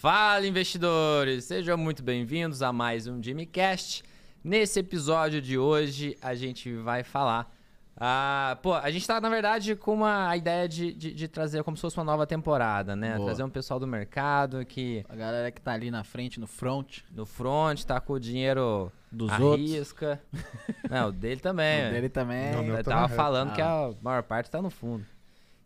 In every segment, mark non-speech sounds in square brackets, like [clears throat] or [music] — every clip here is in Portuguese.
Fala, investidores! Sejam muito bem-vindos a mais um JimmyCast. Nesse episódio de hoje, a gente vai falar. Ah, pô, a gente tá, na verdade, com uma ideia de, de, de trazer como se fosse uma nova temporada, né? Boa. Trazer um pessoal do mercado que A galera que tá ali na frente, no front, no front tá com o dinheiro dos à outros. risca. [laughs] Não, o dele também. O é. dele também. Não, Eu tá tava falando Ah. que a maior parte tá no fundo.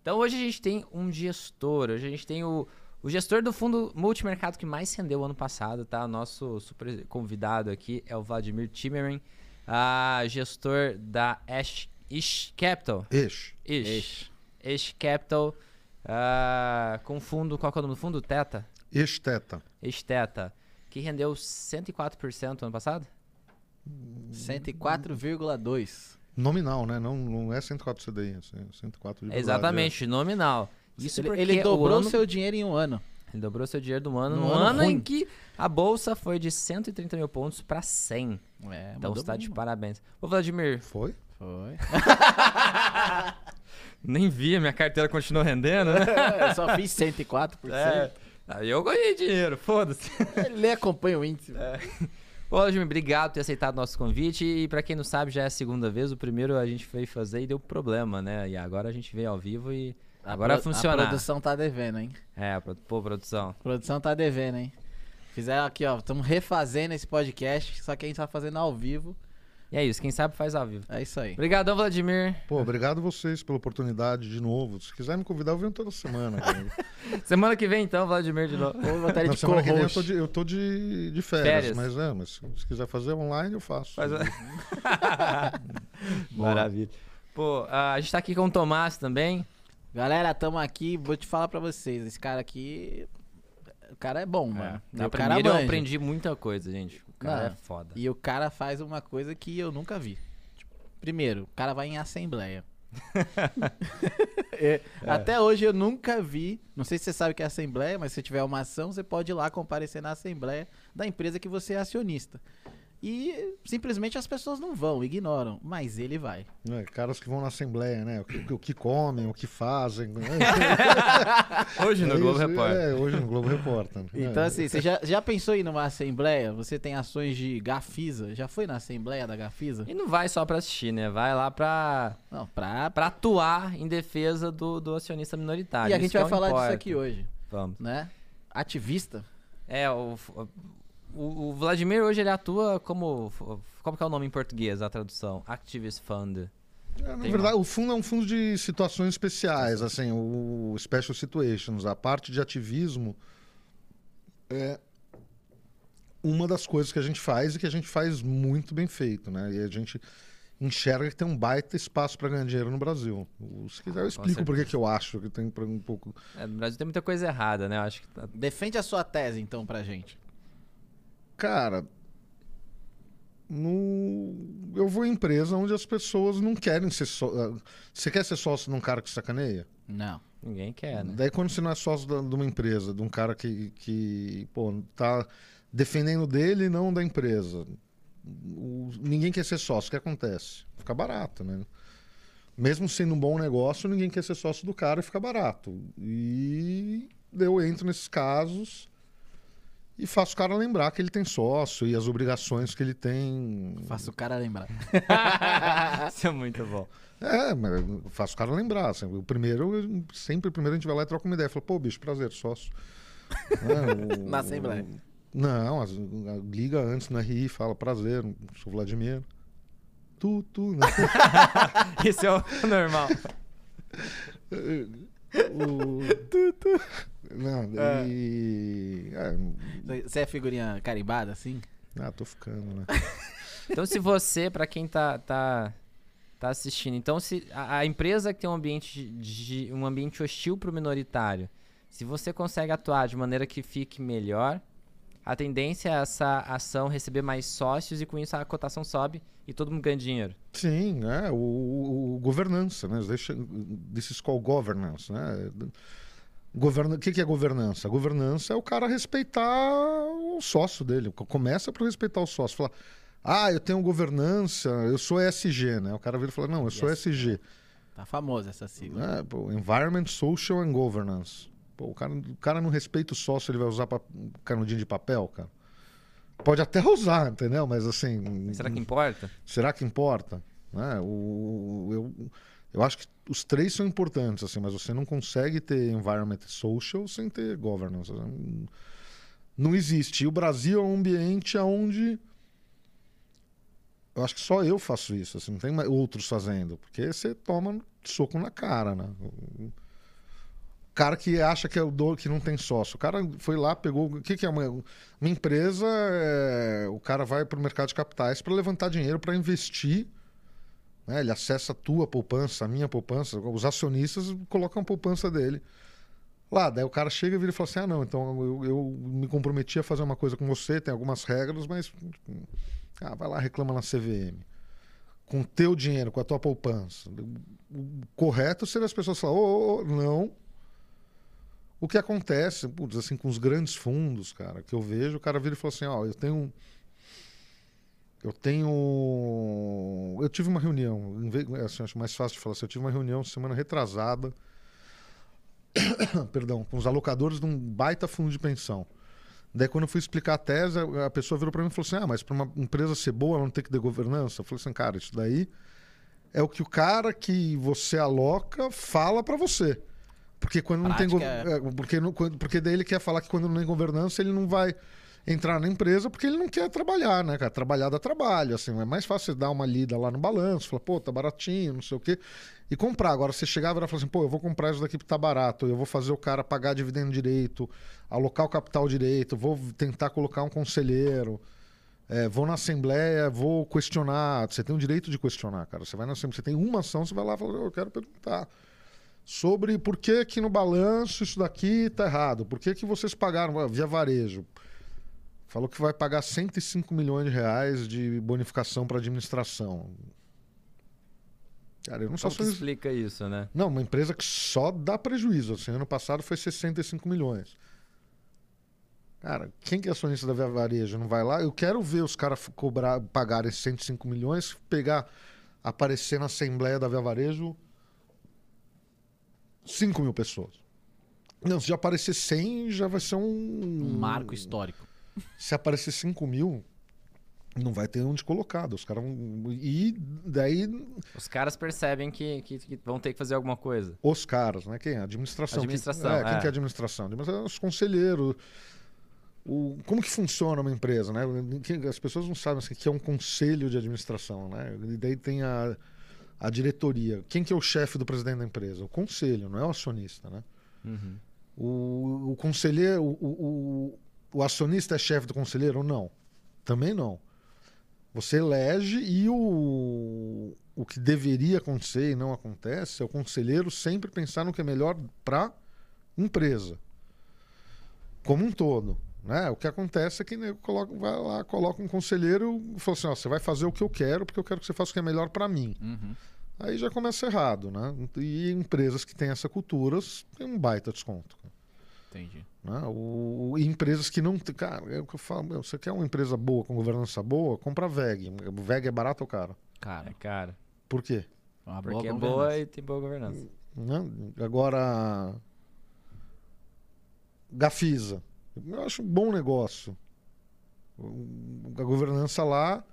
Então hoje a gente tem um gestor, hoje a gente tem o, o gestor do fundo multimercado que mais rendeu ano passado, tá? Nosso super convidado aqui é o Vladimir Timerin, a gestor da Ash, Ish Capital. Ixi. Ish. Ixi. Ish Capital, ah, com fundo, qual que é o nome do fundo? Teta? Esteta. Ish Teta, que rendeu 104% ano passado? 104,2. Nominal, né? Não, não é 104 CDI, é 104 de verdade, Exatamente, nominal. Isso ele, porque ele o dobrou ano- seu dinheiro em um ano. Ele dobrou seu dinheiro do ano, No no ano ano, em que a bolsa foi de 130 mil pontos para 100. É, então tá bem, de parabéns. Ô Vladimir, é. Foi? Foi. [laughs] nem vi, minha carteira continuou rendendo, né? Eu só fiz 104%. É. Aí eu ganhei dinheiro, foda-se. [laughs] Ele acompanha o índice. Ô Vladimir, obrigado por ter aceitado nosso convite. E pra quem não sabe, já é a segunda vez. O primeiro a gente foi fazer e deu problema, né? E agora a gente veio ao vivo e agora pro- funcionar. A produção tá devendo, hein? É, pô, produção. A produção tá devendo, hein? Fizeram aqui, ó. Estamos refazendo esse podcast, só que a gente tá fazendo ao vivo. E é isso, quem sabe faz ao vivo. É isso aí. Obrigadão, Vladimir. Pô, obrigado vocês pela oportunidade de novo. Se quiser me convidar, eu venho toda semana. [laughs] Semana que vem, então, Vladimir de novo. Vou botar ele de semana que vem eu tô de, eu tô de, de férias, Férias. mas é, mas se quiser fazer online, eu faço. Faz- [laughs] [laughs] Maravilha. Pô, a gente tá aqui com o Tomás também. Galera, tamo aqui. Vou te falar pra vocês. Esse cara aqui. O cara é bom, mano. Na o cara primeira eu aprendi muita coisa, gente. O cara Não. é foda. E o cara faz uma coisa que eu nunca vi. Tipo, primeiro, o cara vai em assembleia. [laughs] É, Até hoje eu nunca vi. Não sei se você sabe o que é assembleia, mas se tiver uma ação, você pode ir lá comparecer na assembleia da empresa que você é acionista. E simplesmente as pessoas não vão, ignoram. Mas ele vai. É, caras que vão na Assembleia, né? O que, o que comem, o que fazem. né? [laughs] Hoje no É Globo isso, Repórter. É, hoje no Globo Repórter. Então, É. assim, você já, já pensou em ir numa assembleia? Você tem ações de Gafisa? Já foi na assembleia da Gafisa? E não vai só pra assistir, né? Vai lá pra, Não, pra. pra atuar em defesa do, do acionista minoritário. e a gente é vai falar importa. disso aqui hoje, Vamos. né? Ativista? É, o, o, o Vladimir hoje ele atua como. Como que é o nome em português, a tradução? Activist Fund. É, na Tem verdade, o fundo é um fundo de situações especiais, assim, o Special Situations. A parte de ativismo é uma das coisas que a gente faz e que a gente faz muito bem feito, né? E a gente enxerga que tem um baita espaço para ganhar dinheiro no Brasil. O- Se quiser, eu explico por que eu acho que tem um pouco. É, no Brasil tem muita coisa errada, né? Eu acho que tá- Defende a sua tese, então, pra gente. Cara, no... eu vou em empresa onde as pessoas não querem ser só. Você quer ser sócio de um cara que sacaneia? Não. ninguém quer, né? Daí quando você não é sócio de uma empresa, de um cara que, que pô, tá defendendo dele e não da empresa. o- ninguém quer ser sócio. O que acontece? Fica barato, né? Mesmo sendo um bom negócio, ninguém quer ser sócio do cara e fica barato. E eu entro nesses casos e faço o cara lembrar que ele tem sócio e as obrigações que ele tem. Faça o cara lembrar. [laughs] Isso é muito bom. É, mas faço o cara lembrar. assim, o primeiro, sempre o primeiro a gente vai lá e troca uma ideia. Fala, pô, bicho, prazer, sócio. É, [laughs] o- Na Assembleia. Não, as- liga antes no RI, fala, prazer, sou Vladimir. Tu, tu, né? [laughs] Esse é o normal. o... Não, e... É, Você é figurinha carimbada, assim? ah, tô ficando, né? [laughs] Então, se você, pra quem tá, tá, tá assistindo, então se a, a empresa que tem um ambiente, de, um ambiente hostil pro minoritário, se você consegue atuar de maneira que fique melhor, a tendência é essa ação receber mais sócios e com isso a cotação sobe e todo mundo ganha dinheiro. Sim, é, o, o- governança, né? This is called governance, né? Governa, o que, que é governança? Governança é o cara respeitar o sócio dele. Começa por respeitar o sócio. Falar, ah, eu tenho governança, eu sou ESG, né? O cara vira e fala, não, eu sou Yes. ESG. Tá famosa essa sigla. né? Pô, Environment, Social and Governance. Pô, o, cara, o cara não respeita o sócio, ele vai usar pa- canudinho de papel, cara. Pode até [laughs] usar, entendeu? Mas assim. Será que importa? será que importa? Né? O, eu, eu acho que os três são importantes, assim, mas você não consegue ter environment social sem ter governance. Não, não existe. E o Brasil é um ambiente onde eu acho que só eu faço isso, assim, não tem outros fazendo, porque você toma soco na cara, né? O cara que acha que é o dono que não tem sócio, o cara foi lá, pegou, o que, que é uma, uma empresa? é, o cara vai para o mercado de capitais para levantar dinheiro para investir, né? Ele acessa a tua poupança, a minha poupança, os acionistas colocam a poupança dele lá. Daí o cara chega e vira e fala assim: ah, não, então eu, eu me comprometi a fazer uma coisa com você, tem algumas regras, mas ah, vai lá, reclama na CVM. Com o teu dinheiro, com a tua poupança. O correto seria as pessoas falarem, ô, ô, não. O que acontece, putz, assim, com os grandes fundos, cara, que eu vejo, o cara vira e fala assim, ó, eu tenho. Eu tenho. Eu tive uma reunião, assim, acho mais fácil de falar assim, eu tive uma reunião semana retrasada, [coughs] perdão, com os alocadores de um baita fundo de pensão. Daí, quando eu fui explicar a tese, a pessoa virou para mim e falou assim: Ah, mas para uma empresa ser boa, ela não tem que ter governança? Eu falei assim: Cara, isso daí é o que o cara que você aloca fala para você. Porque quando não tem. Prática gov- é, Porque, porque daí ele quer falar que quando não tem governança, ele não vai entrar na empresa porque ele não quer trabalhar, né, cara? Trabalhar dá trabalho. Assim, é mais fácil você dar uma lida lá no balanço, falar, pô, tá baratinho, não sei o quê. E comprar. Agora, você chegar e falar assim, pô, eu vou comprar isso daqui porque tá barato, eu vou fazer o cara pagar dividendo direito, alocar o capital direito, vou tentar colocar um conselheiro, é, vou na assembleia, vou questionar. Você tem o direito de questionar, cara. Você vai na assembleia, você tem uma ação, você vai lá e fala, eu quero perguntar sobre por que que no balanço isso daqui tá errado, por que que vocês pagaram via varejo. Falou que vai pagar 105 milhões de reais de bonificação para administração. Cara, eu não sou que acionista- explica isso, né? não, uma empresa que só dá prejuízo. Assim, ano passado foi 65 milhões. Cara, quem que é acionista da Via Varejo não vai lá? Eu quero ver os caras cobrar, pagarem 105 milhões, pegar, aparecer na Assembleia da Via Varejo 5 mil pessoas. Não, se já aparecer 100, já vai ser um... Um marco histórico. Se aparecer 5 mil, não vai ter onde colocar. Os caras vão... E daí Os caras percebem que, que, que vão ter que fazer alguma coisa. Os caras, né? Quem? A administração. Administração, Quem, é, quem é. que é a administração? Administração, Os conselheiros. O, como que funciona uma empresa, né? As pessoas não sabem assim, que é um conselho de administração, né? E daí tem a, a diretoria. Quem que é o chefe do presidente da empresa? O conselho, não é o acionista, né? Uhum. O, o conselheiro, o, o, o acionista é chefe do conselheiro? Não. Também não. Você elege e o, o que deveria acontecer e não acontece é o conselheiro sempre pensar no que é melhor para empresa. Como um todo. Né? O que acontece é que nego coloca, vai lá, coloca um conselheiro e fala assim: ó, você vai fazer o que eu quero, porque eu quero que você faça o que é melhor para mim. Uhum. Aí já começa errado, né? E empresas que têm essa cultura têm um baita desconto. Entendi. Né? O, e empresas que não. têm- Cara, é o que eu falo. meu, você quer uma empresa boa, com governança boa, compra VEG. VEG é barato ou caro? Cara, É caro. Por quê? uma Porque é boa e tem boa governança. Né? Agora. Gafisa. Eu acho um bom negócio. O- A governança lá.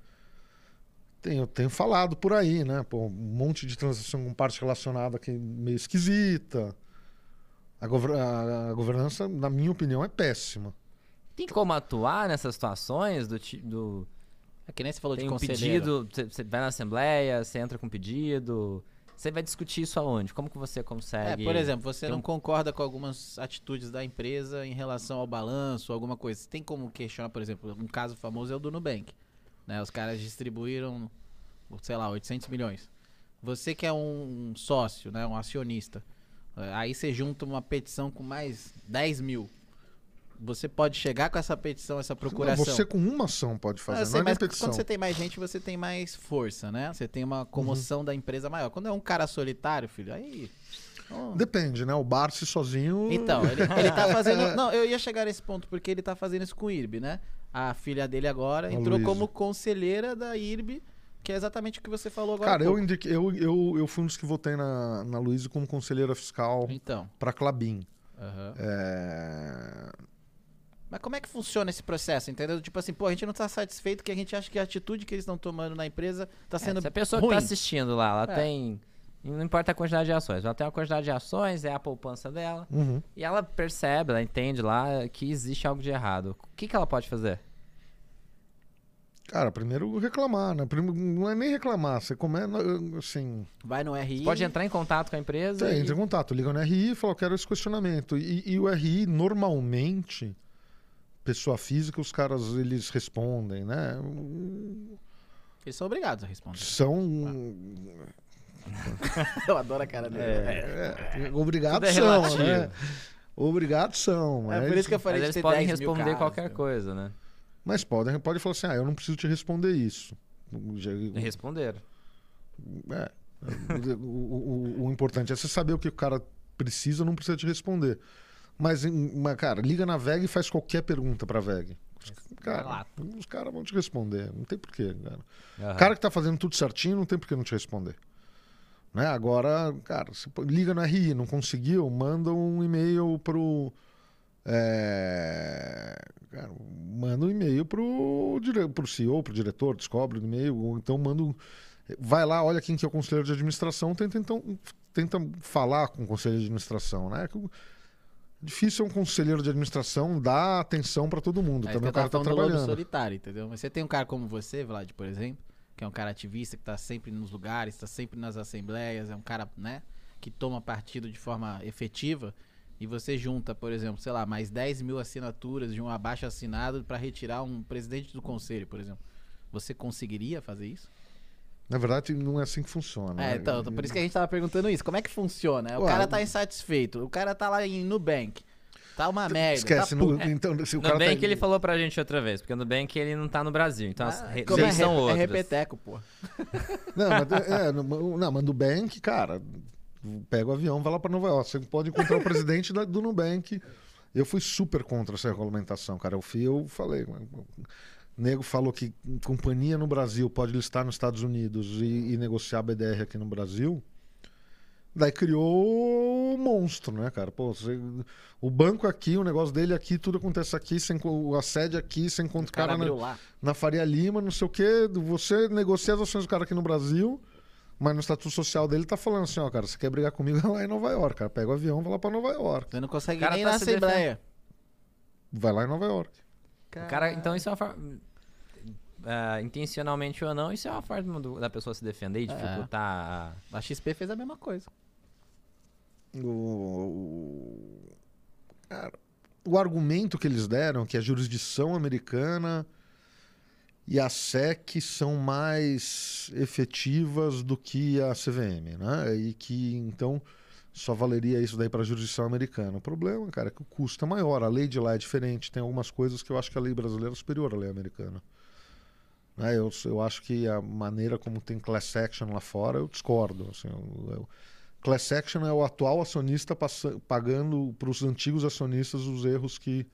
Tem, eu tenho falado por aí, né? Pô, um monte de transação com parte relacionada que é meio esquisita. A, gover- a- a governança, na minha opinião, é péssima. Tem como atuar nessas situações do, do É que nem você falou tem de um conselheiro. pedido, você- vai na assembleia, você entra com pedido, você vai discutir isso aonde? Como que você É, consegue? por exemplo, você tem não um- concorda com algumas atitudes da empresa em relação ao balanço, alguma coisa. Você tem como questionar, por exemplo, um caso famoso é o do Nubank. Né? Os caras distribuíram, sei lá, 800 milhões. Você que é um sócio, né, um acionista, aí você junta uma petição com mais 10 mil. Você pode chegar com essa petição, essa procuração. Você com uma ação pode Ah, fazer, não sei, é nem mas petição. quando você tem mais gente, você tem mais força, né? Você tem uma comoção da empresa maior. Quando é um cara solitário, filho, aí. ó. Depende, né? O Barsi sozinho. Então, ele, ele tá [laughs] fazendo. Não, eu ia chegar nesse ponto, porque ele tá fazendo isso com o IRB, né? A filha dele agora A entrou Luísa. como conselheira da IRB, que é exatamente o que você falou agora. Cara, eu, indiquei, eu, eu, eu fui um dos que votei na, na Luísa como conselheira fiscal Então. para Clabin. Aham. É, Mas como é que funciona esse processo, entendeu? Tipo assim, pô, a gente não tá satisfeito que a gente acha que a atitude que eles estão tomando na empresa tá É, sendo se a pessoa ruim. que tá assistindo lá, ela É. tem. Não importa a quantidade de ações, ela tem uma quantidade de ações, é a poupança dela. uhum. E ela percebe, ela entende lá que existe algo de errado. O que, que ela pode fazer? Cara, primeiro reclamar, né? Prime- Não é nem reclamar, você começa, assim, Vai no RI. Pode entrar em contato com a empresa. Tem, e- entra em contato, liga no RI e fala, eu quero esse questionamento. E, e o RI, normalmente, pessoa física, os caras, eles respondem, né? Eles são obrigados a responder. São... [laughs] Eu adoro a cara dele. É, é, obrigados Tudo é são, né? Obrigados são. É mas, por isso que eu falei de eles ter podem 10 mil responder qualquer entendeu? coisa, né? Mas podem pode falar assim, ah, eu não preciso te responder isso. Já- E responderam. É. O, o- o- importante é você saber o que o cara precisa, não precisa te responder. Mas, mas, cara, liga na VEG e faz qualquer pergunta pra VEG. Os, cara, os caras vão te responder. Não tem porquê, cara. O cara que tá fazendo tudo certinho não tem porquê não te responder. Né? Agora, cara, liga no RI, não conseguiu, manda um e-mail pro. É, cara, manda um e-mail pro, dire... pro CEO, pro diretor, descobre o e-mail, ou então manda um. Vai lá, olha quem que é o conselheiro de administração, tenta então tenta falar com o conselheiro de administração, né? Difícil é um conselheiro de administração dar atenção para todo mundo. É Também o cara tá falando do lobo trabalhando. solitário, entendeu? Mas você tem um cara como você, Vlad, por exemplo, que é um cara ativista, que tá sempre nos lugares, tá sempre nas assembleias, é um cara, né, que toma partido de forma efetiva, e você junta, por exemplo, sei lá, mais 10 mil assinaturas de um abaixo assinado pra retirar um presidente do conselho, por exemplo. Você conseguiria fazer isso? Na verdade, não é assim que funciona. É, né? então, por isso que a gente tava perguntando isso. Como é que funciona? O Ué, cara tá insatisfeito, o cara tá lá em Nubank, tá uma merda. Esquece, tá no, [laughs] então, se o No cara Nubank tá... ele falou pra gente outra vez, porque no Nubank ele não tá no Brasil, então as Ah, re- como é, são é outras. repeteco, pô. Não, mas, é, no- [laughs] não, mas Nubank, cara, pega o avião, vai lá pra Nova York. Você pode encontrar o presidente da- do Nubank. Eu fui super contra essa regulamentação, cara. Eu, fui, eu falei, o nego falou que companhia no Brasil pode listar nos Estados Unidos e, e negociar BDR aqui no Brasil. Daí criou o monstro, né, cara? Pô, você- o banco aqui, o negócio dele aqui, tudo acontece aqui, enco- a sede aqui, você encontra O cara cara, na, na Faria Lima, não sei o quê. Você negocia as ações do cara aqui no Brasil, mas no estatuto social dele tá falando assim, ó, cara, você quer brigar comigo [laughs] vai lá em Nova York, cara. Pega o avião, vai lá pra Nova York. Você não consegue cara nem tá na se Assembleia. Vai lá em Nova York. O cara, então isso é uma forma. ah, intencionalmente ou não, isso é uma forma do- da pessoa se defender e É. dificultar a. A XP fez a mesma coisa. O, o- cara, o argumento que eles deram, que a jurisdição americana e a SEC são mais efetivas do que a CVM, né? E que então só valeria isso daí para a jurisdição americana. O problema, cara, é que o custo é maior, a lei de lá é diferente, tem algumas coisas que eu acho que a lei brasileira é superior à lei americana. Né? Eu, eu acho que a maneira como tem class action lá fora, eu discordo. Assim, eu- eu- Class action é o atual acionista pagando para os antigos acionistas os erros que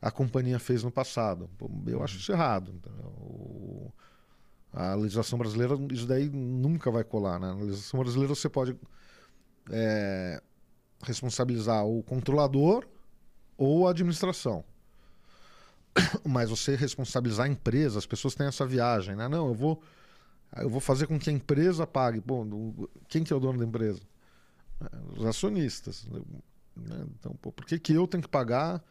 a companhia fez no passado. Eu acho isso errado. A legislação brasileira, isso daí nunca vai colar. Né? Na legislação brasileira você pode é, responsabilizar o controlador ou a administração. [coughs] Mas você responsabilizar a empresa, as pessoas têm essa viagem, né? Não, eu vou, eu vou fazer com que a empresa pague. Bom, quem que é o dono da empresa? É, Os acionistas. né? Então, pô, por que, que eu tenho que pagar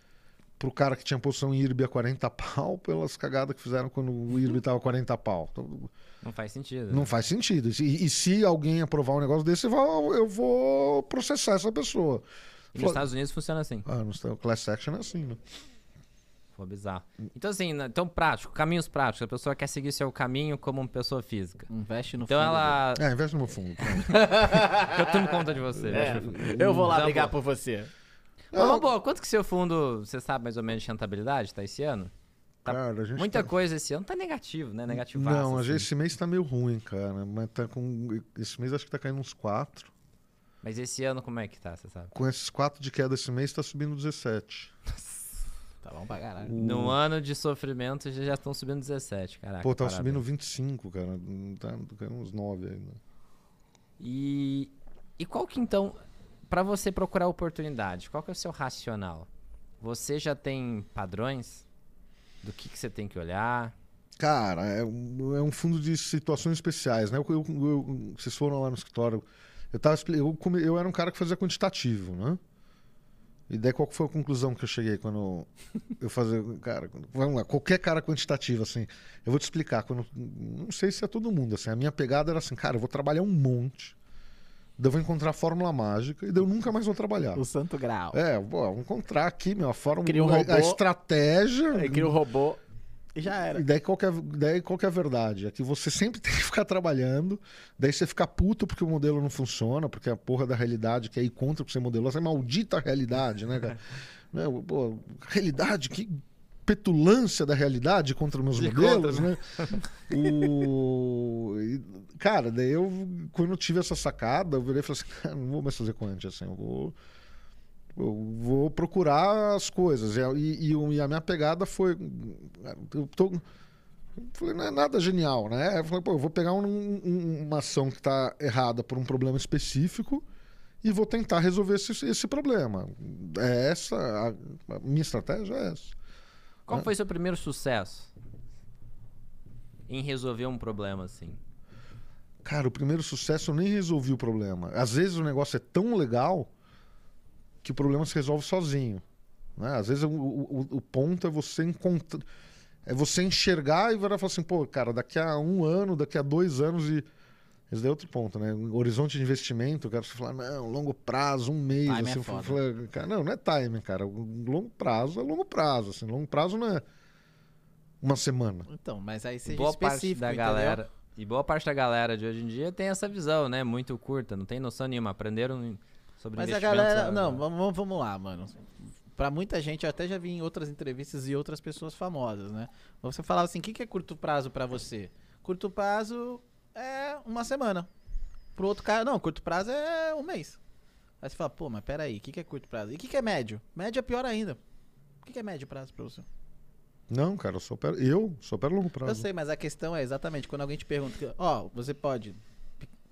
pro cara que tinha posição em IRB a 40 pau [laughs] pelas cagadas que fizeram quando o IRB estava 40 pau? Então, Não faz sentido. não faz sentido. E, e se alguém aprovar um negócio desse, eu vou, processar essa pessoa. E nos Estados Unidos funciona assim. Ah, no class action é assim, né? Pô, bizarro. Então, assim, né, então prático, caminhos práticos. A pessoa quer seguir seu caminho como uma pessoa física. Investe no Então fundo ela. É, investe no meu fundo. [laughs] Eu tomo conta de você. É, né? eu vou lá Então, brigar pô. por você. Mas, pô, quanto que seu fundo, você sabe mais ou menos de rentabilidade, tá esse ano? Tá Cara, a gente Muita tá- coisa esse ano tá negativo, né? Negativaço. Não, a assim. gente, esse mês tá meio ruim, cara. Mas tá com. Esse mês acho que tá caindo uns 4. Mas esse ano como é que tá, você sabe? Com esses 4 de queda esse mês, tá subindo 17. Tá bom pra caralho. No ano de sofrimento já estão subindo 17, caraca. Pô, tá parabéns. subindo 25, cara. Tá, tá caindo uns 9 ainda. E, e qual que então. Pra você procurar oportunidade, qual que é o seu racional? Você já tem padrões do que, que você tem que olhar? Cara, é um, é um fundo de situações especiais, né? Eu, eu- eu- vocês foram lá no escritório. Eu, tava, eu, eu era um cara que fazia quantitativo, né? E daí qual foi a conclusão que eu cheguei quando eu fazia. Cara, vamos lá, qualquer cara quantitativo, assim. Eu vou te explicar. Quando, não sei se é todo mundo, assim. A minha pegada era assim, cara, eu vou trabalhar um monte. Daí eu vou encontrar a fórmula mágica e daí eu nunca mais vou trabalhar. O santo grau. É, vou encontrar aqui, meu, a fórmula, Cria um robô. a estratégia. Aí cria o robô e já era. E daí qual, que é, daí qual é a verdade? É que você sempre [laughs] tem que ficar trabalhando, daí você fica puto porque o modelo não funciona, porque a porra da realidade que é ir contra o que você modelou, essa é maldita realidade, né, cara? [laughs] né? Pô, realidade, que petulância da realidade contra meus De modelos, contra, né? O... e, Cara, daí eu, quando eu tive essa sacada, eu virei e falei assim, cara, não vou mais fazer quant, assim, eu vou... Eu vou procurar as coisas. E, a- e- e o- e a minha pegada foi. Eu tô, eu falei, não é nada genial, né? Eu falei, pô, eu vou pegar um- um- uma ação que está errada por um problema específico e vou tentar resolver esse, esse problema. É essa. A, a minha estratégia é essa. Qual foi seu primeiro sucesso em resolver um problema assim? Cara, o primeiro sucesso eu nem resolvi o problema. Às vezes o negócio é tão legal que o problema se resolve sozinho. Né? Às vezes o, o- o ponto é você encontrar. É você enxergar e virar e falar assim, pô, cara, daqui a um ano, daqui a dois anos e. Esse daí é outro ponto, né? Horizonte de investimento, o cara você fala, não, longo prazo, um mês. Time é assim, eu foda. falo, cara, não, não é timing, cara. Longo prazo é longo prazo. Assim, longo prazo não é uma semana. Então, mas aí seja boa parte específico, da entendeu? galera e boa parte da galera de hoje em dia tem essa visão, né? Muito curta, não tem noção nenhuma. Aprenderam sobre Mas a galera. ah, Não, vamos, vamos lá, mano. Pra muita gente, eu até já vi em outras entrevistas e outras pessoas famosas, né? Você falava assim: o que, que é curto prazo pra você? Curto prazo é uma semana. Pro outro cara, não, curto prazo é um mês. Aí você fala, pô, mas peraí, o que, que é curto prazo? E o que, que é médio? Médio é pior ainda. O que, que é médio prazo pra você? Não, cara, eu só opero, eu só opero longo prazo. Eu sei, mas a questão é exatamente quando alguém te pergunta, ó, você pode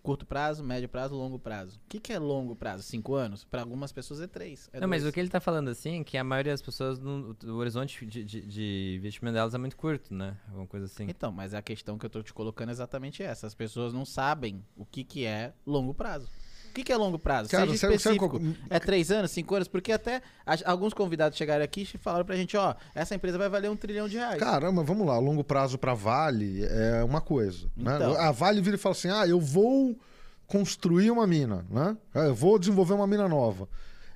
curto prazo, médio prazo, longo prazo. O que, que é longo prazo? Cinco anos? Pra algumas pessoas é três. é Não, mas dois. o que ele tá falando assim é que a maioria das pessoas, não- o horizonte de, de- de investimento delas é muito curto, né? Alguma coisa assim. Então, mas a questão que eu tô te colocando é exatamente essa. As pessoas não sabem o que, que é longo prazo. O que, que é longo prazo? Cara, Seja específico. É três anos, cinco anos? Porque até a- alguns convidados chegaram aqui e falaram pra gente, ó, essa empresa vai valer um trilhão de reais. Caramba, vamos lá, longo prazo para Vale é uma coisa. né? Então. A Vale vira e fala assim: ah, eu vou construir uma mina, né? Ah, Eu vou desenvolver uma mina nova.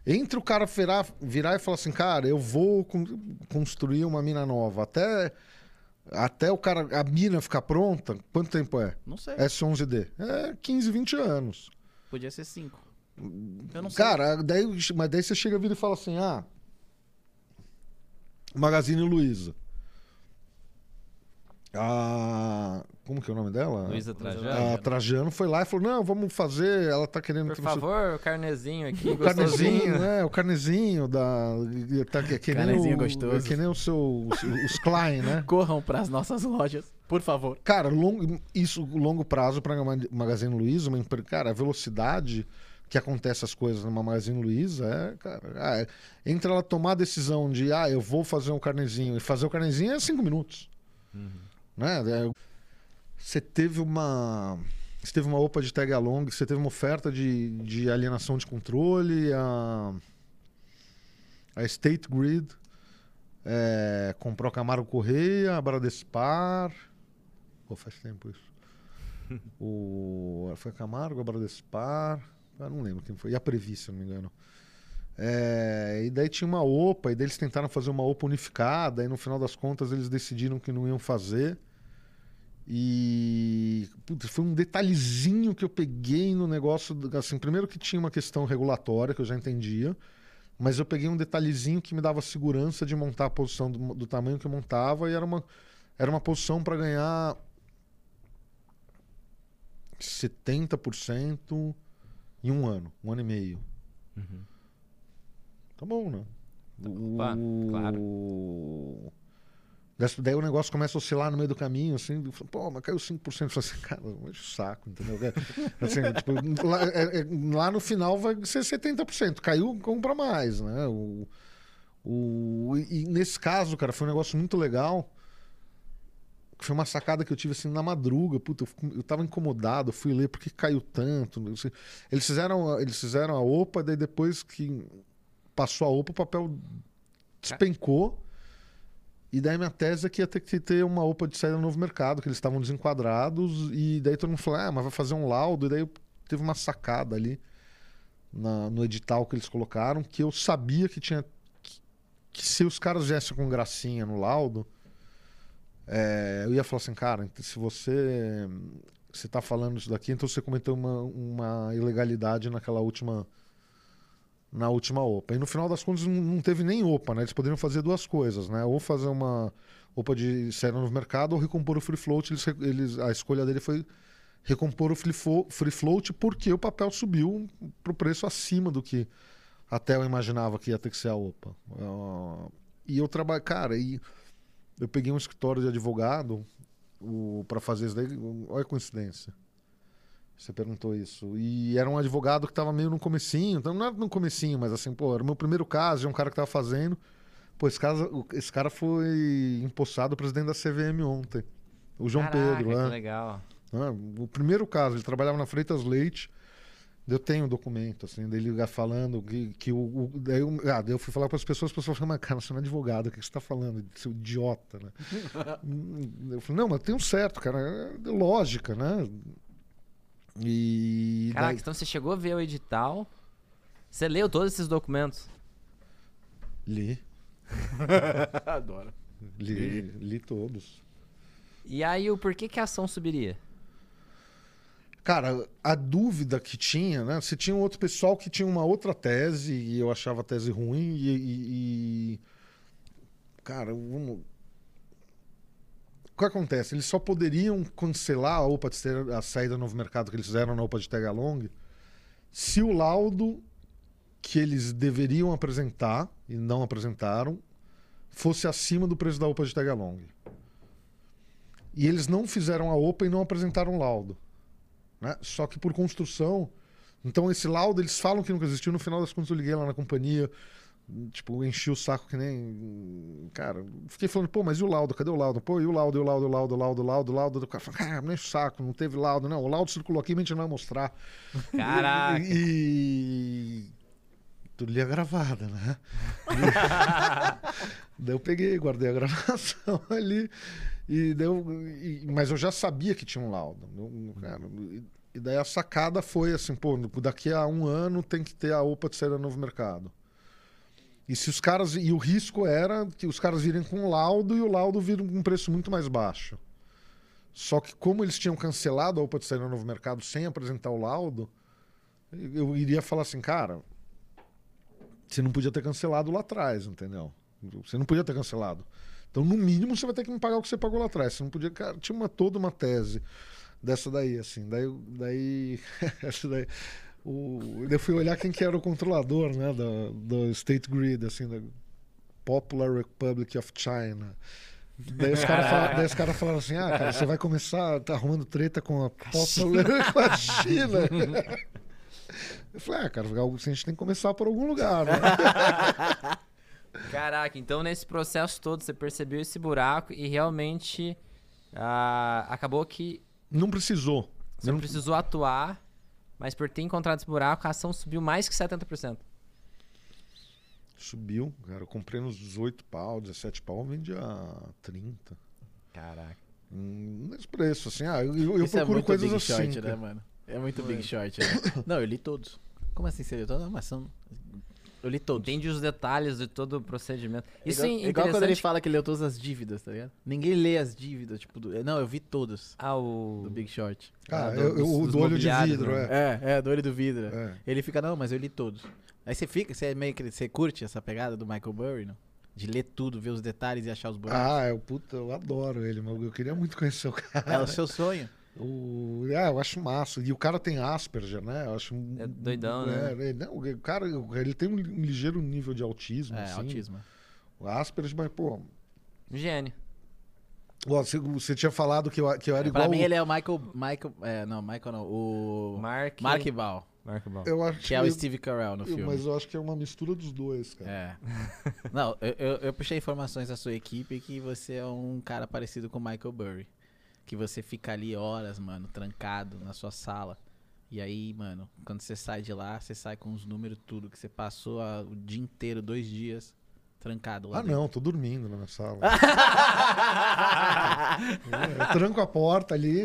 Entre o cara virar, virar e falar assim, cara, eu vou con- construir uma mina nova, até, até o cara, a mina ficar pronta, quanto tempo é? Não sei. S11D? É 15, 20 anos. Podia ser cinco. Eu não sei. Cara, daí, mas daí você chega vira e fala assim: ah, Magazine Luiza. A. Como que é o nome dela? Luísa A Trajano. Trajano foi lá e falou: não, vamos fazer. Ela tá querendo Por que você- favor, o carnezinho aqui, O carnezinho, né? O carnezinho da. Tá, que, que nem Carnezinho o, gostoso. Que nem o seu, os, os Klein, né? [laughs] Corram pras nossas lojas, por favor. Cara, longo, isso, longo prazo para Magazine Luiza, uma cara, a velocidade que acontece as coisas numa Magazine Luiza é, cara, ah, é- entre ela tomar a decisão de, ah, eu vou fazer um carnezinho e fazer o carnezinho é cinco minutos, né? É, Você teve uma, você teve uma OPA de tag along, você teve uma oferta de, de alienação de controle, a, a State Grid é, comprou a Camargo Correia, a Bradespar, Pô, faz tempo isso. o, foi a Camargo, a Bradespar, eu não lembro quem foi. E a Previ, se não me engano. É, e daí tinha uma OPA, e daí eles tentaram fazer uma OPA unificada, e no final das contas eles decidiram que não iam fazer. E putz, foi um detalhezinho que eu peguei no negócio. Assim, primeiro que tinha uma questão regulatória, que eu já entendia, mas eu peguei um detalhezinho que me dava segurança de montar a posição do, do tamanho que eu montava, e era uma, era uma posição para ganhar 70% em um ano, um ano e meio. Uhum. Tá bom, né? Opa, claro. Dessa- Daí o negócio começa a oscilar no meio do caminho, assim, pô, mas caiu 5%. Eu falo assim, cara, o saco, entendeu? Assim, [laughs] tipo, lá, é- é- lá no final vai ser 70%. Caiu, compra mais, né? O, o, e nesse caso, cara, foi um negócio muito legal. Foi uma sacada que eu tive assim na madruga. Puta, eu, eu tava incomodado, fui ler por que caiu tanto. Eles fizeram, eles fizeram a OPA, daí depois que passou a OPA, o papel despencou. E daí minha tese é que ia ter que ter uma OPA de saída no novo mercado, que eles estavam desenquadrados. E daí todo mundo falou, ah, mas vai fazer um laudo. E daí teve uma sacada ali na- no edital que eles colocaram, que eu sabia que tinha. Que, que se os caras viessem com gracinha no laudo, é, eu ia falar assim, cara, se você. Você tá falando isso daqui, então você cometeu uma, uma ilegalidade naquela última na última OPA. E no final das contas não, teve nem OPA, né? Eles poderiam fazer duas coisas, né? Ou fazer uma OPA de saída no mercado ou recompor o free float. Eles, eles- a escolha dele foi recompor o free, fo- free float porque o papel subiu para o preço acima do que até eu imaginava que ia ter que ser a OPA. Ah, e eu trabalho, cara, e eu peguei um escritório de advogado para fazer isso daí. Olha a coincidência. Você perguntou isso. E era um advogado que estava meio no comecinho, então não era no comecinho, mas assim, pô, era o meu primeiro caso, de um cara que estava fazendo. Pô, esse, caso, esse cara foi empossado presidente da CVM ontem. O João Caraca, Pedro, que né? legal. Ah, o primeiro caso, ele trabalhava na Freitas Leite. Eu tenho um documento, assim, dele falando que, que o. o- daí, eu, ah, daí eu fui falar para as pessoas, as pessoas falaram, mas cara, você não é advogado, o que você está falando? Seu idiota, né? [laughs] Eu falei, não, mas tem um certo, cara, é lógica, né? E. Caraca, daí- então você chegou a ver o edital. Você leu todos esses documentos? li, [laughs] Adoro. li, li todos. E aí, o porquê que a ação subiria? Cara, a dúvida que tinha, né? Se tinha um outro pessoal que tinha uma outra tese e eu achava a tese ruim e. e- e- Cara, vamos. O que acontece? Eles só poderiam cancelar a OPA de ter a saída do novo mercado que eles fizeram na OPA de Tagalong se o laudo que eles deveriam apresentar e não apresentaram fosse acima do preço da OPA de Tagalong. E eles não fizeram a OPA e não apresentaram laudo né? Só que por construção. Então, esse laudo, eles falam que nunca existiu. No final das contas, eu liguei lá na companhia. Tipo, enchi o saco que nem. Cara, fiquei falando, pô, mas e o laudo? Cadê o laudo? Pô, e o laudo, e o laudo, e o laudo, o laudo, o laudo, o laudo? O cara falou, enche o saco, não teve laudo. Não, o laudo circulou aqui, mas a gente não vai mostrar. Caraca. E. Tudo linha gravada, né? [laughs] daí eu peguei, guardei a gravação [laughs] ali. E deu, e- mas eu já sabia que tinha um laudo. Cara, e- e daí a sacada foi assim, pô, daqui a um ano tem que ter a OPA de saída no novo mercado. E se os caras. E o risco era que os caras virem com laudo e o laudo vir com um preço muito mais baixo. Só que como eles tinham cancelado a OPA de saída no novo mercado sem apresentar o laudo, eu iria falar assim, cara, você não podia ter cancelado lá atrás, entendeu? Você não podia ter cancelado. Então, no mínimo, você vai ter que me pagar o que você pagou lá atrás. Você não podia. Cara, tinha uma, toda uma tese dessa daí, assim. Daí. daí, [laughs] essa daí o, eu fui olhar quem que era o controlador, né? Do, do State Grid, assim, da Popular Republic of China. Daí os caras fala- daí os caras falaram assim: ah, cara, você vai começar tá arrumando treta com a Popular com a China. Eu falei, ah, cara, a gente tem que começar por algum lugar, né? [laughs] Caraca, então nesse processo todo você percebeu esse buraco e realmente ah, acabou que Não precisou. você não- precisou atuar, mas por ter encontrado esse buraco, a ação subiu mais que 70%. Subiu, cara. Eu comprei nos 18 pau, 17 pau, vendi a 30. Caraca. Hum, nesse preço, assim. Ah, eu, eu Isso é procuro muito coisas Big assim. Short, né, mano? É muito Big Short. né? Não, eu li todos. Como assim você leu todos? Não, mas são... Eu li todos. Entende os detalhes de todo o procedimento. Isso igual, é igual quando ele fala que leu todas as dívidas, tá ligado? Ninguém lê as dívidas, tipo, do... não, eu vi todos Ah, o... do Big Short. Ah, Ah, do- eu, dos- do olho de vidro, né? é. É, é, do olho do vidro. É. Ele fica, não, mas eu li todos. Aí você fica, você é meio que você curte essa pegada do Michael Burry, não? De ler tudo, ver os detalhes e achar os buracos. Ah, eu, puta, eu adoro ele, mas eu queria muito conhecer o cara. É o seu sonho. O, ah, eu acho massa. E o cara tem Asperger, né? Eu acho É doidão, é, né? é, não, o cara, ele tem um, ligeiro nível de autismo. É, assim. autismo. O Asperger, mas, pô, Gênio. Ó, Você, você tinha falado que eu, que eu era pra igual. mim ele é o Michael. Michael. É, não, Michael não. O. Mark. Mark Val. Mark Ball. Eu acho Que é o Steve Carell no eu- filme. Mas eu acho que é uma mistura dos dois, cara. É. Não, eu, eu, eu puxei informações da sua equipe que você é um cara parecido com o Michael Burry. Que você fica ali horas, mano, trancado na sua sala. E aí, mano, quando você sai de lá, você sai com os números tudo, que você passou a- o dia inteiro, dois dias, trancado lá Ah, dentro. não, tô dormindo na minha sala. [laughs] eu tranco a porta ali.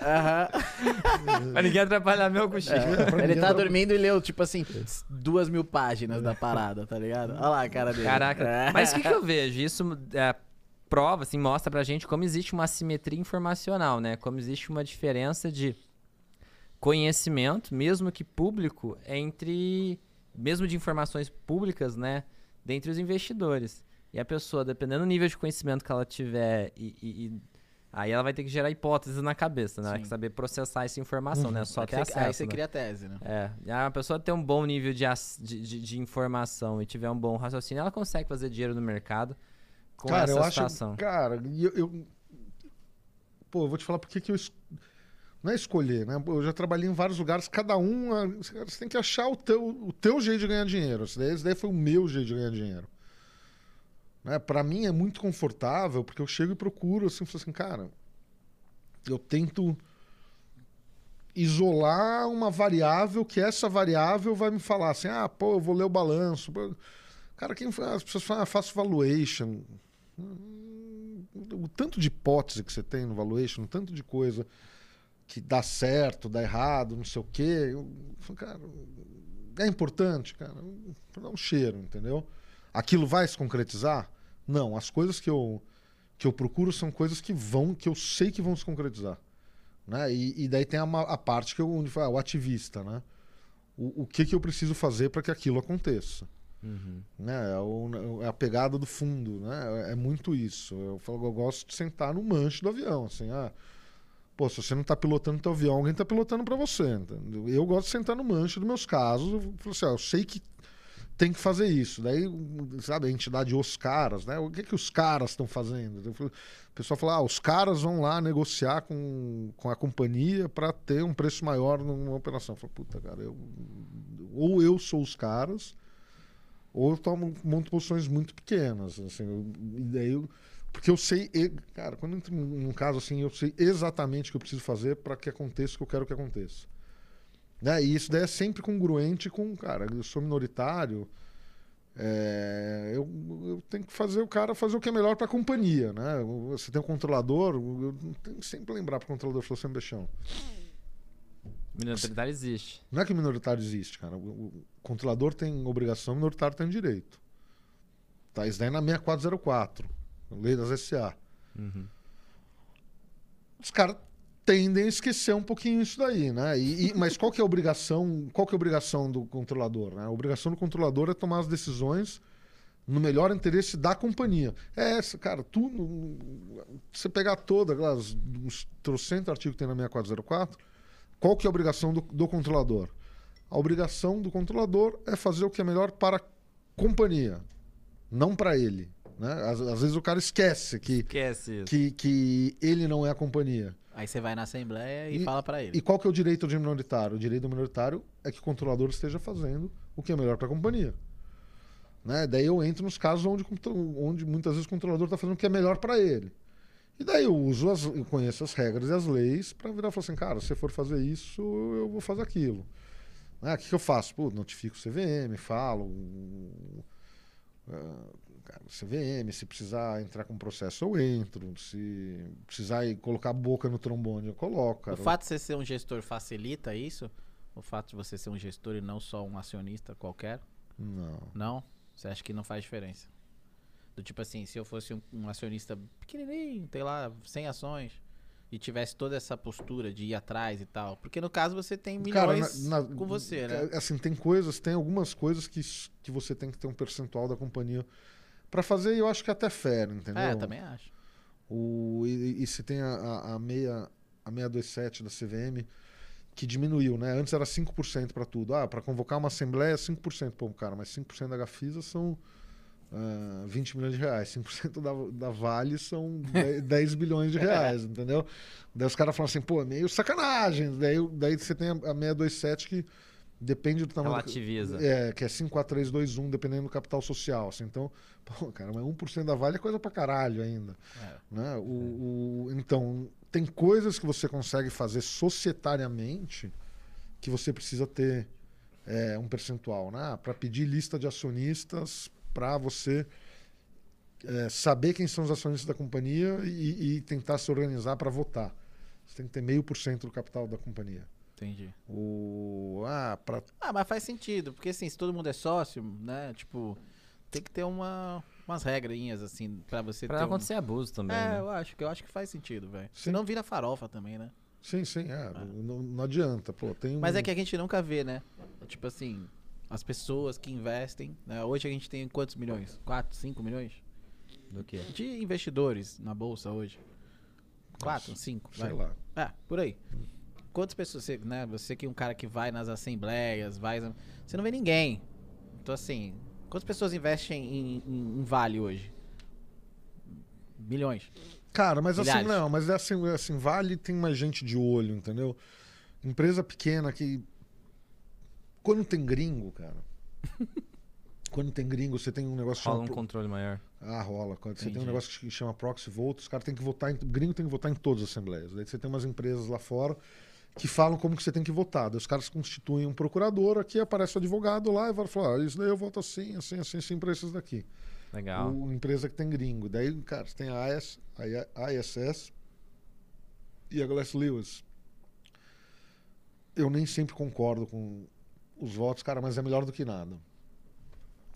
Aham. [laughs] Pra ninguém atrapalhar meu cochilo. É, Ele tá dormindo e leu, tipo assim, duas mil páginas da parada, tá ligado? Olha lá a cara dele. Caraca. É. Mas o que, que eu vejo? Isso é, prova, assim, mostra pra gente como existe uma assimetria informacional, né? Como existe uma diferença de conhecimento, mesmo que público, entre. Mesmo de informações públicas, né? Dentre os investidores. E a pessoa, dependendo do nível de conhecimento que ela tiver, e, e- e- aí ela vai ter que gerar hipóteses na cabeça, né? Ela tem que saber processar essa informação, né? Só Aí ter você- acesso. Aí você né? cria a tese, né? É, e a pessoa ter um bom nível de, de- de informação e tiver um bom raciocínio, ela consegue fazer dinheiro no mercado com cara, essa eu acho. situação. Cara, e eu, eu- Pô, eu vou te falar porque que eu. es- Não é escolher, né? Eu já trabalhei em vários lugares, cada um. ah, Você tem que achar o teu, o teu jeito de ganhar dinheiro. Esse daí, esse daí foi o meu jeito de ganhar dinheiro. Né? Para mim é muito confortável, porque eu chego e procuro assim, falo assim, cara, eu tento isolar uma variável que essa variável vai me falar assim, ah, pô, eu vou ler o balanço. Cara, quem as pessoas falam, ah, faço valuation. O tanto de hipótese que você tem no valuation, o tanto de coisa que dá certo, dá errado, não sei o quê. Eu, falo, cara, é importante, cara. Dá um cheiro, entendeu? Aquilo vai se concretizar? Não, as coisas que eu, que eu procuro são coisas que vão, que eu sei que vão se concretizar. Né? E, e daí tem a, a parte que eu, onde fala, ah, o ativista, né? O, o que, que eu preciso fazer para que aquilo aconteça? Uhum. né? É, o- é a pegada do fundo, né? É, é muito isso. Eu falo, eu gosto de sentar no manche do avião, assim, ah, pô, se você não está pilotando teu avião, alguém está pilotando para você, entendeu? Eu gosto de sentar no manche dos meus casos, eu falo assim, ah, eu sei que tem que fazer isso. Daí, sabe, a entidade os caras, né? O que que os caras estão fazendo? Falo- O pessoal fala, ah, os caras vão lá negociar com, com a companhia para ter um preço maior numa operação. Eu falo, puta, cara, eu, ou eu sou os caras, ou tomo monto posições muito pequenas, assim, eu- e daí eu- porque eu sei, cara, quando entro num caso assim, eu sei exatamente o que eu preciso fazer para que aconteça o que eu quero que aconteça. Né? E isso daí é sempre congruente com, cara, eu sou minoritário, é, eu, eu tenho que fazer o cara fazer o que é melhor para a companhia, né? Você tem um controlador, eu tenho que sempre lembrar para o controlador, falou sempre chão. Minoritário existe. Não é que minoritário existe, cara. O, controlador tem obrigação, o minoritário tem direito. Tá, isso daí é na 6404, lei das SA. Uhum. Os caras tendem a esquecer um pouquinho isso daí, né? E, e- mas qual que é a obrigação? Qual que é a obrigação do controlador? Né? A obrigação do controlador é tomar as decisões no melhor interesse da companhia. É essa, cara. Tu, você pegar aquelas uns trocentos artigos que tem na 6404, qual que é a obrigação do, do controlador? A obrigação do controlador é fazer o que é melhor para a companhia, não para ele. Né? Às, às vezes o cara esquece que, Esquece que, que ele não é a companhia. Aí você vai na assembleia e, E- fala pra ele. E qual que é o direito do minoritário? O direito do minoritário é que o controlador esteja fazendo o que é melhor para a companhia. Né? Daí eu entro nos casos onde, onde muitas vezes o controlador está fazendo o que é melhor para ele. E daí eu uso, as, eu conheço as regras e as leis para virar e falar assim, cara, se você for fazer isso, eu vou fazer aquilo. Né? O que, que eu faço? Pô, notifico o CVM, falo. ah, cara, CVM, se precisar entrar com processo, eu entro. Se precisar colocar a boca no trombone, eu coloco. Cara. O fato de você ser um gestor facilita isso? O fato de você ser um gestor e não só um acionista qualquer? Não. Não? Você acha que não faz diferença? Do tipo assim, se eu fosse um, um acionista pequenininho, sei lá, 100 ações, e tivesse toda essa postura de ir atrás e tal. Porque no caso você tem Cara, milhões na- na- com você, né? é, Assim, tem coisas, tem algumas coisas que, que você tem que ter um percentual da companhia para fazer, e eu acho que é até fair, entendeu? É, também acho. O, e, e se tem a, a, a, meia, a 627 da CVM, que diminuiu, né? Antes era 5% para tudo. Ah, para convocar uma assembleia, 5%. Pô, cara, mas 5% da Gafisa são ah, 20 milhões de reais. 5% [laughs] da, da Vale são 10, 10 bilhões de reais, entendeu? Daí os caras falam assim, pô, é meio sacanagem. Daí, daí você tem a, a 627 que depende do tamanho. do- Relativiza. é, que é 5, 4, 3, 2, 1, dependendo do capital social. Assim. Então, [laughs] pô, cara, mas 1% da Vale é coisa pra caralho ainda. É. Né? O, o- então, tem coisas que você consegue fazer societariamente que você precisa ter é, um percentual, né? Para pedir lista de acionistas, para você é, saber quem são os acionistas da companhia e, e tentar se organizar para votar. Você tem que ter meio por cento do capital da companhia. Entendi. O, ah, pra, Ah, mas faz sentido, porque assim, se todo mundo é sócio, né, tipo, tem que ter uma, umas regrinhas, assim, pra você Pra ter um- acontecer abuso também, É, né? eu acho que eu acho que faz sentido, velho. Senão vira farofa também, né? sim, sim, é, não, não adianta. Pô, tem Mas um- é que a gente nunca vê, né? Tipo assim, as pessoas que investem, né? Hoje a gente tem quantos milhões? 4, 5 milhões? Do que? De investidores na bolsa hoje. 4, 5, sei vai. lá. É, por aí. Quantas pessoas, você, né? Você que é um cara que vai nas assembleias, vai. Você não vê ninguém. Então, assim, quantas pessoas investem em, em- em Vale hoje? Milhões. Cara, mas assim, Milhares. não, mas é assim, é assim, vale tem mais gente de olho, entendeu? Empresa pequena que. Quando tem gringo, cara. [laughs] quando tem gringo, você tem um negócio Rola um chama. pro- controle maior. Ah, rola. Quando você tem um negócio que chama proxy vote, os caras têm que votar em. Gringo tem que votar em todas as assembleias. Daí você tem umas empresas lá fora que falam como que você tem que votar. Daí os caras constituem um procurador, aqui aparece o advogado lá e vai falar: ah, isso daí eu voto assim, assim, assim, assim pra esses daqui. Legal. O, empresa que tem gringo. Daí, cara, você tem a, AS, a ISS e a Glass Lewis. Eu nem sempre concordo com os votos, cara, mas é melhor do que nada.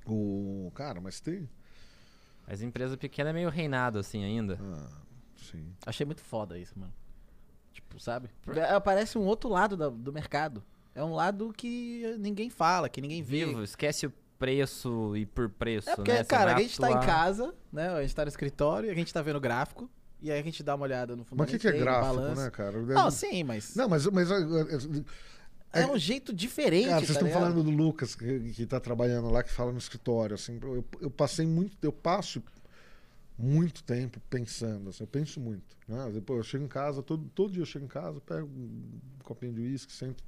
O cara, mas tem. Mas empresa pequena é meio reinado assim ainda. Ah, sim. Achei muito foda isso, mano. Tipo, sabe? É, Parece um outro lado da- do mercado. É um lado que ninguém fala, que ninguém vê. Vivo, esquece o preço e por preço, É porque, né? Cara, a gente tá em casa, né? A gente tá no escritório, a gente tá vendo o gráfico, e aí a gente dá uma olhada no fundo Mas o que, que é gráfico, né, cara? Não, sim, mas Não, mas, mas é, é- um jeito diferente, Cara, vocês tá estão ligado? falando do Lucas, que, que tá trabalhando lá, que fala no escritório, assim, eu, eu passei muito, eu passo muito tempo pensando, assim, eu penso muito, né? Depois eu chego em casa, todo, todo dia eu chego em casa, pego um copinho de uísque, sento,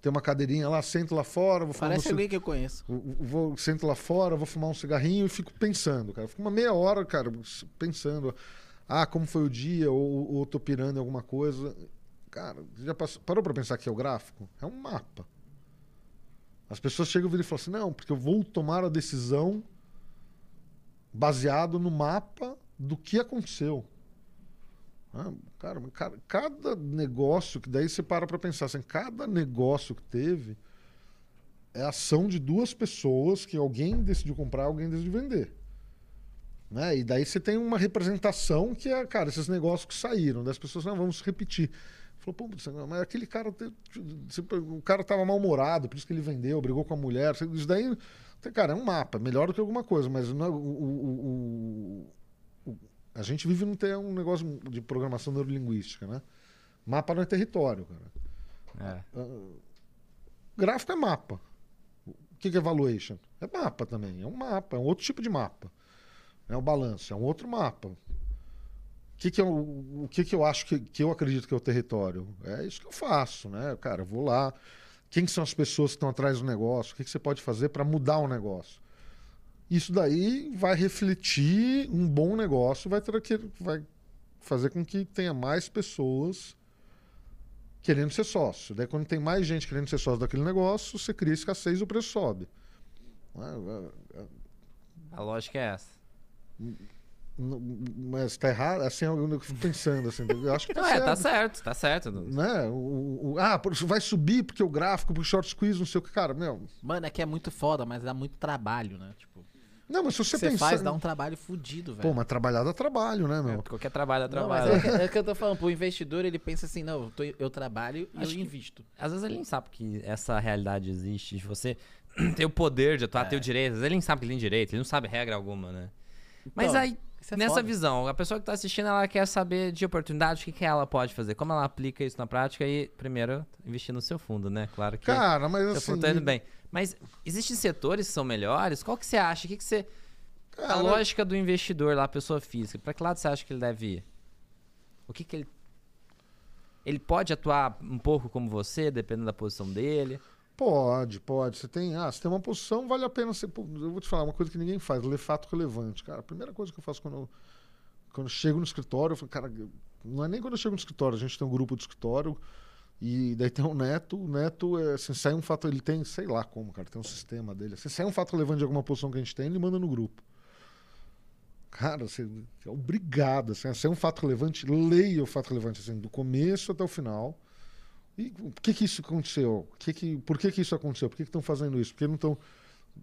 tem uma cadeirinha lá, sento lá fora, vou fumar Parece um, ci- alguém que eu conheço. vou, vou- sento lá fora, vou fumar um cigarrinho e fico pensando, cara. Fico uma meia hora, cara, pensando, ah, como foi o dia, ou, ou tô pirando em alguma coisa. Cara, já passou, parou pra pensar que é o gráfico? É um mapa. As pessoas chegam e falam assim, não, porque eu vou tomar a decisão baseado no mapa do que aconteceu. Ah, cara, mas ca- cada negócio que daí você para pra pensar assim, cada negócio que teve é a ação de duas pessoas que alguém decidiu comprar, alguém decidiu vender. Né? E daí você tem uma representação que é, cara, esses negócios que saíram, das pessoas, não, vamos repetir. Falou, pô, mas aquele cara, o cara tava mal-humorado, por isso que ele vendeu, brigou com a mulher. Isso daí, cara, é um mapa, melhor do que alguma coisa, mas não é, o, o- o- a gente vive num ter um negócio de programação neurolinguística, né? Mapa não é território, cara. É. Ah, Gráfico é mapa. O que que é valuation? É mapa também. É um mapa, é um outro tipo de mapa. É o balanço, é um outro mapa. O que, que, é o, que, que eu acho que, que eu acredito que é o território? É isso que eu faço, né? Cara, eu vou lá. Quem que são as pessoas que estão atrás do negócio? O que, que você pode fazer para mudar o negócio? Isso daí vai refletir um bom negócio, vai, ter vai fazer com que tenha mais pessoas querendo ser sócio. Daí, quando tem mais gente querendo ser sócio daquele negócio, você cria escassez e o preço sobe. Ah, A lógica é essa. Não, Mas tá errado? Assim, eu fico pensando, assim, eu acho que tá Não, é, certo. tá certo, tá certo. Né? O, o- ah, vai subir porque o gráfico, porque o short squeeze, não sei o que. Cara, meu. Mano, é que é muito foda, mas dá muito trabalho, né? Tipo, Não, mas se você você pensar. faz, dá um trabalho fudido, velho. Pô, mas trabalhar dá trabalho, né, meu? Qualquer trabalho é Não, trabalho. mas é, que- é que eu tô falando, pro investidor, ele pensa assim, não, eu, tô- eu trabalho e eu que- invisto. Às vezes ele nem sabe que essa realidade existe, de você [clears throat] ter o poder de atuar, ter o direito. Às vezes ele nem sabe que ele tem direito, ele não sabe regra alguma, né? Mas Então, aí, isso é nessa foda. visão, a pessoa que tá assistindo, ela quer saber de oportunidade, o que, que ela pode fazer, como ela aplica isso na prática e, primeiro, investir no seu fundo, né? Claro que Cara, mas seu assim. fundo tá indo bem. Mas existem setores que são melhores? Qual que você acha? O que, que você... A Cara, lógica do investidor lá, pessoa física, pra que lado você acha que ele deve ir? O que que ele. Ele pode atuar um pouco como você, dependendo da posição dele. Pode, pode. Você tem, ah, você tem uma posição, vale a pena você. Eu vou te falar uma coisa que ninguém faz, ler fato relevante. Cara, a primeira coisa que eu faço quando eu, quando eu chego no escritório, eu falo, cara, não é nem quando eu chego no escritório, a gente tem um grupo de escritório e daí tem o Neto. O Neto, é, assim, sai um fato, ele tem, sei lá como, cara, tem um sistema dele. Se sai um fato relevante de alguma posição que a gente tem, ele manda no grupo. Cara, você é obrigado, assim, se é um fato relevante, leia o fato relevante, assim, do começo até o final. E por que que isso aconteceu? Que que, por que que isso aconteceu? Por que que estão fazendo isso? Por que não estão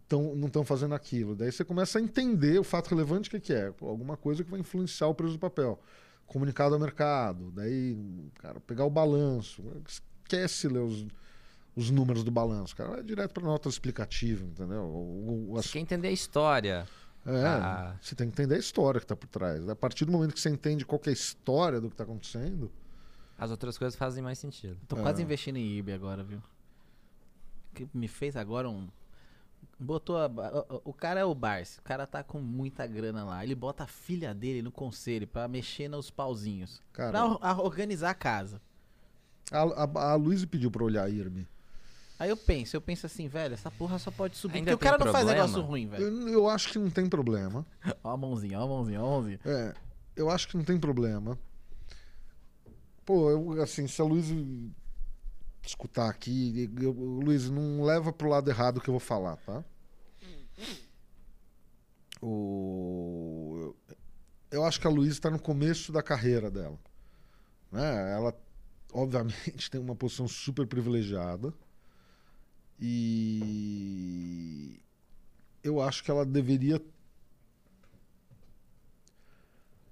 tão, não estão fazendo aquilo? Daí você começa a entender o fato relevante que, que é. Alguma coisa que vai influenciar o preço do papel. Comunicado ao mercado. Daí, cara, pegar o balanço. Esquece ler os, os números do balanço. Cara, vai direto para nota explicativa, entendeu? O, o, as- Você quer entender a história. é, Ah. você tem que entender a história que está por trás. A partir do momento que você entende qual é a história do que está acontecendo, As outras coisas fazem mais sentido. Tô É. quase investindo em IB agora, viu? Que me fez agora um. Botou. a- o- cara é o Barsi, o cara tá com muita grana lá. Ele bota a filha dele no conselho pra mexer nos pauzinhos. cara. Pra a- organizar a casa. A, a, a Luísa pediu para olhar a IRB. Aí eu penso, eu penso assim, velho, essa porra só pode subir. Ainda porque o cara tem não faz problema? negócio ruim, velho. Eu, eu acho que não tem problema. [laughs] Ó a mãozinha, ó a mãozinha, ó a mãozinha. É, eu acho que não tem problema. Pô, eu, assim, se a Luiz escutar aqui, Luiz, não leva pro lado errado o que eu vou falar, tá? O, eu acho que a Luísa está no começo da carreira dela. Né? Ela, obviamente, [laughs] tem uma posição super privilegiada. E eu acho que ela deveria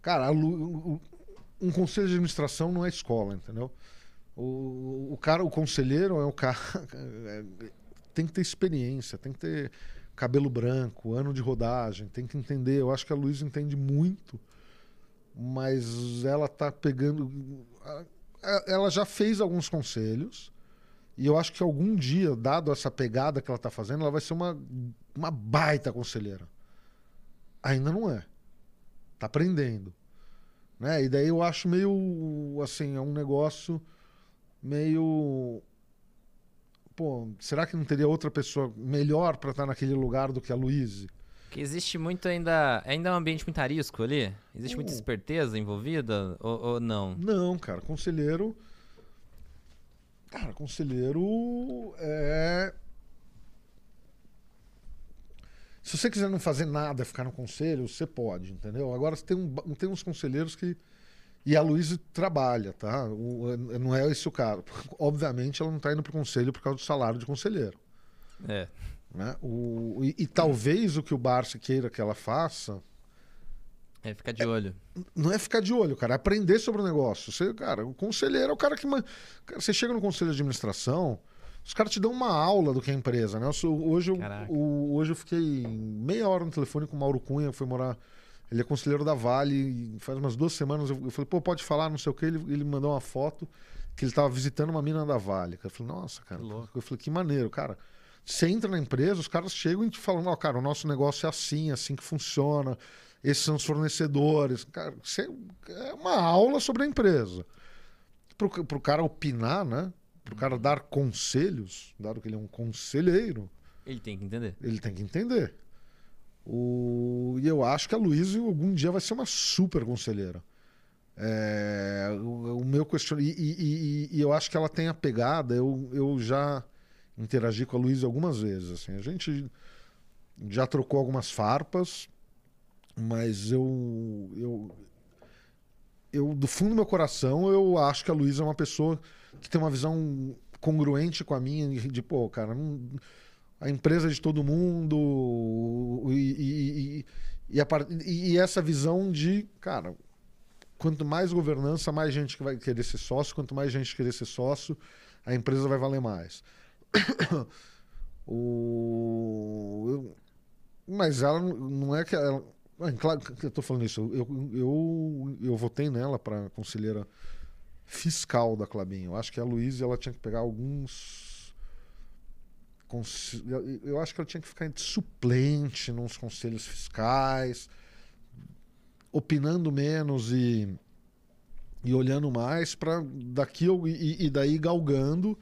Cara, a Lu- um conselho de administração não é escola, entendeu? O, o cara, o conselheiro é o cara. [laughs] é, tem que ter experiência, tem que ter cabelo branco, ano de rodagem, tem que entender. Eu acho que a Luísa entende muito, mas ela tá pegando. Ela já fez alguns conselhos, e eu acho que algum dia, dado essa pegada que ela tá fazendo, ela vai ser uma, uma baita conselheira. Ainda não é tá aprendendo. Né? E daí eu acho meio assim, é um negócio meio pô, será que não teria outra pessoa melhor para estar naquele lugar do que a Luíse? Que existe muito ainda. Ainda é um ambiente muito arisco ali? Existe muita Uh. esperteza envolvida? Ou, ou não? Não, cara, conselheiro Cara, conselheiro é Se você quiser não fazer nada, ficar no conselho, você pode, entendeu? Agora tem, um, tem uns conselheiros que. E a Luísa trabalha, tá? O- não é esse o caso. [laughs] Obviamente ela não está indo pro conselho por causa do salário de conselheiro. É. Né? O, e, e talvez o que o Barça queira que ela faça É, fica de olho. não é ficar de olho, cara, é aprender sobre o negócio. Você, cara, o conselheiro é o cara que. Cara, você chega no conselho de administração, os caras te dão uma aula do que é a empresa, né? Eu sou- hoje, eu, o- hoje eu fiquei meia hora no telefone com o Mauro Cunha, foi morar. Ele é conselheiro da Vale, e faz umas duas semanas eu, eu falei, pô, pode falar, não sei o que. Ele, ele me mandou uma foto que ele tava visitando uma mina da Vale. Eu falei, nossa, cara. Eu falei, que maneiro, cara. Você entra na empresa, os caras chegam e te falam, ó, cara, o nosso negócio é assim, é assim que funciona, esses são os fornecedores. Cara, você, é uma aula sobre a empresa. Pro, pro cara opinar, né? Pro cara dar conselhos, dado que ele é um conselheiro, Ele tem que entender. ele tem que entender. O... E eu acho que a Luísa algum dia vai ser uma super conselheira. É, o, o meu questionamento. E, e- e- e eu acho que ela tem a pegada. Eu, eu já interagi com a Luísa algumas vezes. Assim, a gente já trocou algumas farpas, mas eu, eu, eu, do fundo do meu coração, eu acho que a Luísa é uma pessoa que tem uma visão congruente com a minha, de, pô, cara, a empresa é de todo mundo e, e- e- a e- essa visão de, cara, quanto mais governança, mais gente que vai querer ser sócio, quanto mais gente querer ser sócio, a empresa vai valer mais. [coughs] o, mas ela não- é que ela. Ah, Claro que eu tô falando isso. Eu, eu, eu votei nela para conselheira fiscal da Clabin. Eu acho que a Luísa ela tinha que pegar alguns eu- acho que ela tinha que ficar de suplente nos conselhos fiscais, opinando menos e, e olhando mais para daqui e, e daí galgando.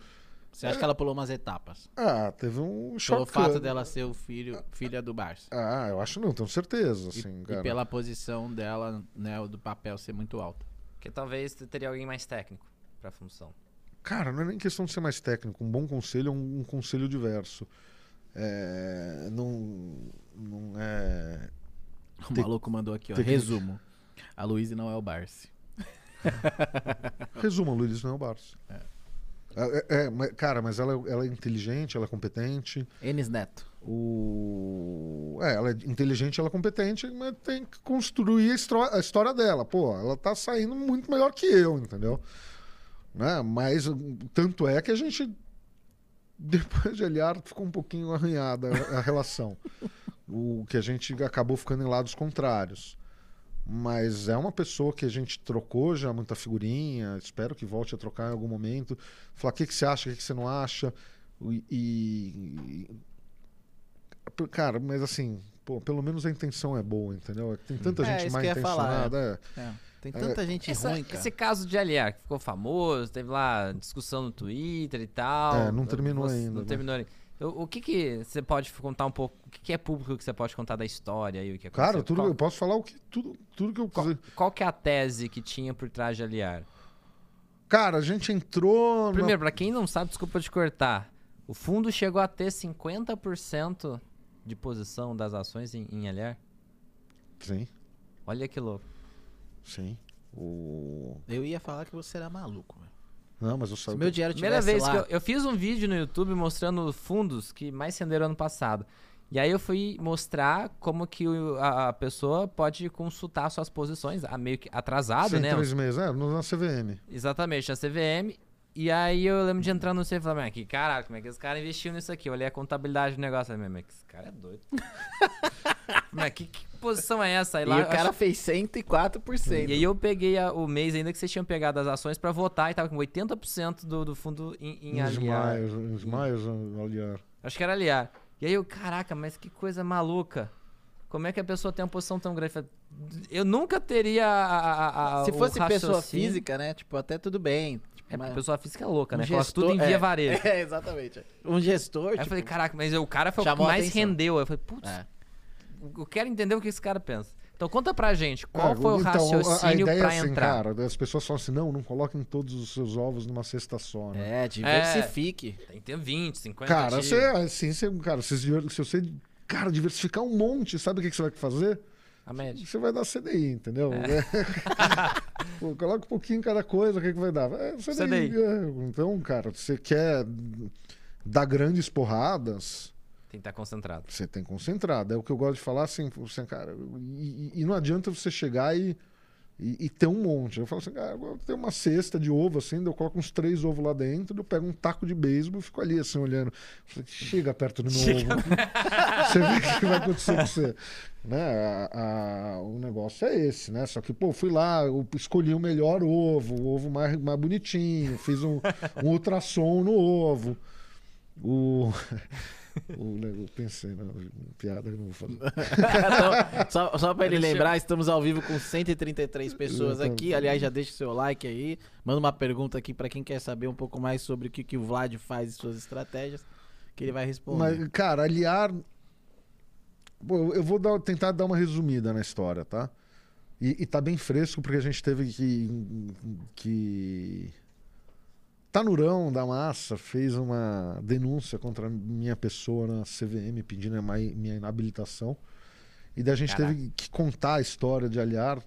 Você acha que ela pulou umas etapas? Ah, teve um Pelo choque. fato dela ser o filho, filha do Barça. Ah, eu acho não, tenho certeza, E, assim, e cara. pela posição dela, né, do papel ser muito alta. Porque talvez teria alguém mais técnico pra função. Cara, não é nem questão de ser mais técnico. Um bom conselho é um, um conselho diverso. É, não, não é. O Tem- maluco mandou aqui, ó. que- Resumo. A Luísa não é o Barça. Resuma, Luiz não é o Barça. É. É, é, é, cara, mas ela, ela é inteligente, ela é competente. Enes Neto. O... É, ela é inteligente, ela é competente, mas tem que construir a, história dela. Pô, ela tá saindo muito melhor que eu, entendeu? Né? Mas tanto é que a gente, depois de olhar, ficou um pouquinho arranhada a relação. o que a gente acabou ficando em lados contrários. Mas é uma pessoa que a gente trocou já muita figurinha, espero que volte a trocar em algum momento. Falar o que, que você acha, o que, que você não acha. E, e- Cara, mas assim, pô, pelo menos a intenção é boa, entendeu? Tem tanta É, gente eu ia falar, intencionada. é. É, Tem tanta gente Essa- ruim, cara. esse caso de Aliar, que ficou famoso, teve lá discussão no Twitter e tal. É, não terminou Você- ainda, Não né? terminou ainda. O, o que que você pode contar um pouco? O que, que é público que você pode contar da história aí? O que Cara, aconteceu? tudo, qual, eu posso falar o que, tudo, tudo que eu qual, qual que é a tese que tinha por trás de Aliar? Cara, a gente entrou. na- Primeiro, pra quem não sabe, desculpa te cortar. O fundo chegou a ter 50% de posição das ações em, em Aliar. Sim, Olha que louco. sim. O... Eu ia falar que você era maluco, velho. Não, mas eu Se sabe. meu dinheiro Primeira vez lá... que eu, eu fiz um vídeo no YouTube mostrando fundos que mais renderam ano passado. E aí eu fui mostrar como que o- a, a pessoa pode consultar suas posições, a meio que atrasado, Sim, né? três meses. É, no- na CVM. Exatamente, a CVM. E aí eu lembro de entrar no C e falar, mas que caralho, como é que esse cara investiu nisso aqui? Eu olhei a contabilidade do negócio, eu falei, mas que esse cara é doido. [laughs] mas que, que posição é essa? Aí E lá, o cara acho- fez 104%. e aí eu peguei a- o mês ainda que vocês tinham pegado as ações pra votar e tava com 80% do, do fundo em, em Uns aliar. maios, uns maios, aliar. Acho que era aliar. E aí eu, caraca, mas que coisa maluca. Como é que a pessoa tem uma posição tão grande? Eu nunca teria a, a- a- Se o fosse pessoa física, né? Tipo, até tudo bem. Tipo, É, mas- pessoa física é louca, um né? Coloca gestor- tudo em via é, varejo. [laughs] É, exatamente. Um gestor, Aí eu tipo, falei, caraca, mas o cara foi o que mais atenção. rendeu. Aí Eu falei, putz, é. eu quero entender o que esse cara pensa. Então conta pra gente, qual É, foi o então, raciocínio a ideia pra é assim, entrar? Cara, as pessoas falam assim: não, não coloquem todos os seus ovos numa cesta só. Né? É, diversifique. Tem que ter 20, 50 Cara, você, assim, você, cara, se, se você cara, diversificar um monte, sabe o que, que você vai fazer? A média. Você vai dar CDI, entendeu? [laughs] Pô, coloca um pouquinho em cada coisa, o que, que vai dar? É, CDI. CDI. é. Então, cara, você quer dar grandes porradas, Tem que estar concentrado. você tem concentrado. É o que eu gosto de falar assim, você, cara, e- e não adianta você chegar e, e, e ter um monte. Eu falo assim, cara, eu tenho uma cesta de ovo assim, eu coloco uns três ovos lá dentro, eu pego um taco de beisebol e fico ali assim olhando. Chega perto do meu Chega ovo. [laughs] você vê o que vai acontecer com você. Né? A- a- o negócio é esse, né? Só que, pô, fui lá, eu escolhi o melhor ovo, o ovo mais, mais bonitinho, fiz um, um ultrassom no ovo. O. [laughs] [laughs] O, eu pensei na piada que eu não vou fazer. Então, [laughs] só, só pra ele Deixa eu- lembrar, estamos ao vivo com 133 pessoas Exatamente. aqui. Aliás, já deixa o seu like aí. Manda uma pergunta aqui pra quem quer saber um pouco mais sobre o que, que o Vlad faz e suas estratégias, que ele vai responder. Mas, cara, aliar. Pô, eu vou dar- tentar dar uma resumida na história, tá? E, e tá bem fresco porque a gente teve que. que... Tanurão da Massa fez uma denúncia contra a minha pessoa na CVM pedindo minha inabilitação. E daí a gente Caraca. teve que contar a história de aliar.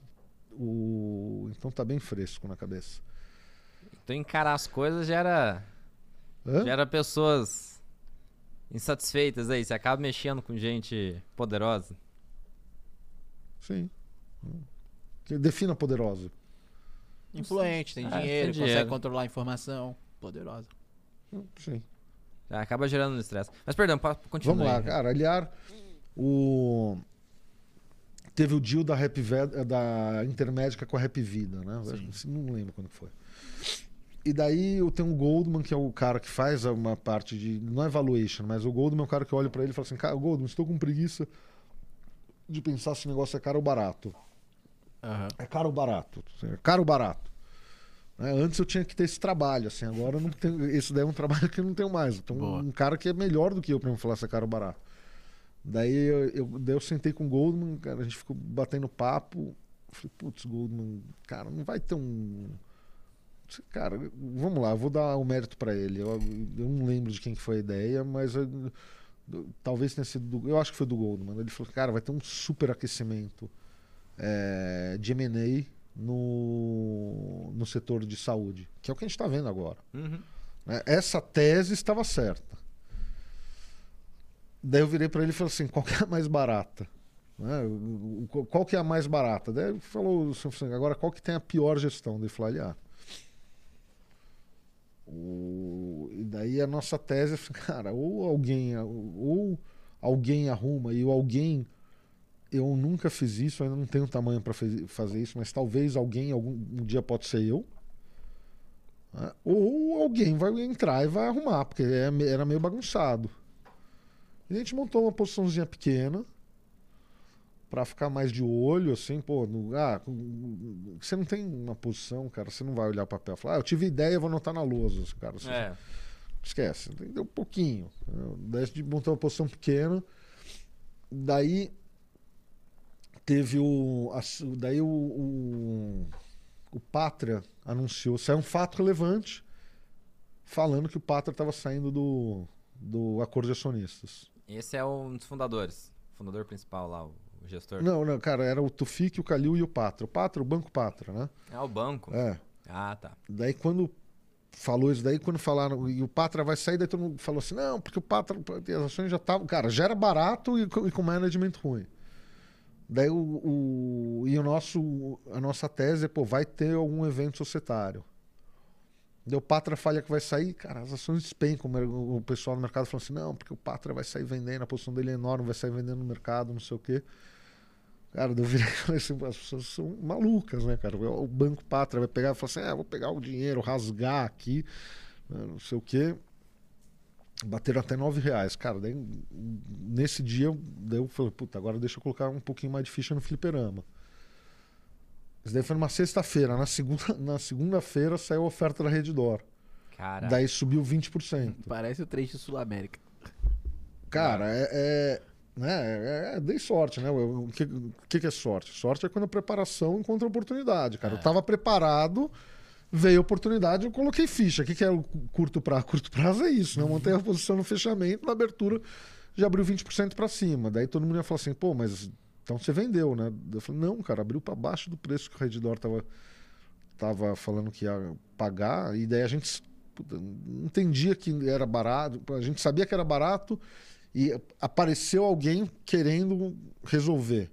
O... Então tá bem fresco na cabeça. Então encarar as coisas gera, Hã? gera pessoas insatisfeitas aí. Você acaba mexendo com gente poderosa. Sim. Que defina poderosa. Influente, tem É, dinheiro, tem consegue dinheiro. controlar a informação. Poderosa. Sim. Já acaba gerando estresse. Mas perdão, continua. Vamos lá, cara. Aliar, o... teve o deal da, Rap Ve- da Intermédica com a Rap Vida, né? Sim. Não lembro quando que foi. E daí eu tenho o Goldman, que é o cara que faz uma parte de. Não é valuation, mas o Goldman é o cara que olha pra ele e fala assim: Cara, Goldman, estou com preguiça de pensar se o negócio é caro ou barato. Aham. É caro ou barato? É caro ou barato? Né? Antes eu tinha que ter esse trabalho, assim, agora eu não tenho. Esse daí é um trabalho que eu não tenho mais. Então, Boa. um cara que é melhor do que eu pra me falar se é caro ou barato. Daí eu, eu- daí eu sentei com o Goldman, cara, a gente ficou batendo papo. Falei, putz, Goldman, cara, não vai ter um. Cara, vamos lá, eu vou dar o mérito pra ele. Eu, eu não lembro de quem que foi a ideia, mas eu- eu- talvez tenha sido. Do, eu acho que foi do Goldman. Ele falou, cara, vai ter um super aquecimento é, de M&A no, no setor de saúde, que é o que a gente está vendo agora. Uhum. né? Essa tese estava certa. Daí eu virei para ele e falei assim, qual que é a mais barata? Né? Qual que é a mais barata? Daí ele falou, assim, agora qual que tem a pior gestão? Daí eu falei, ah, o- E daí a nossa tese é, [laughs] cara, ou alguém, ou alguém arruma e o alguém eu nunca fiz isso, eu ainda não tenho tamanho para fazer isso, mas talvez alguém algum um dia pode ser eu. né? Ou alguém vai entrar e vai arrumar, porque é era meio bagunçado. E a gente montou uma posiçãozinha pequena para ficar mais de olho, assim, pô, no, ah, você não tem uma posição, cara, você não vai olhar o papel e falar, ah, eu tive ideia, vou anotar na lousa, cara. Você- É. Esquece, tem que ter um pouquinho. entendeu? Daí a gente montou uma posição pequena. Daí teve o. a daí o, o, o Pátria anunciou, saiu um fato relevante falando que o Pátria estava saindo do, do acordo de acionistas. Esse é um dos fundadores. Fundador principal lá, o gestor. Não, não, cara, era o Tufik, o Calil e o Pátria. O Pátria, o Banco Pátria, né? É o banco. É. Ah, tá. Daí quando falou isso daí, quando falaram, e o Patra vai sair, daí todo mundo falou assim, não, porque o Patra, as ações já estavam, cara, já era barato e, e com management ruim. Daí o, o- e o nosso, a nossa tese é, pô, vai ter algum evento societário. O Patra falha que vai sair, cara, as ações despencam, o pessoal no mercado falou assim, não, porque o Patra vai sair vendendo, a posição dele é enorme, vai sair vendendo no mercado, não sei o quê. Cara, eu virei [laughs] assim, as pessoas são malucas, né, cara? O Banco Pátria vai pegar e falar assim, ah, vou pegar o dinheiro, rasgar aqui, né, não sei o quê. Bateram até nove reais. Cara, daí, nesse dia, eu- daí eu falei, puta, agora deixa eu colocar um pouquinho mais de ficha no fliperama. Isso daí foi numa sexta-feira. Na segunda, [laughs] na segunda-feira saiu a oferta da Redditor. Cara. Daí subiu 20%. [laughs] Parece o trecho Sul-América. Cara, é, é, né, é- é- dei sorte, né? O que, que que é sorte? Sorte é quando a preparação encontra oportunidade, cara. É. Eu tava preparado, veio a oportunidade, eu coloquei ficha. O que, que é o curto prazo? [laughs] Curto prazo é isso, né? Eu a posição no fechamento, na abertura já abriu 20% para cima. Daí todo mundo ia falar assim, pô, mas então você vendeu, né? Eu falei, não, cara, abriu para baixo do preço que o Redditor tava, tava falando que ia pagar, e daí a gente puta, entendia que era barato, a gente sabia que era barato e apareceu alguém querendo resolver.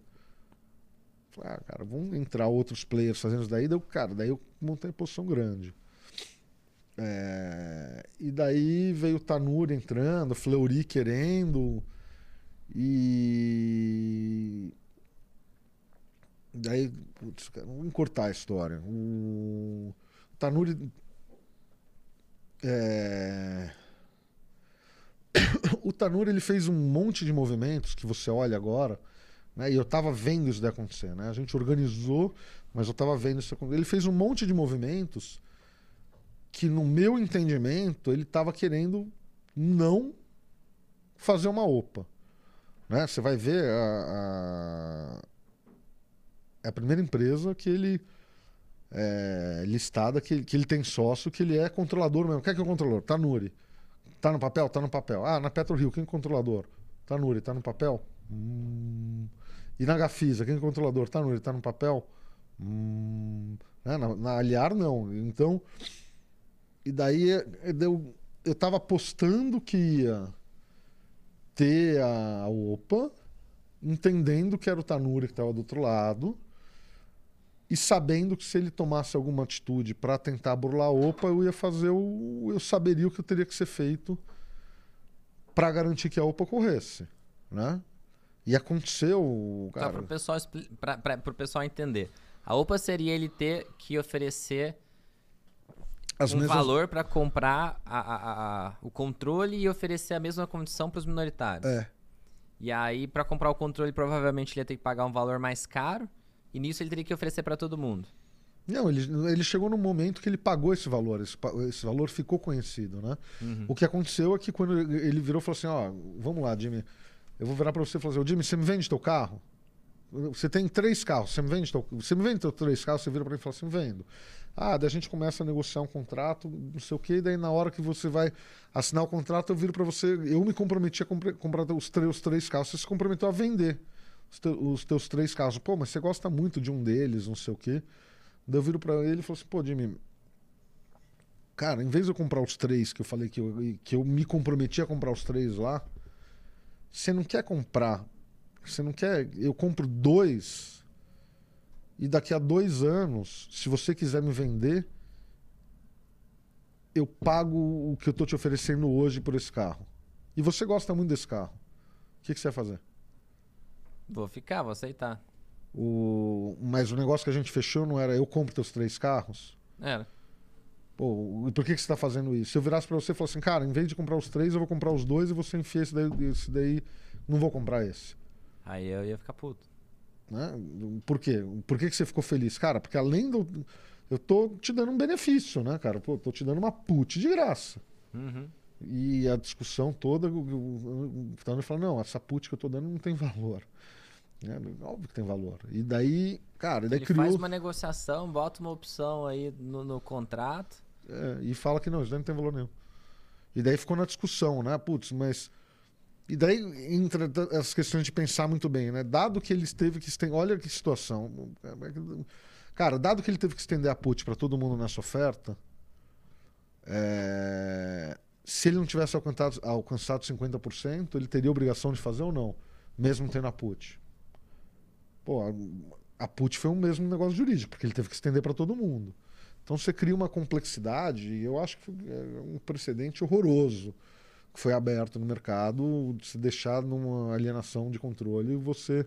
Ah, cara, vamos entrar outros players fazendo isso daí, daí, eu, cara, daí eu montei posição grande. É, e daí veio o Tanuri entrando, Fleury querendo. E. Daí, putz, cara, vamos encurtar a história. O Tanuri. É... [coughs] o Tanuri ele fez um monte de movimentos que você olha agora, né? E eu tava vendo isso acontecer, né? A gente organizou, mas eu tava vendo isso acontecer. Ele fez um monte de movimentos que, no meu entendimento, ele tava querendo não fazer uma OPA. Né? Você vai ver a, a, é a primeira empresa que ele é listada, que, que ele tem sócio, que ele é controlador mesmo. Quem é que é o controlador? Tanuri. Tá no papel? Tá no papel. Ah, na PetroRio, quem é controlador? Tanuri, tá no papel? Hum. E na Gafisa, quem é controlador? Tanuri, tá no papel? Hum. Né? Na, na Aliar, não. Então, e daí eh, eu, eu tava apostando que ia ter a, OPA, entendendo que era o Tanuri que estava do outro lado, e sabendo que se ele tomasse alguma atitude para tentar burlar a OPA, eu ia fazer o. Eu saberia o que teria que ser feito para garantir que a OPA corresse. Né? E aconteceu. Só Cara, para o pessoal, expli- pra- pra- pro pessoal entender. A OPA seria ele ter que oferecer As um mesmas- valor para comprar a- a- a- o controle e oferecer a mesma condição para os minoritários. É. E aí, para comprar o controle, provavelmente ele ia ter que pagar um valor mais caro. E nisso ele teria que oferecer para todo mundo. Não, ele, ele chegou num momento que ele pagou esse valor, esse, esse valor ficou conhecido, né? Uhum. O que aconteceu é que quando ele ele virou e falou assim, ó, vamos lá, Jimmy, eu vou virar pra você e falar assim, Jimmy, você me vende teu carro? Você tem três carros, você me vende teu, você me vende teus três carros, você vira pra mim e fala assim, vendo. Ah, daí a gente começa a negociar um contrato, não sei o quê, e daí na hora que você vai assinar o contrato, eu viro pra você, eu me comprometi a compre- comprar os, três- os três carros, você se comprometeu a vender os, teu- os teus três carros. Pô, mas você gosta muito de um deles, não sei o quê. Daí eu viro pra ele e falo assim, pô, Jimmy, cara, em vez de eu comprar os três que eu falei que eu, que eu me comprometi a comprar os três lá, você não quer comprar, você não quer, eu compro dois e daqui a dois anos, se você quiser me vender, eu pago o que eu tô te oferecendo hoje por esse carro. E você gosta muito desse carro. O que, que você vai fazer? Vou ficar, vou aceitar. O... Mas o negócio que a gente fechou não era eu compro teus três carros? Era. Pô, e por que, que você está fazendo isso? Se eu virasse para você e falasse assim, cara, em vez de comprar os três, eu vou comprar os dois e você enfia esse daí, esse daí não vou comprar esse. Aí eu ia ficar puto. Né? Por quê? Por que, que você ficou feliz? Cara, porque além do. Eu tô te dando um benefício, né, cara? Pô, tô te dando uma put de graça. Uhum. E a discussão toda, o- Tano fala, não, essa put que eu tô dando não tem valor. Né? Óbvio que tem valor. E daí, cara, daí Ele criou. faz uma negociação, bota uma opção aí no, no contrato. É, e fala que não, isso daí não tem valor nenhum. E daí ficou na discussão, né? Putz, mas. E daí entra as questões de pensar muito bem, né? Dado que ele teve que estender. Olha que situação. Cara, dado que ele teve que estender a put para todo mundo nessa oferta, é, se ele não tivesse alcançado, alcançado 50%, ele teria obrigação de fazer ou não, mesmo tendo a put. Pô, a put foi o mesmo negócio jurídico, porque ele teve que estender para todo mundo. Então você cria uma complexidade, e eu acho que foi é, um precedente horroroso que foi aberto no mercado, de se deixar numa alienação de controle e você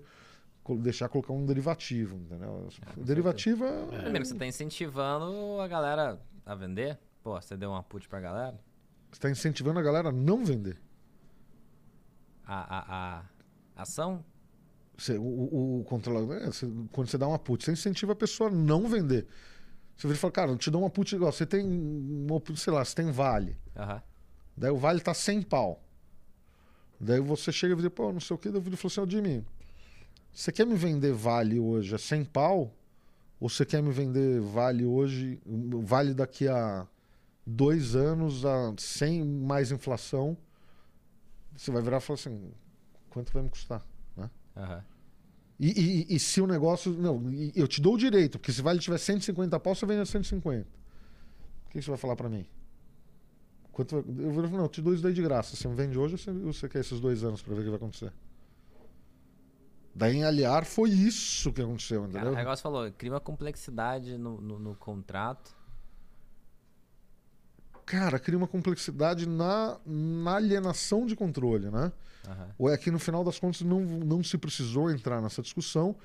deixar colocar um derivativo, entendeu? com o derivativo é, Primeiro, você tá incentivando a galera a vender. Pô, você deu uma put pra galera. você está incentivando a galera a não vender. A, a, a ação Você- o, o, o controlador, é, você- quando você dá uma put, você incentiva a pessoa a não vender. Você vira e fala, cara, eu te dou uma put igual, você tem, sei lá, você tem vale. Aham. Daí o vale tá 100 pau. Daí você chega e diz, pô, não sei o que. Daí ele falou assim, ô Jimmy, você quer me vender vale hoje a 100 pau? Ou você quer me vender vale hoje, vale daqui a dois anos a 100 mais inflação? Você vai virar e falar assim, quanto vai me custar? Né? Aham. E, e- e se o negócio. Não, eu te dou o direito, porque se vale tiver 150 pau, você vende a 150. O que você vai falar pra mim? Quanto eu vou falar, não, eu te dou isso daí de graça. Você me vende hoje ou você, você quer esses dois anos pra ver o que vai acontecer? Daí em aliar foi isso que aconteceu, entendeu? o negócio falou, cria uma complexidade no, no, no contrato. Cara, cria uma complexidade na, na alienação de controle, né? Aham. Ou é que no final das contas não, não se precisou entrar nessa discussão,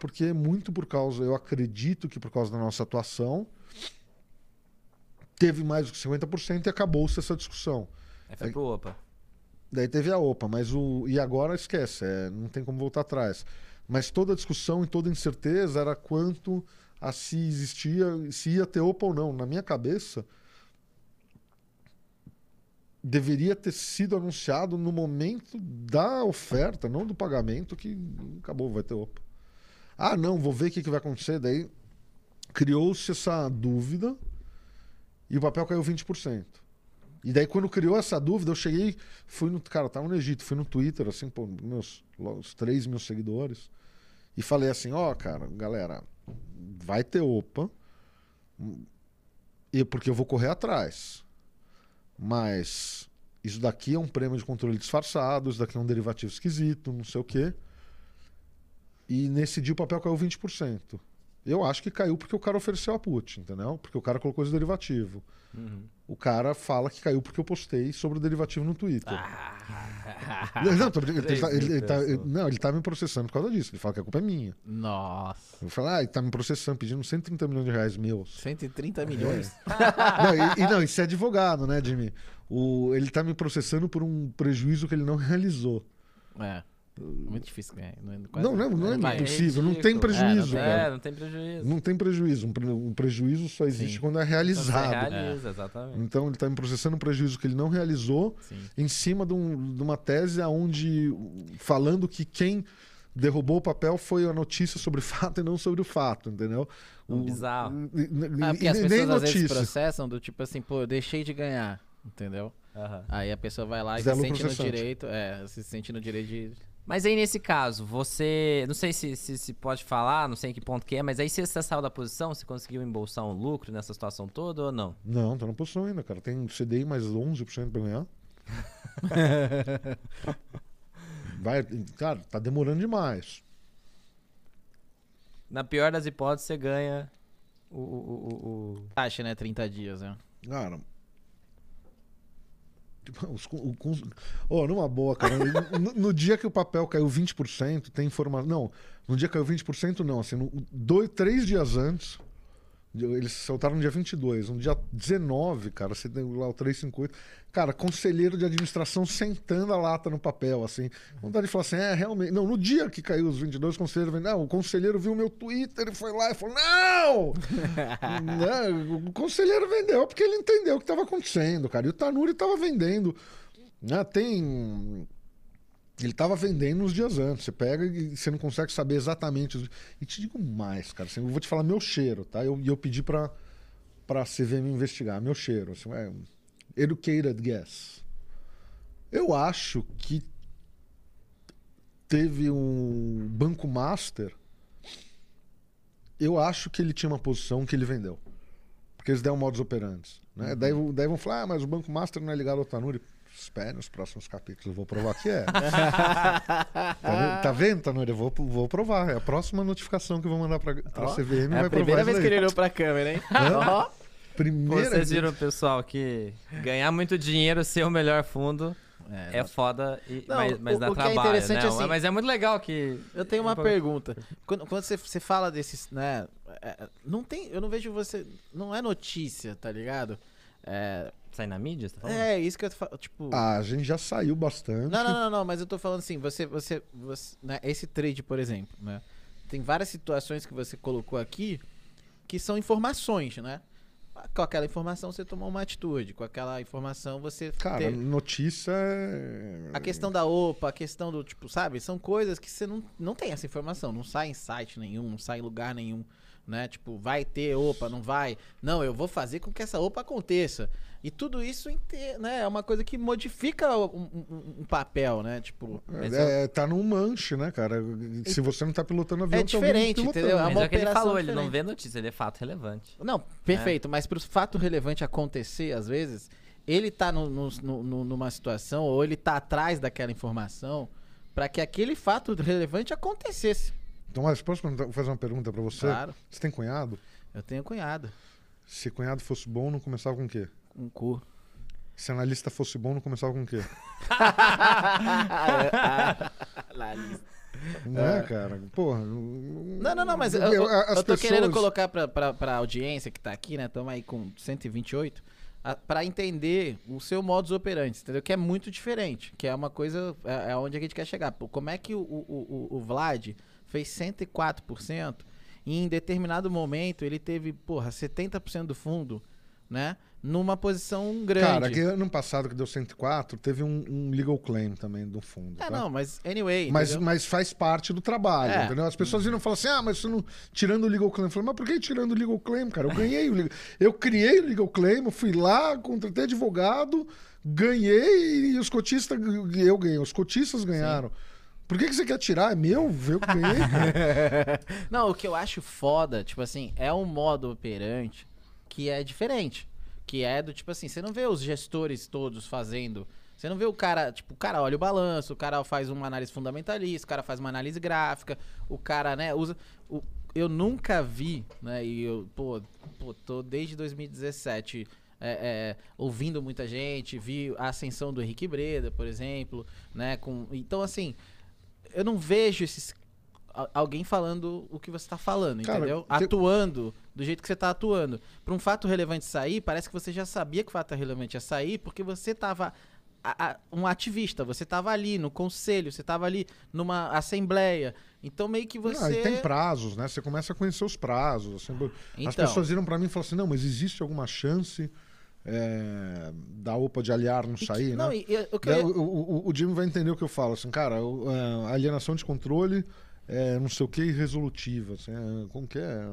porque é muito por causa, eu acredito que por causa da nossa atuação, teve mais do que 50% e acabou-se essa discussão. Aí foi pro OPA. Daí teve a OPA, mas o. E agora esquece, é, não tem como voltar atrás. Mas toda a discussão e toda a incerteza era quanto a se existia, se ia ter OPA ou não. Na minha cabeça, deveria ter sido anunciado no momento da oferta, não do pagamento, que acabou, vai ter OPA. Ah, não, vou ver o que, que vai acontecer. Daí criou-se essa dúvida e o papel caiu 20%. E daí, quando criou essa dúvida, eu cheguei, fui no. Cara, eu tava no Egito, fui no Twitter, assim, pô, meus os 3 mil seguidores. E falei assim: ó, cara, galera, vai ter OPA. E porque eu vou correr atrás. Mas isso daqui é um prêmio de controle disfarçado, isso daqui é um derivativo esquisito, não sei o quê. E nesse dia o papel caiu 20%. Eu acho que caiu porque o cara ofereceu a put, entendeu? Porque o cara colocou esse derivativo. Uhum. o cara fala que caiu porque eu postei sobre o derivativo no Twitter. Ah. Não, tô brincando, ele, tá, ele- ele tá- não, ele tá me processando por causa disso. Ele fala que a culpa é minha. Nossa. Eu falo, ah, ele tá me processando, pedindo 130 milhões de reais meus. 130 milhões. não, e, e não, isso é advogado, né, Jimmy? O, ele tá me processando por um prejuízo que ele não realizou. É. Muito difícil ganhar. Não, é Não, não, não é vai. impossível, não tem prejuízo, É, não. É, não tem prejuízo. Não tem prejuízo. Um, pre- prejuízo só existe Sim. quando é Então, realizado. realiza, exatamente. Então ele está me processando um prejuízo que ele não realizou Sim. em cima de, um- de uma tese onde falando que quem derrubou o papel foi a notícia sobre o [laughs] fato e não sobre o fato, entendeu? Um bizarro. Ah, porque as pessoas às vezes processam do tipo assim, pô, eu deixei de ganhar. Entendeu? Aham. Aí a pessoa vai lá e Zé se sente no direito. É, se sente no direito de. Mas aí nesse caso, você. Não sei se, se, se pode falar, não sei em que ponto que é, mas aí se você saiu da posição, você conseguiu embolsar um lucro nessa situação toda ou não? Não, tá na posição ainda, cara. Tem CDI mais 11% pra ganhar. [laughs] Vai, cara, tá demorando demais. Na pior das hipóteses, você ganha o. o, o, o- Taxa, né? 30 dias, né? Cara. Tipo, [laughs] Os, con- o cons- Ô, numa boa, cara. no, no dia que o papel caiu 20%, tem informação. Não, no dia que caiu 20%, não. Assim, no, dois, três dias antes, eles soltaram no dia 22. No dia 19, cara, você tem lá o 358. Cara, conselheiro de administração sentando a lata no papel, assim. Vontade de falar assim, é, realmente. Não, no dia que caiu os 22, o conselheiro vem, não, o conselheiro viu meu Twitter, ele foi lá e falou, não! [laughs] Né, O conselheiro vendeu porque ele entendeu o que estava acontecendo, cara. E o Tanuri estava vendendo. né, Tem. Ele estava vendendo uns dias antes. Você pega e você não consegue saber exatamente. os- E te digo mais, cara. assim, eu vou te falar meu cheiro, tá? Eu- E eu, pedi para para CVM investigar. Meu cheiro. Assim, é, educated guess. Eu acho que teve um Banco Master. Eu acho que ele tinha uma posição que ele vendeu. Porque eles deram modus operantes. Né? Daí, daí vão falar, ah, mas o Banco Master não é ligado ao Tanuri. Espere nos próximos capítulos, eu vou provar que é. [laughs] tá, vendo- tá vendo, Tanuri? Eu vou, vou provar. É a próxima notificação que eu vou mandar pra, pra Ó, CVM. É vai a primeira vez que ele olhou pra câmera, hein? Ó. Primeira Vocês viram, pessoal, que ganhar muito dinheiro, ser o melhor fundo, é, foda, e- Não, mas, mas o- dá o que é trabalho, interessante né? é assim- Mas é muito legal que... Eu tenho uma pergunta. Quando, quando você, você fala desses, né? é, não tem. Eu não vejo você. Não é notícia, tá ligado? É, Sai na mídia, você tá falando? é isso que eu tô falando. Tipo. Ah, a gente já saiu bastante. Não, não, não, não, mas eu tô falando assim, você, você, você né, esse trade, por exemplo, né? Tem várias situações que você colocou aqui que são informações, né? Com aquela informação você tomou uma atitude, com aquela informação você Cara, teve- notícia é. a questão da OPA, a questão do, tipo, sabe? São coisas que você não, não tem essa informação, não sai em site nenhum, não sai em lugar nenhum, né? Tipo, vai ter OPA, não vai. Não, eu vou fazer com que essa OPA aconteça. E tudo isso inte- né, é uma coisa que modifica o- um, um- um papel, né? Tipo, Mas É, tá num manche, né, cara? Se você não tá pilotando avião, É diferente, pilotando. entendeu? É Mas uma é o que ele falou, ele não diferente. vê notícia, ele é fato relevante. Não, perfeito, mas pro fato relevante acontecer, às vezes, ele tá no- no- no- numa situação, ou ele tá atrás daquela informação, pra que aquele fato relevante acontecesse. Então, mas posso fazer uma pergunta pra você? Claro. Você tem cunhado? Eu tenho cunhado, Se cunhado fosse bom, não começava com o quê? um cu. Se analista fosse bom, não começava com o quê? [laughs] Larissa. Não é, cara? Porra. Não, não, não, mas eu, eu, eu tô querendo colocar pra, pra, pra audiência que tá aqui, né? Estamos aí com 128, a, pra entender o seu modus operandi, entendeu? Que é muito diferente, que é uma coisa, é, é onde a gente quer chegar. Pô, como é que o, o, o, o Vlad fez 104% e em determinado momento ele teve, porra, 70% do fundo, né? Numa posição grande. Cara, que ano passado que deu 104, teve um, um legal claim também do fundo. É, tá? não, mas anyway. Mas, entendeu? mas faz parte do trabalho, É. entendeu? As pessoas viram e falam assim: ah, mas você não. Tirando o legal claim. Eu falei, mas por que tirando o legal claim, cara? Eu ganhei o legal. Eu criei o legal claim, eu fui lá, contratei advogado, ganhei e os cotistas. Eu ganhei, os cotistas ganharam. Por que, que você quer tirar? É meu? Eu [laughs] ganhei. Não, o que eu acho foda, tipo assim, é um modo operante que é diferente. Que é do tipo assim, você não vê os gestores todos fazendo. Você não vê o cara, tipo, o cara olha o balanço, o cara faz uma análise fundamentalista, o cara faz uma análise gráfica, o cara, né, usa. o- eu nunca vi, né, e eu, pô, pô, tô desde 2017 é, é, ouvindo muita gente, vi a ascensão do Henrique Breda, por exemplo, né? Com, então, assim, eu não vejo esses alguém falando o que você tá falando, Cara, entendeu? Atuando do jeito que você tá atuando. Pra um fato relevante sair, parece que você já sabia que o fato relevante ia sair, porque você tava a- a- um ativista, você tava ali no conselho, você tava ali numa assembleia. Então meio que você Não, e tem prazos, né? Você começa a conhecer os prazos. assim, As Então. pessoas viram pra mim e falaram assim: não, mas existe alguma chance é, da OPA de aliar não sair, não, né? eu Daí ia- o, o, o Jimmy vai entender o que eu falo, assim, cara, o- a alienação de controle é não sei o que irresolutiva, assim, é, como que é?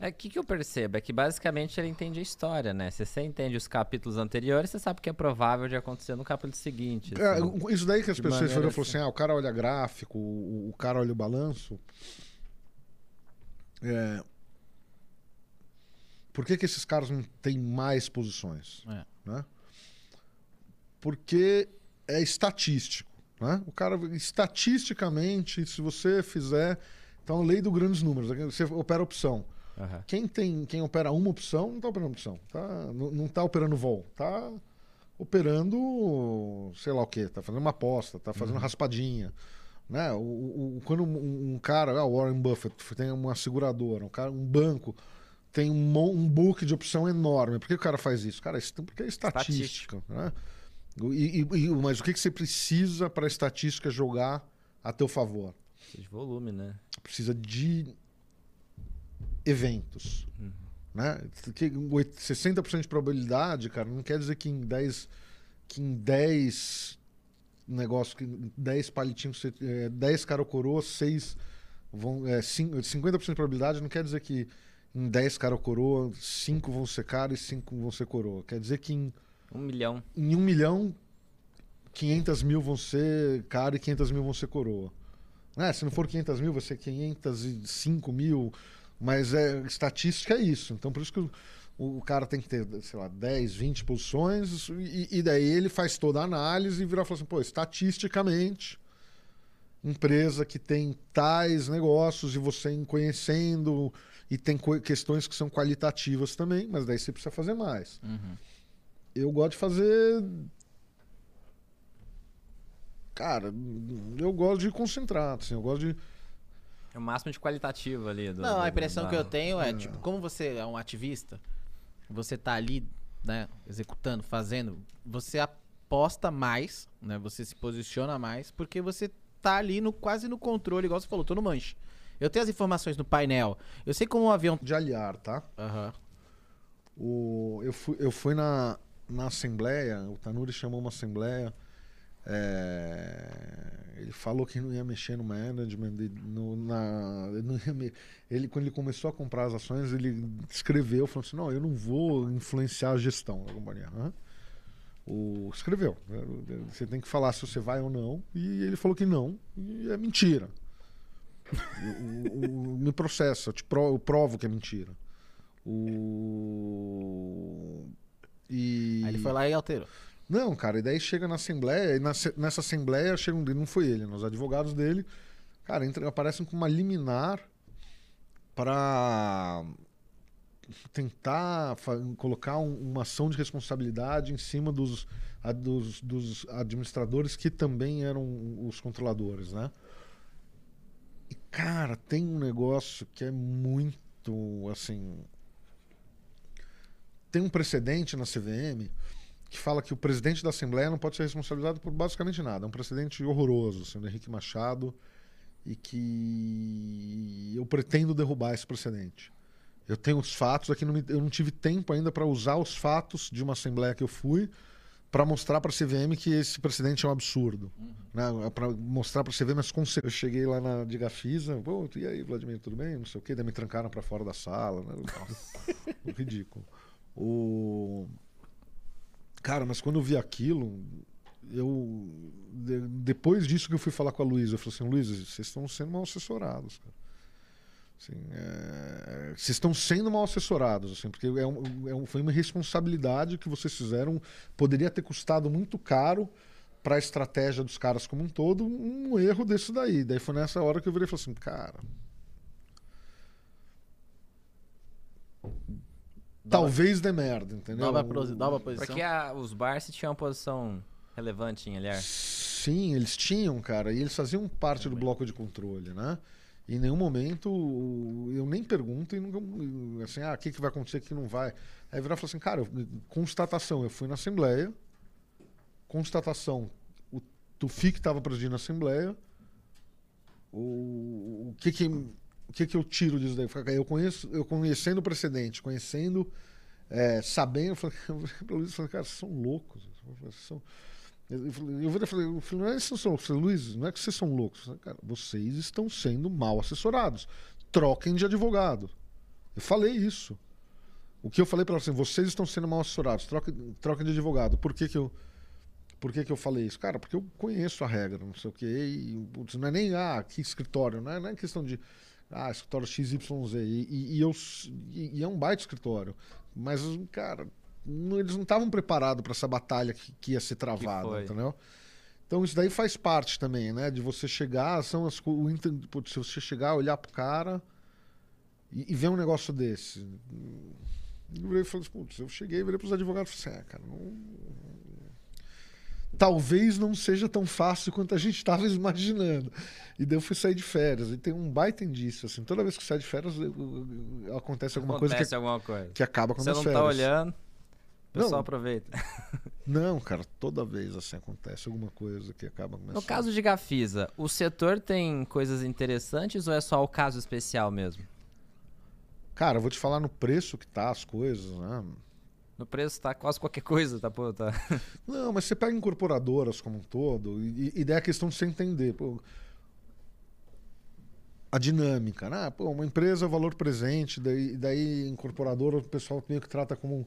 É, o que, que eu percebo? É que basicamente ele entende a história, né? Se você entende os capítulos anteriores, você sabe o que é provável de acontecer no capítulo seguinte. É, assim. o- isso daí que as pessoas e falaram assim, assim. ah, o cara olha gráfico, o, o cara olha o balanço. É, Por que, que esses caras não têm mais posições? É. Né? Porque é estatístico. Né? O cara, estatisticamente, se você fizer. Então, lei do grandes números, você opera opção. Aham. Quem tem, quem opera uma opção, não está operando opção. Tá, não, não tá operando vol. Tá operando, sei lá o quê. Tá fazendo uma aposta, tá fazendo raspadinha. Né? O, o- o- quando um, um cara, ah, o Warren Buffett, tem uma seguradora, um, cara, um banco, tem um, um book de opção enorme. Por que o cara faz isso? Cara, isso- porque é estatística. Né? E, e- mas o que, que você precisa para a estatística jogar a teu favor? Precisa de volume, né? precisa de eventos. Né? Que oit- 60% de probabilidade, cara, não quer dizer que em 10, que em 10 negócios, que em 10 palitinhos, você- é, 10 cara ou coroa, 6 vão. É, cin- 50% de probabilidade não quer dizer que em 10 cara coroa, 5 vão ser cara e 5 vão ser coroa. Quer dizer que em, Um milhão. em 1 milhão, 500 mil vão ser cara e 500 mil vão ser coroa. Né? Se não for 500 mil, vai ser 505 mil. Mas é, estatística é isso. Então, por isso que o, o cara tem que ter, sei lá, 10, 20 posições. E, e daí ele faz toda a análise e virar e falar assim: pô, estatisticamente, empresa que tem tais negócios e você conhecendo. E tem questões que são qualitativas também, mas daí você precisa fazer mais. Uhum. Eu gosto de fazer. Cara, eu gosto de concentrar, assim, eu gosto de. É o máximo de qualitativo ali. Do, Não, do- a impressão da- que eu tenho é, tipo, como você é um ativista, você tá ali, né, executando, fazendo, você aposta mais, né, você se posiciona mais, porque você tá ali no, quase no controle, igual você falou, tô no manche. Eu tenho as informações no painel, eu sei como um avião... de aliar, tá? Aham. O, eu fui, eu fui na, na assembleia, o Tanuri chamou uma assembleia. é, ele falou que não ia mexer no management, no, na, não ia me- ele quando ele começou a comprar as ações, ele escreveu, falou assim, não, eu não vou influenciar a gestão da companhia. Hã? O, escreveu. né? Você tem que falar se você vai ou não. E ele falou que não. E é mentira. O- o- o- me processa, eu, te pro- eu provo que é mentira. O... E... Aí ele foi lá e alterou. Não, cara, e daí chega na Assembleia, e na nessa Assembleia chega um, não foi ele, né, os advogados dele, cara, entra, aparecem com uma liminar para tentar colocar um- uma ação de responsabilidade em cima dos, a- dos, dos administradores que também eram os controladores, né? Cara, tem um negócio que é muito, assim... Tem um precedente na CVM que fala que o presidente da Assembleia não pode ser responsabilizado por basicamente nada. É um precedente horroroso, assim, do Henrique Machado, e que eu pretendo derrubar esse precedente. Eu tenho os fatos aqui, não me- eu não tive tempo ainda para usar os fatos de uma Assembleia que eu fui para mostrar para a CVM que esse precedente é um absurdo. Né? Para mostrar para a CVM as consequências. Eu cheguei lá na de Gafisa, pô, e aí, Vladimir, tudo bem? Não sei o quê, daí me trancaram para fora da sala. Né? [laughs] Ridículo. O... Cara, mas quando eu vi aquilo, eu. de- depois disso que eu fui falar com a Luísa, eu falei assim: Luísa, vocês estão sendo mal assessorados, cara. Assim, é, Vocês estão sendo mal assessorados, assim, porque é um- é um- foi uma responsabilidade que vocês fizeram. Poderia ter custado muito caro para a estratégia dos caras como um todo um erro desse daí. Daí foi nessa hora que eu virei e falei assim, cara, talvez dê merda, entendeu? Nova, pro- posição. Porque a- os Barça tinham uma posição relevante em LR. Sim, eles tinham, cara, e eles faziam parte do bloco de controle, né? Em nenhum momento eu nem pergunto e nunca, assim, ah, o que, que vai acontecer, o que não vai. Aí virar e falar assim, cara, constatação, eu fui na Assembleia, constatação, o Tufik estava presidindo a Assembleia, o, o que que o que que eu tiro disso daí? Eu conheço, eu conhecendo o precedente, conhecendo, é, sabendo, eu falei, [laughs] cara, são loucos. São, eu virei e falei, não é que vocês são Luiz, não é que vocês são loucos. Cara, vocês estão sendo mal assessorados. Troquem de advogado. Eu falei isso. O que eu falei para ela assim, vocês estão sendo mal assessorados, troquem, troquem de advogado. Por que que eu por que, que eu falei isso? Cara, porque eu conheço a regra, não sei o quê. E, putz, não é nem, ah, que escritório, não é, não é questão de, ah, escritório XYZ. E, e, e eu, e, e é um baita escritório. Mas, cara, eles não estavam preparados para essa batalha que, que ia ser travada, entendeu? Então isso daí faz parte também, né? De você chegar, são as o se você chegar, olhar pro cara e, e ver um negócio desse. Eu falei, putz, eu cheguei, virei pros advogados e falei assim, ah, cara, não, talvez não seja tão fácil quanto a gente estava [laughs] imaginando. E daí eu fui sair de férias. E tem um baita indício, assim. Toda vez que sai de férias, eu- eu- acontece alguma coisa Acontece que, alguma coisa. que acaba com Você as não férias. tá olhando, pessoal Não. aproveita. [laughs] Não, cara, toda vez assim acontece alguma coisa que acaba com as No caso de Gafisa, o setor tem coisas interessantes ou é só o caso especial mesmo? Cara, eu vou te falar no preço que tá as coisas, né? No preço tá quase qualquer coisa, tá? Pô, tá. [laughs] Não, mas você pega incorporadoras como um todo, e, e daí é a questão de você entender. pô, a dinâmica, né? Pô, uma empresa, valor presente, daí, daí incorporadora, o pessoal meio que trata como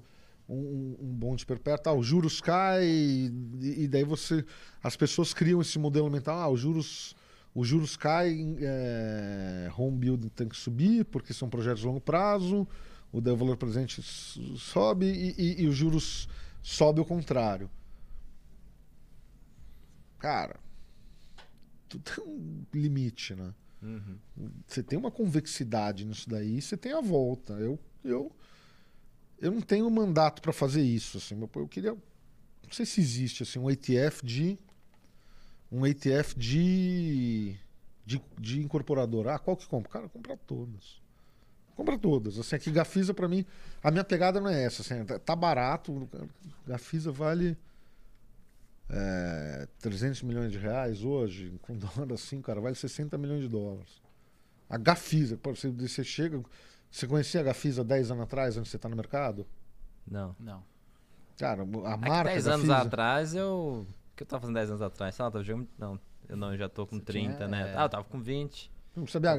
um, um, bonde perpétuo. Ah, os juros caem, e, e daí você. As pessoas criam esse modelo mental, ah, os juros. Os juros caem, é, home building tem que subir, porque são projetos de longo prazo, o valor presente sobe e, e- e os juros sobe ao contrário. Cara, tu tem um limite, né? Uhum. Você tem uma convexidade nisso daí, você tem a volta. Eu, eu, eu não tenho mandato para fazer isso. Assim, eu, queria, não sei se existe assim um ETF de um ETF de de, de incorporadora. Ah, qual que compra? Cara, compra todas. Compra todas. Assim, aqui Gafisa para mim, a minha pegada não é essa. Assim, tá, tá barato. Gafisa vale é, 300 milhões de reais hoje, com dólar assim, cara, vale 60 milhões de dólares. A Gafisa, você, você chega. Você conhecia a Gafisa 10 anos atrás, antes de você estar no mercado? Não. Não. Cara, a É marca 10 anos Gafisa- atrás eu. O que eu tava fazendo 10 anos atrás? Sei lá, tava jogando. Não, eu não, eu já tô com Você 30, tinha, né? é. Ah, eu tava com 20. Não sabia,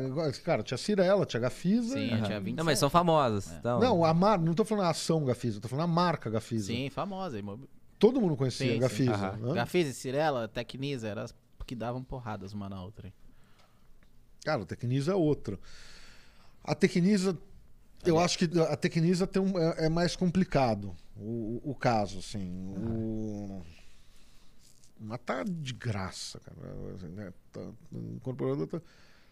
cara, tinha Cirela, tinha Gafisa. Sim, tinha 27. Não, mas são famosas. É. Então, Não, a marca, não tô falando a ação Gafisa, tô falando a marca Gafisa. Sim, famosa. imob- Todo mundo conhecia Sim. Gafisa. Né? Gafisa, Cirela, Tecnisa, eram as que davam porradas uma na outra. hein? Cara, a Tecnisa é outra. A Tecnisa, eu acho que a Tecnisa tem um, é, é mais complicado o, o caso, assim. O, mas tá de graça, cara. assim, né? Tá, incorporador tá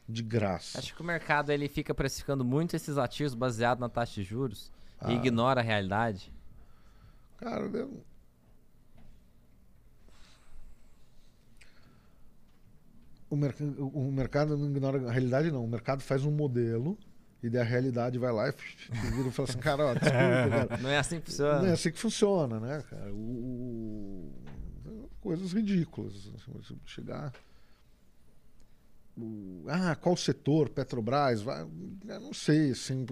de graça. acho que o mercado ele fica precificando muito esses ativos baseado na taxa de juros Ah. e ignora a realidade. Cara, eu... o, merc... o mercado não ignora a realidade, não. O mercado faz um modelo e daí a realidade vai lá e vira e fala assim, cara, ó, desculpa, cara. [laughs] Não é assim que funciona. Não é assim que funciona, né, cara? O... Coisas ridículas. assim, chegar. O- Ah, qual setor? Petrobras? Vai... Eu não sei, assim.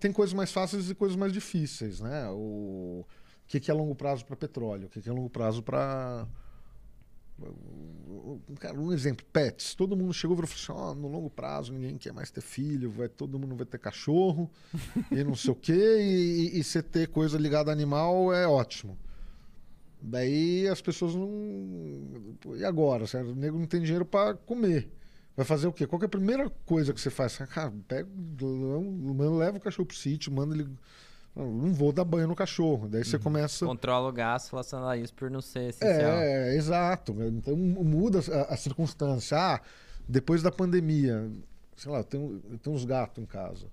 Tem coisas mais fáceis e coisas mais difíceis, né? O, o que, é longo prazo para petróleo? O que é longo prazo para. Cara, um exemplo, pets. Todo mundo chegou e falou assim: ó, no longo prazo ninguém quer mais ter filho, vai, todo mundo vai ter cachorro [laughs] e não sei o quê, e, e você ter coisa ligada a animal é ótimo. Daí as pessoas não. E agora? Certo? O nego não tem dinheiro para comer. Vai fazer o quê? Qual que é a primeira coisa que você faz? Cara, pega, leva o cachorro pro sítio, manda ele. Não, vou dar banho no cachorro. Daí você começa. Controla o gasto relacionado a isso por não ser essencial. É, exato. Então muda a, a circunstância. Ah, depois da pandemia, sei lá, eu tenho, eu tenho uns gatos em casa.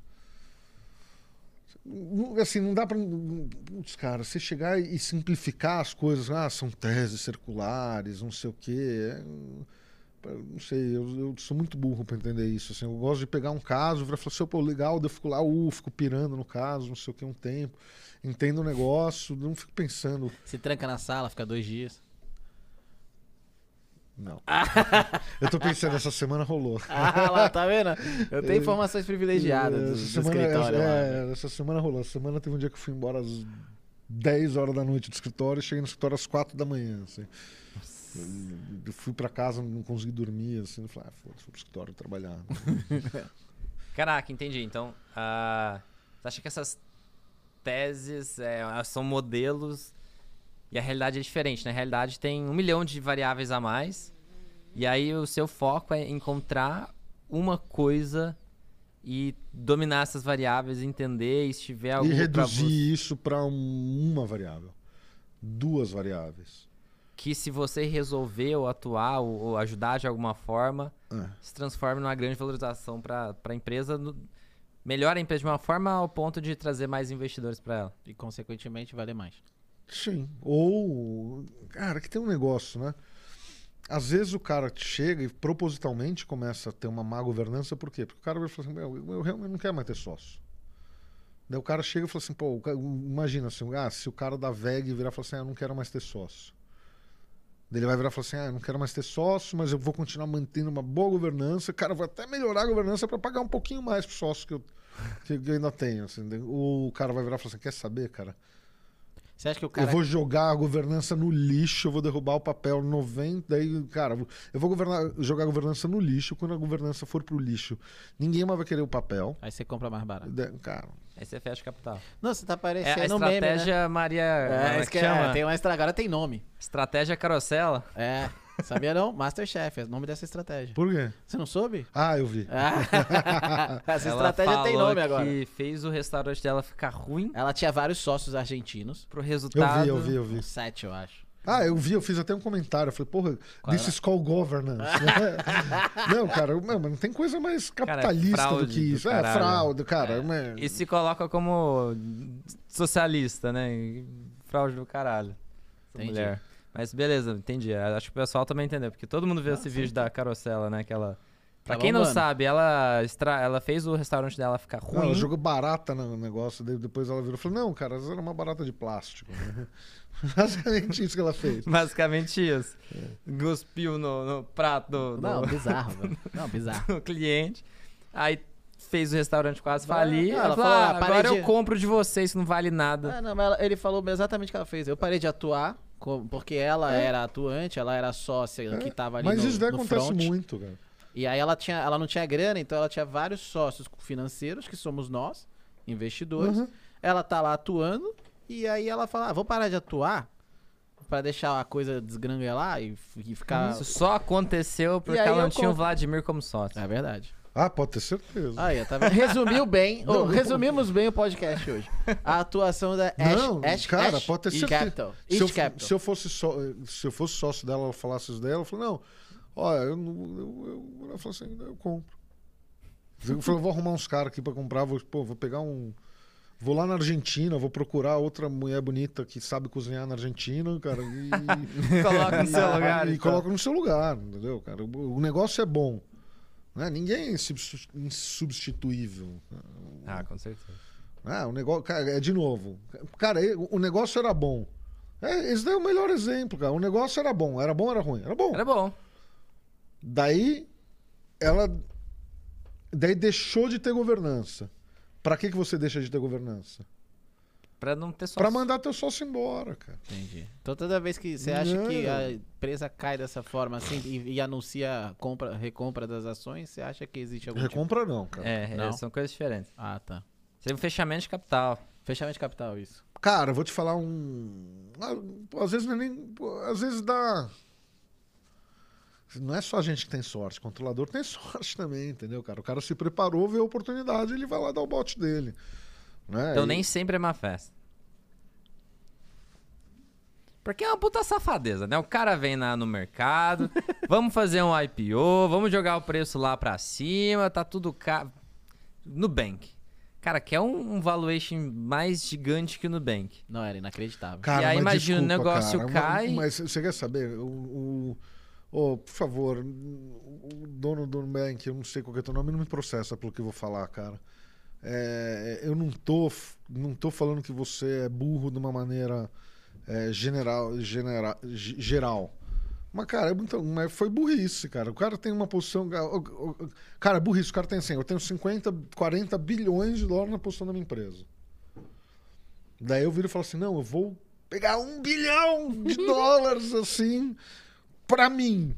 Assim, não dá pra. Putz, cara, você chegar e simplificar as coisas, ah, são teses circulares, não sei o quê. é, Não sei, eu, eu sou muito burro pra entender isso. Assim, eu gosto de pegar um caso, e falar assim, pô, legal, eu fico lá, uh, fico pirando no caso, não sei o que, um tempo. Entendo o negócio, não fico pensando. Se tranca na sala, fica dois dias. Não. [laughs] eu tô pensando, essa semana rolou. [laughs] Ah, lá, tá vendo? Eu tenho informações privilegiadas do, do essa semana, escritório lá. né? é, essa semana rolou. Essa semana teve um dia que eu fui embora às 10 horas da noite do escritório e cheguei no escritório às 4 da manhã. Assim. Eu, fui pra casa, não consegui dormir. Assim, falei, ah, foda-se, fui pro escritório trabalhar. [laughs] Caraca, entendi. Então, ah, você acha que essas teses é, são modelos e a realidade é diferente, né? A realidade tem um milhão de variáveis a mais e aí o seu foco é encontrar uma coisa e dominar essas variáveis, entender e se tiver algo e pra reduzir você- isso pra um- uma variável. Duas variáveis. Que se você resolver ou atuar ou, ou ajudar de alguma forma, É. se transforme numa grande valorização para a empresa, no- melhora a empresa de uma forma ao ponto de trazer mais investidores para ela. E, consequentemente, vale mais. Sim. Ou. Cara, que tem um negócio, né? Às vezes o cara chega e propositalmente começa a ter uma má governança, por quê? Porque o cara vai falar assim: "Meu, eu, eu realmente não quero mais ter sócio. Daí o cara chega e fala assim: pô, imagina assim, ah, se o cara da VEG virar e falar assim: ah, eu não quero mais ter sócio. Ele vai virar e falar assim: ah, não quero mais ter sócio, mas eu vou continuar mantendo uma boa governança. Cara, vai até melhorar a governança para pagar um pouquinho mais pro sócio que eu, que eu ainda tenho. Assim. O cara vai virar e falar assim: quer saber, cara? Você acha que o cara. Eu vou jogar a governança no lixo, eu vou derrubar o papel 90, daí, cara, eu vou governar, jogar a governança no lixo, quando a governança for pro lixo, ninguém mais vai querer o papel. Aí você compra mais barato. Cara, Aí você fecha o capital. Não, você tá É a parecendo um meme, né? estratégia Maria. É, é que que é, chama? tem uma estra... Agora tem nome. Estratégia carocela. É. Sabia não? Masterchef, é o nome dessa estratégia. por quê? Você não soube? Ah, eu vi. Ah, [laughs] Essa Ela estratégia tem nome agora. que fez o restaurante dela ficar ruim Ela tinha vários sócios argentinos. pro Eu resultado. vi, eu vi, eu vi. Sete, eu acho. Ah, eu vi, eu fiz até um comentário. Eu falei, porra, Qual this era? is called governance. [laughs] não, cara, não, mas não tem coisa mais Cara, é capitalista do que do isso. É, caralho. fraude, cara. mas- E se coloca como socialista, né? Fraude do caralho. Essa Entendi. mulher. Mas beleza, entendi. Acho que o pessoal também entendeu. Porque todo mundo viu Ah, esse sim, vídeo da Carocela, né? Que ela. Pra Tá quem não bombando. sabe, ela, extra... ela fez o restaurante dela ficar Não, ruim. ela jogou barata no negócio, daí depois ela virou e falou: Não, cara, era uma barata de plástico. né? [laughs] [laughs] Basicamente isso que ela fez. Basicamente isso. É. Cuspiu no, no prato do, do- Não, bizarro, velho. [laughs] Não, bizarro. do cliente. Aí fez o restaurante quase Vai- falir. não, Ela, ela falou: "Ah, ah, parei agora de- eu compro de vocês, não vale nada. Ah, não, mas ela- ele falou exatamente o que ela fez. Eu parei de atuar, porque ela É. era atuante, ela era sócia que tava ali Mas no, isso daí no acontece front. muito, cara. E aí ela, tinha, ela não tinha grana, então ela tinha vários sócios financeiros, que somos nós, investidores. Uhum. Ela tá lá atuando, e aí ela fala, ah, vou parar de atuar pra deixar a coisa desgranguelar e, e ficar... Isso só aconteceu porque ela eu não tinha o. Vladimir como sócio. É verdade. Ah, pode ter certeza. Aí, tá? Resumiu bem, Não, resumimos bem o podcast hoje. A atuação da Ash, Não, Ash, cara, Ash pode ter certeza. Capital. Se eu, Capital. se eu fosse só, se eu fosse sócio dela, ela falasse isso dela, eu falei, não, olha, eu, não- eu, eu, ela falou assim, eu compro. Eu falei, eu vou arrumar uns caras aqui pra comprar, vou, pô, vou pegar um. Vou lá na Argentina, vou procurar outra mulher bonita que sabe cozinhar na Argentina, cara, e. [laughs] Coloca no seu lugar. E então. coloca no seu lugar, entendeu, cara? O negócio é bom. Né? Ninguém é insubstitu- insubstituível. Ah, com certeza. Ah, o negócio, cara, é de novo. Cara, o negócio era bom. É, esse daí é o melhor exemplo, cara. O negócio era bom. Era bom ou era ruim? Era bom. Era bom. Daí, ela. Daí deixou de ter governança. Pra que, que você deixa de ter governança? Pra não ter só. Pra mandar teu sócio embora, cara. Entendi. Então toda vez que você acha que Não. a empresa cai dessa forma assim e, e anuncia compra, recompra das ações, você acha que existe algum tipo... Recompra não, cara. É, é, Não. são coisas diferentes. Ah, tá. Seria um fechamento de capital. Fechamento de capital, isso. Cara, eu vou te falar um. ah, Às vezes não é nem. Às vezes dá. Não é só a gente que tem sorte, o controlador tem [laughs] sorte também, entendeu, cara? O cara se preparou, vê a oportunidade, ele vai lá dar o bote dele. Né? Então E- nem sempre é má festa. Porque é uma puta safadeza, né? O cara vem na, no mercado, [laughs] vamos fazer um IPO, vamos jogar o preço lá pra cima, tá tudo caro. Nubank. Cara, quer um, um valuation mais gigante que o Nubank. Não, era inacreditável. Cara, E aí, imagina, o desculpa, negócio cara, cai- Mas, mas você quer saber? O, o- ô, por favor, o dono do Nubank, eu não sei qual que é o teu nome, não me processa pelo que eu vou falar, cara. É, eu não tô, não tô falando que você é burro de uma maneira é, general, genera- ge- geral. Mas, cara, é muito, mas foi burrice, cara. O cara tem uma posição. Cara, é burrice. O cara tem assim: eu tenho 50, 40 bilhões de dólares na posição da minha empresa. Daí eu viro e falo assim: não, eu vou pegar um bilhão de [laughs] dólares assim pra mim.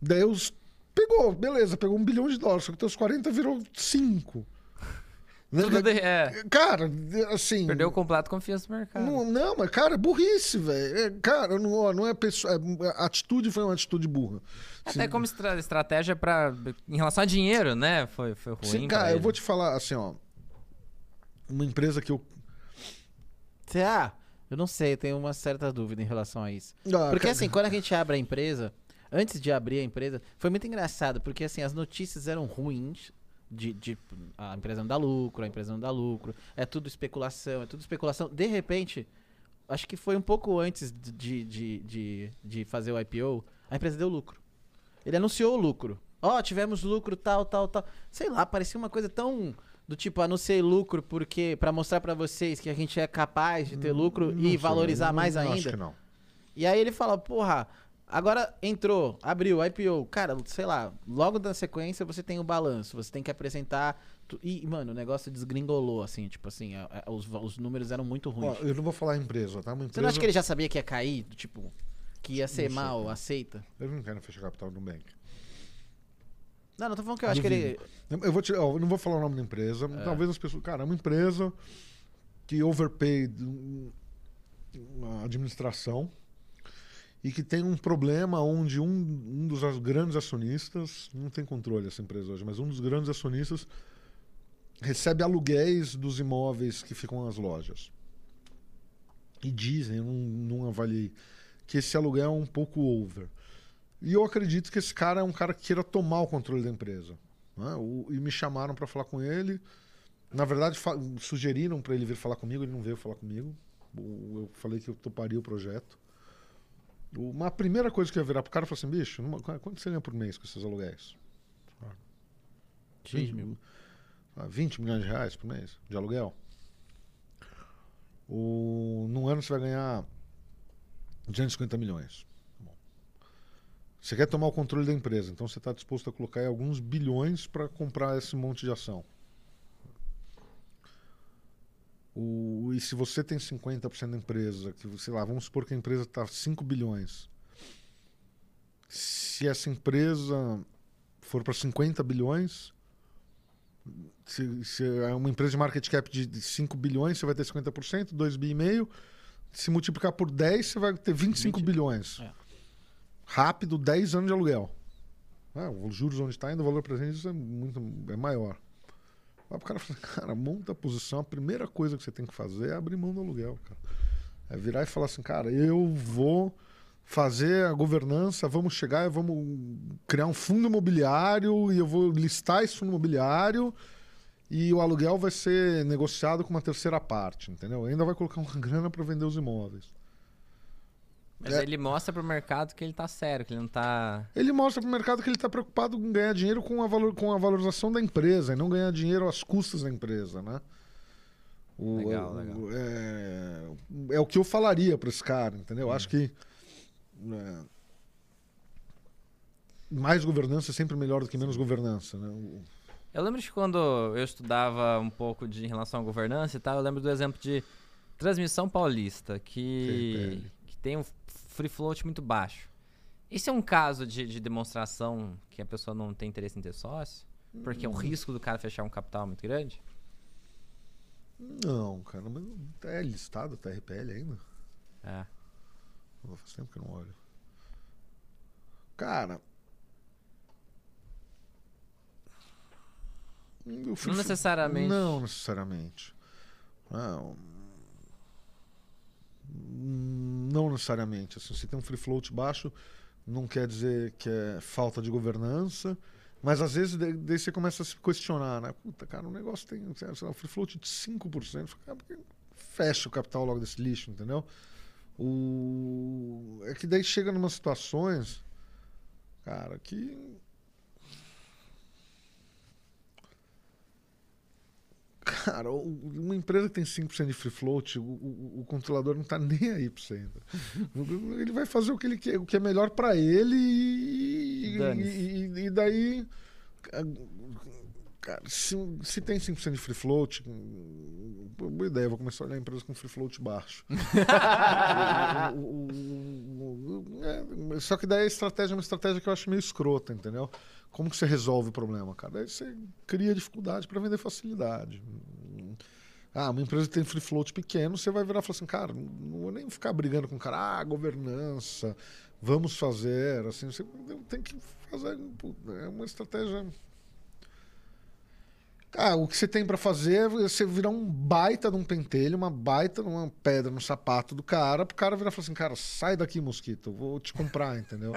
Daí eu pegou, beleza, pegou um bilhão de dólares, só que teus 40 virou 5. Tudo de- é, Cara, assim. perdeu completo confiança no mercado. Não, não, mas, cara, é burrice, velho. É, cara, não, não é pessoa. é- a atitude foi uma atitude burra. Até como estra- estratégia para em relação a dinheiro, né? Foi, foi ruim. Sim, cara, eu ele. vou te falar assim, ó. Uma empresa que eu. Ah, eu não sei, eu tenho uma certa dúvida em relação a isso. Ah, Porque cara, assim, quando a gente abre a empresa, antes de abrir a empresa, foi muito engraçado, porque assim, as notícias eram ruins. De, de a empresa não dá lucro, a empresa não dá lucro, é tudo especulação, é tudo especulação. De repente, acho que foi um pouco antes de, de, de, de fazer o IPO, a empresa deu lucro. Ele anunciou o lucro. Ó, tivemos lucro, tal, tal, tal. Sei lá, parecia uma coisa tão do tipo, anunciei lucro porque para mostrar pra vocês que a gente é capaz de ter lucro não e sei, valorizar não- mais não ainda. Acho que não. E aí ele fala, porra, agora entrou, abriu, IPO. Cara, sei lá, logo na sequência você tem o balanço, você tem que apresentar. tu- E, mano, o negócio desgringolou, assim, tipo assim, a- a- os, os números eram muito Ó, ruins. eu não vou falar empresa, tá? Uma Você empresa. não acha que ele já sabia que ia cair? Tipo, que ia ser Não sei, mal, cara. aceita? Eu não quero fechar capital no bank. Não, não tô falando que eu acho que ele. Eu, vou te- ó, eu não vou falar o nome da empresa. É. Talvez as pessoas. Cara, é uma empresa que overpaid hum, a administração e que tem um problema onde um, um dos grandes acionistas, não tem controle essa empresa hoje, mas um dos grandes acionistas recebe aluguéis dos imóveis que ficam nas lojas. E dizem, eu não, não avaliei, que esse aluguel é um pouco over. E eu acredito que esse cara é um cara que queira tomar o controle da empresa. né? O- e me chamaram para falar com ele. Na verdade, sugeriram para ele vir falar comigo, ele não veio falar comigo. Eu falei que eu toparia o projeto. Uma primeira coisa que eu ia virar pro cara e falar assim: bicho, numa- quanto você ganha por mês com esses aluguéis? X mil. Ah, 20 milhões de reais por mês de aluguel. O, num ano você vai ganhar 250 milhões. Tá. Você quer tomar o controle da empresa, então você está disposto a colocar aí alguns bilhões para comprar esse monte de ação. O, e se você tem 50% da empresa, que, sei lá, vamos supor que a empresa está 5 bilhões. Se essa empresa for para 50 bilhões, se, se é uma empresa de market cap de, de 5 bilhões, você vai ter 50%, 2 bi e meio. Se multiplicar por 10, você vai ter 25 20. bilhões. É. Rápido, 10 anos de aluguel. Ah, os juros onde está ainda, o valor presente é muito é maior. Aí o cara fala, [laughs] cara, monta a posição, a primeira coisa que você tem que fazer é abrir mão do aluguel, cara. É virar e falar assim, cara, eu vou fazer a governança, vamos chegar e vamos criar um fundo imobiliário e eu vou listar esse fundo imobiliário e o aluguel vai ser negociado com uma terceira parte, entendeu? Ainda vai colocar uma [laughs] grana para vender os imóveis. Mas É. ele mostra pro mercado que ele tá sério, que ele não tá. Ele mostra para o mercado que ele está preocupado em ganhar dinheiro com a, valor, com a valorização da empresa e não ganhar dinheiro às custas da empresa, né? O- Legal, o- legal. É, é o que eu falaria para esse cara, entendeu? Hum. Acho que é, mais governança é sempre melhor do que menos governança, né? O- Eu lembro de quando eu estudava um pouco de em relação à governança e tal, eu lembro do exemplo de Transmissão Paulista, que, que tem um free float muito baixo. Esse é um caso de, de demonstração que a pessoa não tem interesse em ter sócio? Porque Hum. o risco do cara fechar um capital é muito grande? Não, cara, mas é listado, tá RPL ainda? É. Pô, Faz tempo que eu não olho. Cara. Não necessariamente. Não necessariamente. Não. Não necessariamente. Assim, se tem um free float baixo, não quer dizer que é falta de governança Mas às vezes daí você começa a se questionar, né? Puta, cara, o negócio tem, sei lá, um free float de 5%. Cara, por que fecha o capital logo desse lixo, entendeu? O... É que daí chega numas situações, cara, que. Cara, uma empresa que tem 5% de free float, o, o- o controlador não tá nem aí pra você ainda. Ele vai fazer o que ele quer, o que é melhor pra ele e, e, e daí. Cara, se, se tem 5% de free float, hum, boa ideia, vou começar a olhar empresas com free float baixo. O- é, só que daí a estratégia é uma estratégia que eu acho meio escrota, entendeu? Como que você resolve o problema, cara? Daí você cria dificuldade para vender facilidade. Ah, uma empresa que tem free float pequeno, você vai virar e falar assim, cara, não vou nem ficar brigando com o cara, ah, governança, vamos fazer, assim, você tem que fazer, é uma estratégia ah, o que você tem pra fazer é você virar um baita de um pentelho, uma baita de uma pedra no sapato do cara, pro cara virar e falar assim, cara, sai daqui, mosquito, vou te comprar, entendeu?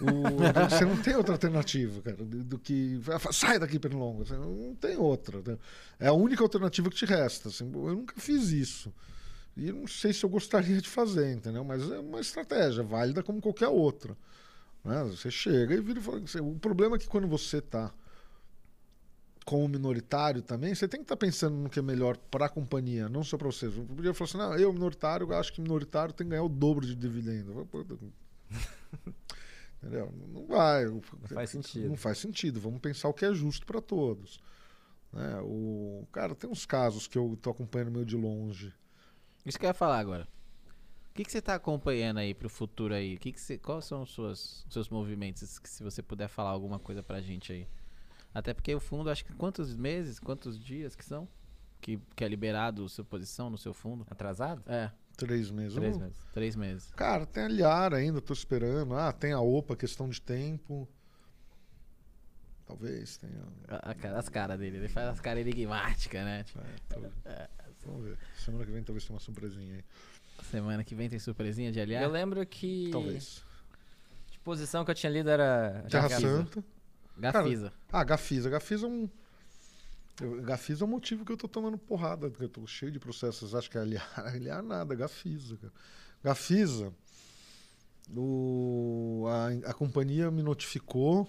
O- você não tem outra alternativa, cara, do, que. Sai daqui, pernilongo. Você não tem outra. né? É a única alternativa que te resta. assim. eu nunca fiz isso. E não sei se eu gostaria de fazer, entendeu? Mas é uma estratégia válida como qualquer outra. né? Você chega e vira e fala. assim, O problema é que quando você tá como minoritário também, você tem que estar pensando no que é melhor para a companhia, não só para você. Você podia falar assim, não, eu minoritário, eu acho que minoritário tem que ganhar o dobro de dividendo. Eu falo, "Pô, [laughs] Entendeu? Não vai. Não faz sentido. Não faz sentido. Vamos pensar o que é justo para todos. Né? O, cara, tem uns casos que eu tô acompanhando meio de longe. Isso que eu ia falar agora. O que, que você tá acompanhando aí pro futuro aí? O que que você, quais são os seus, movimentos? Se você puder falar alguma coisa pra gente aí. Até porque o fundo, acho que quantos meses, quantos dias que são? Que, que é liberado sua posição no seu fundo? Atrasado? É, Três meses. Três Eu- meses. três meses. Cara, tem a Liara ainda, tô esperando. Ah, tem a OPA, questão de tempo. Talvez tenha. A- a as caras dele, ele faz as caras enigmáticas, né? Tipo, É, talvez. Vamos ver. Semana que vem talvez tenha uma surpresinha aí. semana que vem tem surpresinha de aliar. Eu lembro que. Talvez. De posição que eu tinha lido era. Terra. Santa. Gafisa. Ah, Gafisa. Gafisa é um. eu- Gafisa é o motivo que eu tô tomando porrada, porque eu tô cheio de processos. Acho que é aliar, aliar nada, Gafisa, cara. Gafisa, o, a, a companhia me notificou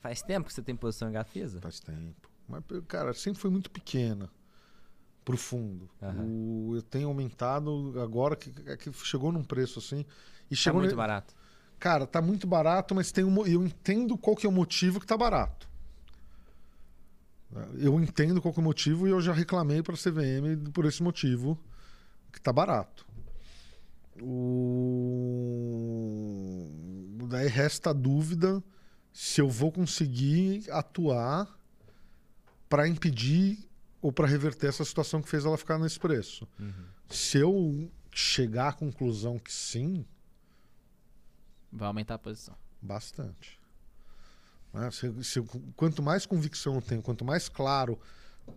Faz tempo que você tem posição em Gafisa? faz tempo. Mas, cara, sempre foi muito pequena pro fundo. Aham. O- eu tenho aumentado agora que, é que chegou num preço assim. E Tá chegou muito ne- barato. Cara, tá muito barato, mas tem um, eu entendo qual que é o motivo que tá barato. Eu entendo qual que é o motivo e eu já reclamei para a CVM por esse motivo que tá barato. O... Daí resta a dúvida se eu vou conseguir atuar para impedir ou para reverter essa situação que fez ela ficar nesse preço. Se eu chegar à conclusão que sim, Vai aumentar a posição. Bastante. Né? Se- se quanto mais convicção eu tenho, quanto mais claro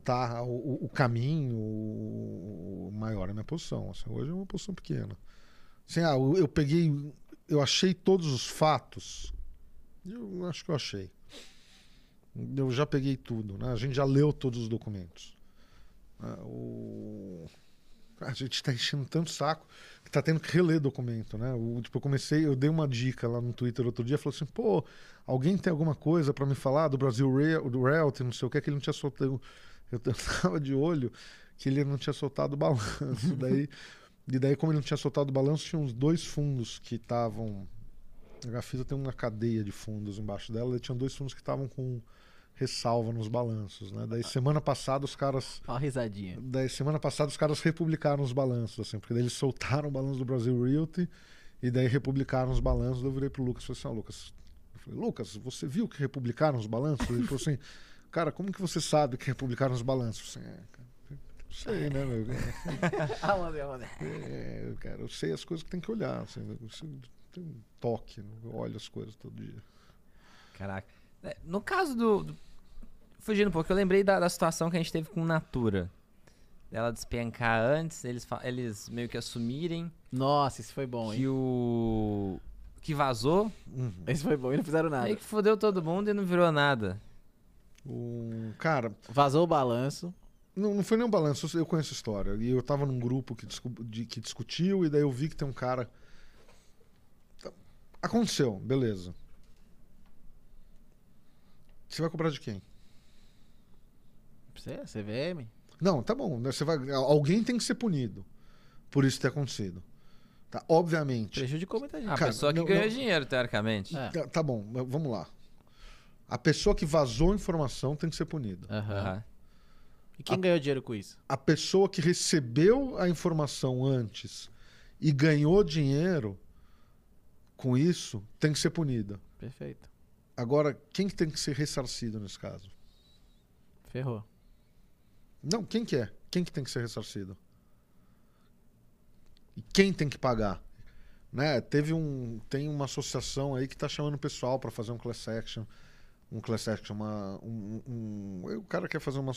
tá o, o caminho, o- maior é a minha posição. Assim, hoje é uma posição pequena. Assim, ah, eu, eu peguei, eu achei todos os fatos. Eu acho que eu achei. Eu já peguei tudo, né? A gente já leu todos os documentos. né? O- A gente está enchendo tanto saco que tá tendo que reler documento, né? O, tipo, eu comecei, eu dei uma dica lá no Twitter outro dia, falou assim, pô, alguém tem alguma coisa para me falar do Brasil Real, do Realty, não sei o que, que ele não tinha soltado. Eu, [laughs] eu tava de olho que ele não tinha soltado o balanço. daí, e daí, como ele não tinha soltado o balanço, tinha uns dois fundos que estavam. A Gafisa tem uma cadeia de fundos embaixo dela, e tinha dois fundos que estavam com ressalva nos balanços, né? Daí semana passada os caras Ó a risadinha. Daí, semana passada, os caras republicaram os balanços, assim, porque daí eles soltaram o balanço do Brasil Realty e daí republicaram os balanços. Eu virei pro Lucas e falei assim: ó, Lucas, eu falei, Lucas, você viu que republicaram os balanços? Ele falou assim: cara, como que você sabe que republicaram os balanços? Eu falei é, cara, não sei, né, meu? [laughs] Mandei. É, cara, eu sei as coisas que tem que olhar. Assim, tem um toque, né? eu olho as coisas todo dia. Caraca. É, No caso do. do- Fugindo um pouco, eu lembrei da, da situação que a gente teve com Natura. Ela despencar antes, eles, eles meio que assumirem Nossa, isso foi bom, hein? que o. que vazou, [laughs] Uhum. Esse foi bom e não fizeram nada. meio que fodeu todo mundo e não virou nada. O, cara, Vazou o balanço. não, não foi nem um balanço, eu conheço a história. E eu tava num grupo que, discu- de- que discutiu, e daí eu vi que tem um cara. Aconteceu, beleza. Você vai cobrar de quem? Você, CVM? Não, tá bom. né, Você vai, alguém tem que ser punido por isso ter acontecido. Tá? Obviamente. Prejudicou muita gente. A Cara, pessoa que não- ganhou não- dinheiro, teoricamente. É. Tá, tá bom, vamos lá. A pessoa que vazou a informação tem que ser punida. Aham. E quem ganhou dinheiro com isso? A pessoa que recebeu a informação antes e ganhou dinheiro com isso tem que ser punida. Perfeito. Agora, quem que tem que ser ressarcido nesse caso? Ferrou. Não, quem que é? Quem que tem que ser ressarcido? E quem tem que pagar? Né? Teve um, tem uma associação aí que está chamando o pessoal para fazer um class action, um class action, uma, um, um- o cara quer fazer uma,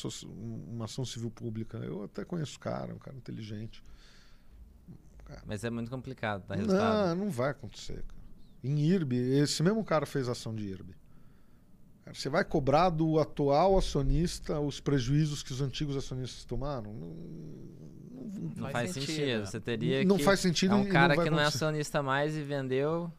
uma ação civil pública. Eu até conheço o cara, um cara inteligente. Mas é muito complicado, tá resultado. Não, não vai acontecer. Cara. Em IRB, esse mesmo cara fez ação de IRB. Cara, você vai cobrar do atual acionista os prejuízos que os antigos acionistas tomaram? Não, não- Não Faz faz sentido, sentido. Você teria não que... faz sentido É um não cara que não é acionista mais e vendeu.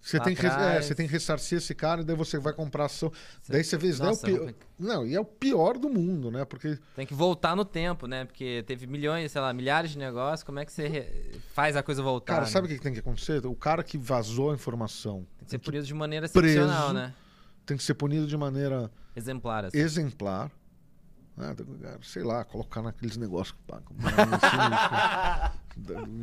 Você tem, que, é, você tem que ressarcir esse cara e daí você vai comprar ação. Daí você vê, isso é o Nossa, pior. Não, e é o pior do mundo, né? Porque Tem que voltar no tempo, né? Porque teve milhões, sei lá, milhares de negócios. Como é que você re- faz a coisa voltar? Cara, né? sabe o que tem que acontecer? O cara que vazou a informação Tem que ser punido de maneira Preso. excepcional, né? Tem que ser punido de maneira Exemplar, assim. exemplar. né? Sei lá, colocar naqueles negócios que pagam. [laughs]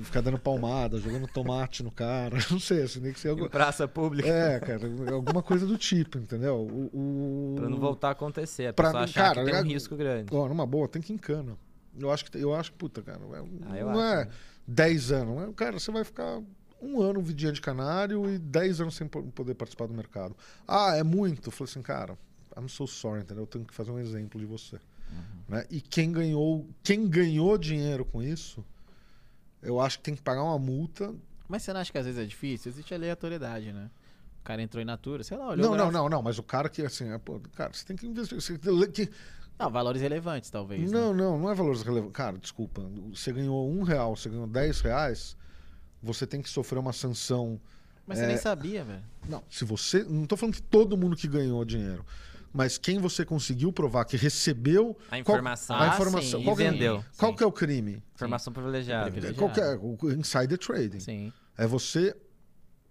Ficar dando palmada, jogando tomate no cara. [laughs] Não sei, assim, tem que ser algo. Em praça pública. É, cara, alguma coisa do tipo, entendeu? O, o... Pra não voltar a acontecer. A Pra pessoa não- achar cara, que tem um risco grande. Ó, numa boa, tem que encana. Eu acho que, eu acho puta, cara, é- Ah, não acho, é né? 10 anos. Cara, você vai ficar um ano vidinha de canário e 10 anos sem po- poder participar do mercado. Ah, é muito. Eu falei assim, cara, I'm so sorry, entendeu? Eu tenho que fazer um exemplo de você. Né? E quem ganhou, quem ganhou dinheiro com isso, eu acho que tem que pagar uma multa. Mas você não acha que às vezes é difícil? Existe aleatoriedade, né? O cara entrou em natura, sei lá, olhou Não, não, não, não, mas o cara que assim, é, pô, cara, você tem que investir. você- que- Não, valores relevantes, talvez. né? Não, não, não é valores relevantes. Cara, desculpa. Você ganhou um real, você ganhou 10 reais, você tem que sofrer uma sanção. Mas você É. nem sabia, velho. Não, se você. Não tô falando que todo mundo que ganhou dinheiro. Mas quem você conseguiu provar que recebeu A qual- informação. a Ah, informação. sim, Qual, e que é- vendeu. qual Sim. que é o crime? Informação privilegiada. Privilegiada. Qual que é o insider trading? Sim. É você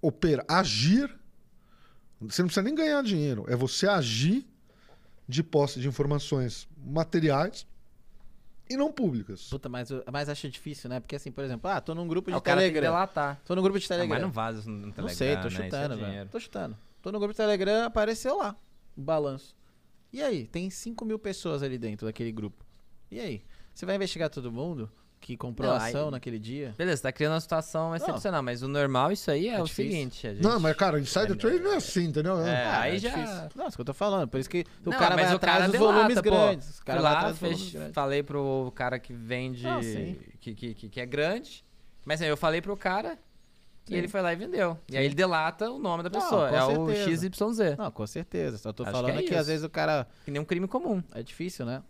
operar, agir. Você não precisa nem ganhar dinheiro. É você agir de posse de informações materiais e não públicas. Puta, mas, mas acho difícil, né? Porque assim, por exemplo, ah, tô num grupo de Ah, o cara tem que Telegram. delatar. Tô num grupo de Ah, Telegram. mas não vaza isso no Telegram, Não sei, tô né? É chutando, velho. dinheiro. Tô chutando. Tô no grupo de Telegram, apareceu lá o balanço. E aí? Tem 5 mil pessoas ali dentro daquele grupo. E aí? Você vai investigar todo mundo que comprou Não, a ação aí- naquele dia? Beleza, tá criando uma situação excepcional, mas o normal isso aí é, É o difícil. seguinte. A gente... Não, mas cara, insider trading não é assim, entendeu? É, Ah, aí é já- difícil. Não, isso que eu tô falando. Por isso que o Não, cara mas vai o atrás cara dos delata, volumes pô. grandes. O cara vai lá, atrás dos fez- grandes. falei pro cara que vende, Ah, sim. que, que, que, que é grande, mas aí eu falei pro cara Sim. e ele foi lá e vendeu. E aí Sim. ele delata o nome da Não, pessoa, é o certeza. XYZ, Não, com certeza. Só tô Acho falando que que, é às isso. vezes o cara. que nem um crime comum. É difícil, né?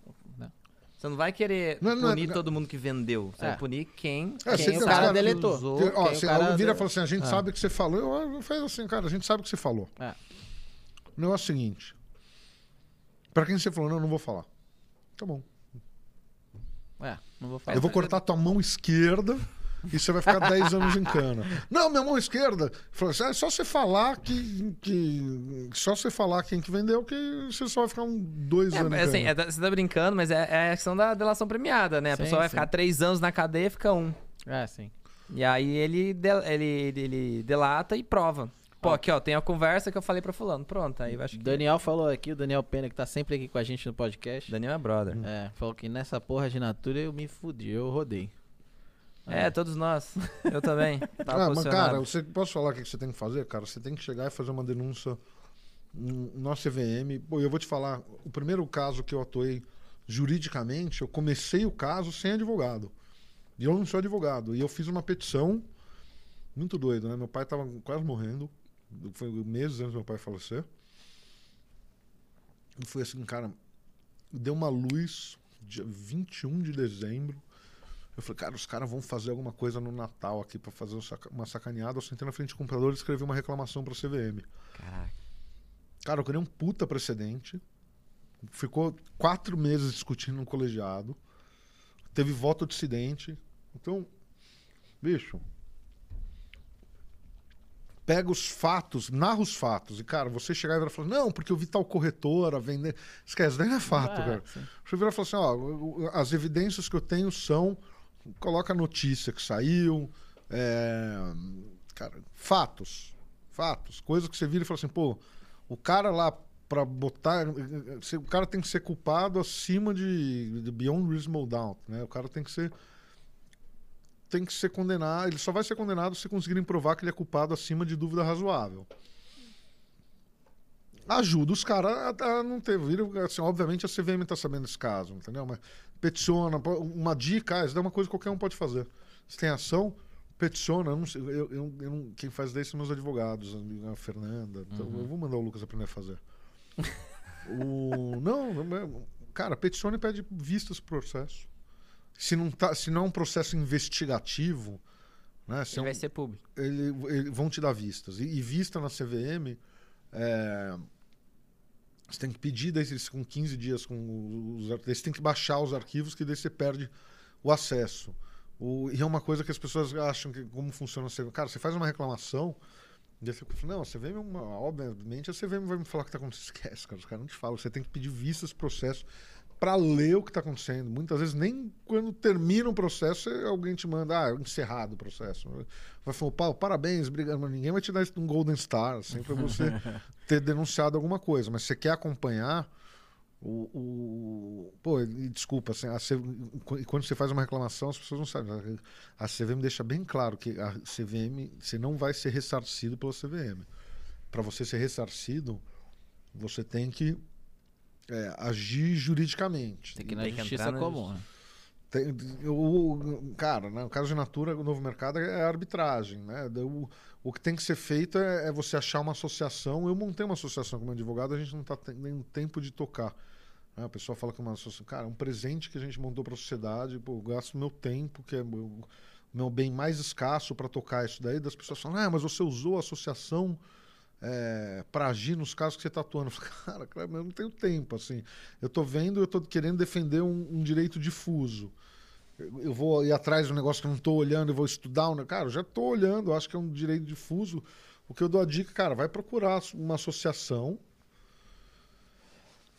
Você não vai querer Não, não é- punir não- todo mundo que vendeu, você É. vai punir quem, É, quem você o tem- cara cara, deletou. usou. Ó, Quem o você cara vira e fala assim: a gente Ah. sabe o que você falou. Eu, eu falo assim, cara, a gente sabe o que você falou. É. O negócio é o seguinte: pra quem você falou, não, eu não vou falar. Tá bom. É, não vou falar. Eu vou cortar tua mão esquerda e você vai ficar 10 anos em cana. Não, minha mão esquerda. Falou assim, é só você falar que, que. Só você falar quem que vendeu, que você só vai ficar um, dois É, anos em assim, cana. é você tá brincando, mas é, é a questão da delação premiada, né? A Sim, pessoa vai sim. ficar três anos na cadeia fica um. É, sim. E aí ele, del- ele, ele, ele delata e prova. Pô, Ó. aqui ó, tem a conversa que eu falei pra fulano. Pronto, aí eu acho que... Daniel falou aqui, o Daniel Pena, que tá sempre aqui com a gente no podcast. Daniel é brother. É, falou que nessa porra de natura eu me fudi, eu rodei. É, todos nós. Eu também. [laughs] Tava Ah, mas cara, você posso falar o que você tem que fazer, cara? Você tem que chegar e fazer uma denúncia no CVM. Pô, eu vou te falar, o primeiro caso que eu atuei juridicamente, eu comecei o caso sem advogado. E eu não sou advogado. E eu fiz uma petição muito doido, né? Meu pai tava quase morrendo. Foi meses antes do meu pai falecer. E foi assim, cara, deu uma luz dia 21 de dezembro. Eu falei, cara, os caras vão fazer alguma coisa no Natal aqui para fazer uma sacaneada. Eu sentei na frente do computador e escrevi uma reclamação pra CVM. Caraca. Cara, eu criei um puta precedente. Ficou quatro meses discutindo no colegiado. Teve voto dissidente. Então, bicho, pega os fatos, narra os fatos. E, cara, você chegar e virar e falar, não, porque eu vi tal corretora vender. Esquece, daí não é fato, ah, cara. Sim. Você virar e falar assim, ó, as evidências que eu tenho são. Coloca a notícia que saiu. É, cara, fatos. Fatos. Coisas que você vira e fala assim, pô, o cara lá para botar. O cara tem que ser culpado acima de, de Beyond Reasonable Doubt, né? O cara tem que ser tem que ser condenado, ele só vai ser condenado se conseguirem provar que ele é culpado acima de dúvida razoável. Ajuda os caras a, a, não ter. Vira, assim, obviamente a CVM está sabendo desse caso, entendeu? Mas peticiona, uma dica, ah, isso é uma coisa que qualquer um pode fazer. Se tem ação, peticiona. Eu não sei, eu, eu, eu não, quem faz isso são meus advogados, a Fernanda. Então uhum. eu vou mandar o Lucas aprender a fazer. o, [laughs] não, cara, peticiona e pede vistas pro processo se não, tá, se não é um processo investigativo, né? Se ele é um, vai ser público. Ele, ele, vão te dar vistas. E, e vista na CVM, é, você tem que pedir daí, com 15 dias com os Você tem que baixar os arquivos, que daí você perde o acesso. O, e é uma coisa que as pessoas acham que como funciona CVM. Cara, você faz uma reclamação. Daí você fala, não, a CVM, é obviamente, a CVM vai me falar o que está acontecendo. [laughs] Esquece, cara, os caras não te falam. Você tem que pedir vistas, processo para ler o que está acontecendo. Muitas vezes, nem quando termina o processo, alguém te manda, ah, encerrado o processo. Vai falar, Paulo, parabéns, obrigado. Mas ninguém vai te dar um Golden Star, assim, para você [laughs] ter denunciado alguma coisa. Mas você quer acompanhar o. o... Pô, e, desculpa, assim, a quando você faz uma reclamação, as pessoas não sabem. A CVM deixa bem claro que a CVM, você não vai ser ressarcido pela CVM. Para você ser ressarcido, você tem que é, agir juridicamente. Tem que ir na justiça comum. Né? Tem, o, cara, né, no caso de Natura, o novo mercado é arbitragem. Né? O, o que tem que ser feito é, é, você achar uma associação. Eu montei uma associação como advogado, a gente não está nem tempo de tocar. Né? A pessoa fala que é uma associação. Cara, é um presente que a gente montou para a sociedade. Pô, eu gasto meu tempo, que é o meu bem mais escasso para tocar isso daí. Das pessoas falam, ah, mas você usou a associação é, para agir nos casos que você está atuando. [laughs] Cara, eu não tenho tempo, assim. Eu estou vendo, eu estou querendo defender um, um direito difuso. Eu, vou ir atrás de um negócio que eu não estou olhando, eu vou estudar. Um, cara, eu já estou olhando, acho que é um direito difuso. O que eu dou a dica, cara, vai procurar uma associação.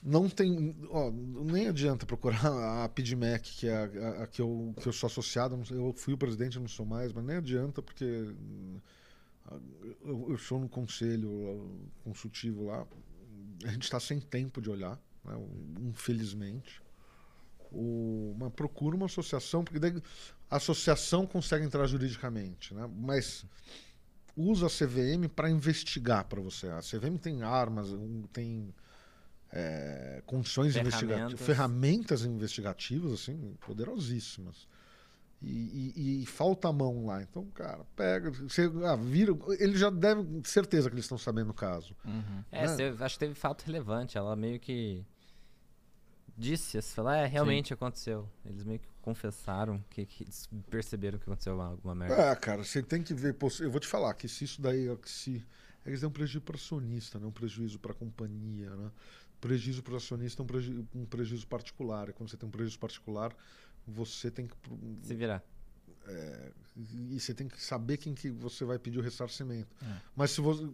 Não tem. Ó, nem adianta procurar [laughs] a PidMac, que é a, a, a, que, eu, que eu sou associado. Eu fui o presidente, não sou mais, mas nem adianta, porque eu, eu sou no conselho consultivo lá. A gente está sem tempo de olhar, né? infelizmente. O, uma, procura uma associação, porque daí a associação consegue entrar juridicamente, né? mas usa a CVM para investigar para você. A CVM tem armas, tem é, condições investigativas, ferramentas investigativas assim, poderosíssimas. E, e, e, falta a mão lá. Então, cara, pega, você, ah, vira. Ele já deve, certeza que eles estão sabendo o caso. Uhum. É, né? acho que teve fato relevante. Ela meio que disse, falar, é, realmente Sim. aconteceu. Eles meio que confessaram que, que perceberam que aconteceu alguma merda. É, cara, você tem que ver. Eu vou te falar que se isso daí. Se, eles dão um prejuízo para acionista, não um prejuízo para a companhia. Né? Prejuízo para o acionista é um prejuízo, um prejuízo particular. E quando você tem um prejuízo particular você tem que. Se virar. É, e você tem que saber quem que você vai pedir o ressarcimento. É. Mas se você.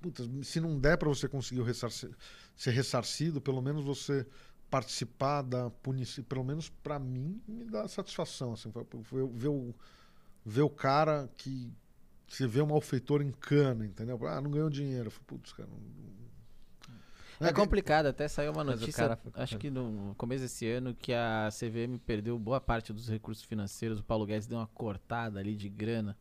Puta, se não der para você conseguir o ressarci, ser ressarcido, pelo menos você participar da punição, pelo menos para mim, me dá satisfação. Assim, ver, o, ver o cara que. Você vê um malfeitor em cana, entendeu? Ah, não ganhou dinheiro. Putz, cara, não, é complicado, até saiu uma notícia, acho que no começo desse ano, que a CVM perdeu boa parte dos recursos financeiros, o Paulo Guedes deu uma cortada ali de grana.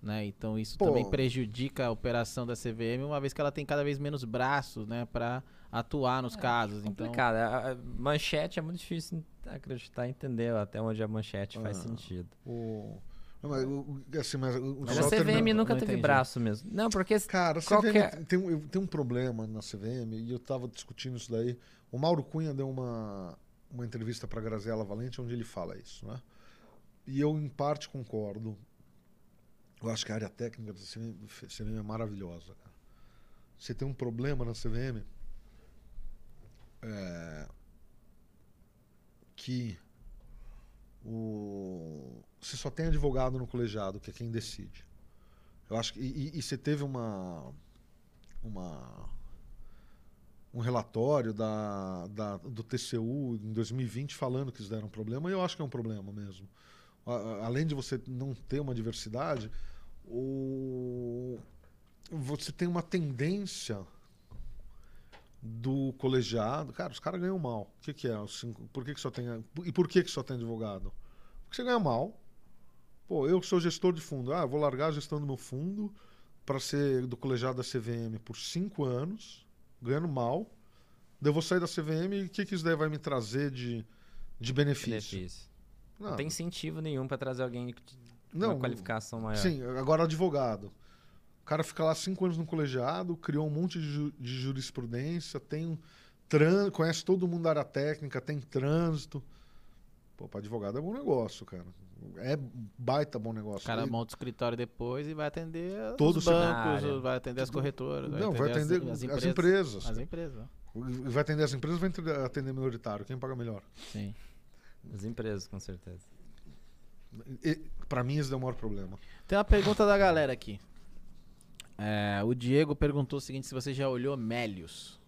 Né? Então isso Pô. também prejudica a operação da CVM, uma vez que ela tem cada vez menos braços, né, para atuar nos é, casos. É complicado. Então, a, a manchete é muito difícil acreditar, entender até onde a manchete ah, faz sentido. O, Não, mas, o- assim, mas, o- Mas a CVM nunca não teve entendi. braço mesmo. Não, porque Cara, a CVM que é? tem, um- tem um problema na CVM e eu tava discutindo isso daí. O Mauro Cunha deu uma, uma entrevista para Graziela Valente onde ele fala isso, né? E eu, em parte, concordo. Eu acho que a área técnica da CVM, CVM é maravilhosa. Cara. Você tem um problema na CVM é, que o, você só tem advogado no colegiado, que é quem decide. Eu acho que. E, e- você teve uma. uma um relatório da, da- do TCU em 2020 falando que isso era um problema, e eu acho que é um problema mesmo. A- Além de você não ter uma diversidade, o, você tem uma tendência do colegiado. Cara, os caras ganham mal. O que, que é? Cinco- Por que, que só tem. E por que, que só tem advogado? Porque você ganha mal. Pô, eu sou gestor de fundo. Ah, vou largar a gestão do meu fundo para ser do colegiado da CVM por cinco anos, ganhando mal. Daí eu vou sair da CVM e o que, que isso daí vai me trazer de, de benefício? benefício. Não, Não tem incentivo nenhum pra trazer alguém com não, uma qualificação maior. Sim, agora advogado. O cara fica lá cinco anos no colegiado, criou um monte de, ju- de jurisprudência, tem um tran conhece todo mundo da área técnica, tem trânsito. Pô, para advogado é bom negócio, cara. É baita bom negócio. O cara E- monta o escritório depois e vai atender Todo os bancos, cenário. vai atender as corretoras, Não, vai atender as, as, empresas. As empresas, né? Vai atender as empresas, vai atender- atender minoritário. Quem paga melhor? sim. As empresas, com certeza. Para mim, esse é o maior problema. Tem uma pergunta da galera aqui. É, o Diego perguntou o seguinte: se você já olhou Melios?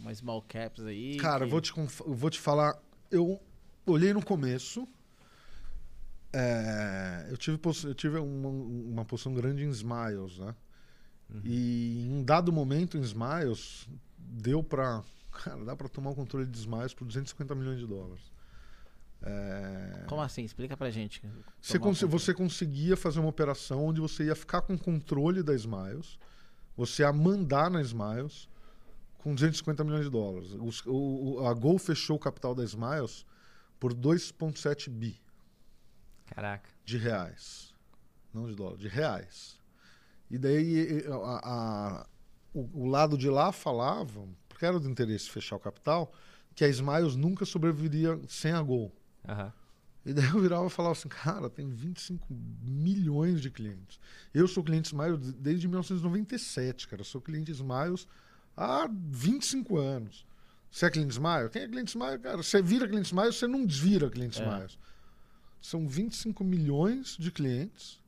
Uma small caps aí. Cara, eu que- vou te, conf- eu vou te falar. Eu olhei no começo. É, eu tive, eu tive uma, uma posição grande em Smiles, né? E em um dado momento em Smiles, deu pra. [laughs] Cara, dá pra tomar o controle de Smiles por 250 milhões de dólares. É, Como assim? Explica pra gente. você, cons- você conseguia fazer uma operação onde você ia ficar com controle da Smiles, você ia mandar na Smiles com 250 milhões de dólares. Os- o- o- a Gol fechou o capital da Smiles por 2,7 bi Caraca. de reais. Não de dólar, de reais. E daí a- a- o, o lado de lá falava, porque era do interesse fechar o capital, que a Smiles nunca sobreviveria sem a Gol. Aham. E daí eu virava e falava assim, cara, tem 25 milhões de clientes. Eu sou cliente Smiles desde 1997, cara. Eu sou cliente Smiles há 25 anos. Você é cliente Smiles? Quem é cliente Smiles? Cara, você vira cliente Smiles, você não desvira cliente É. Smiles. São 25 milhões de clientes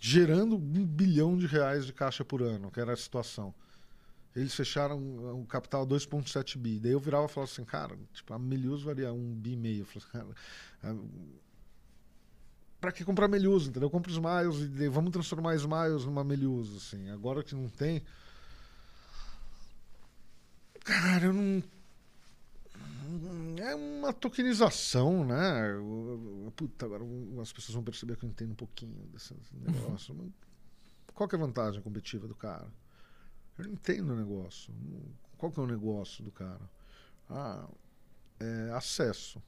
gerando um bilhão de reais de caixa por ano, que era a situação. Eles fecharam o capital 2,7 bi. Daí eu virava e falava assim, cara, tipo, a Melius varia um bi e meio. Eu assim, cara, ah, pra que comprar Melius, entendeu? Eu compro Smiles e vamos transformar Smiles numa Melius, assim. Agora que não tem... Cara, eu não... É uma tokenização, né? Puta, agora as pessoas vão perceber que eu entendo um pouquinho desse negócio. mas Qual que é a vantagem competitiva do cara? Eu não entendo o negócio. Qual que é o negócio do cara? Ah, é acesso.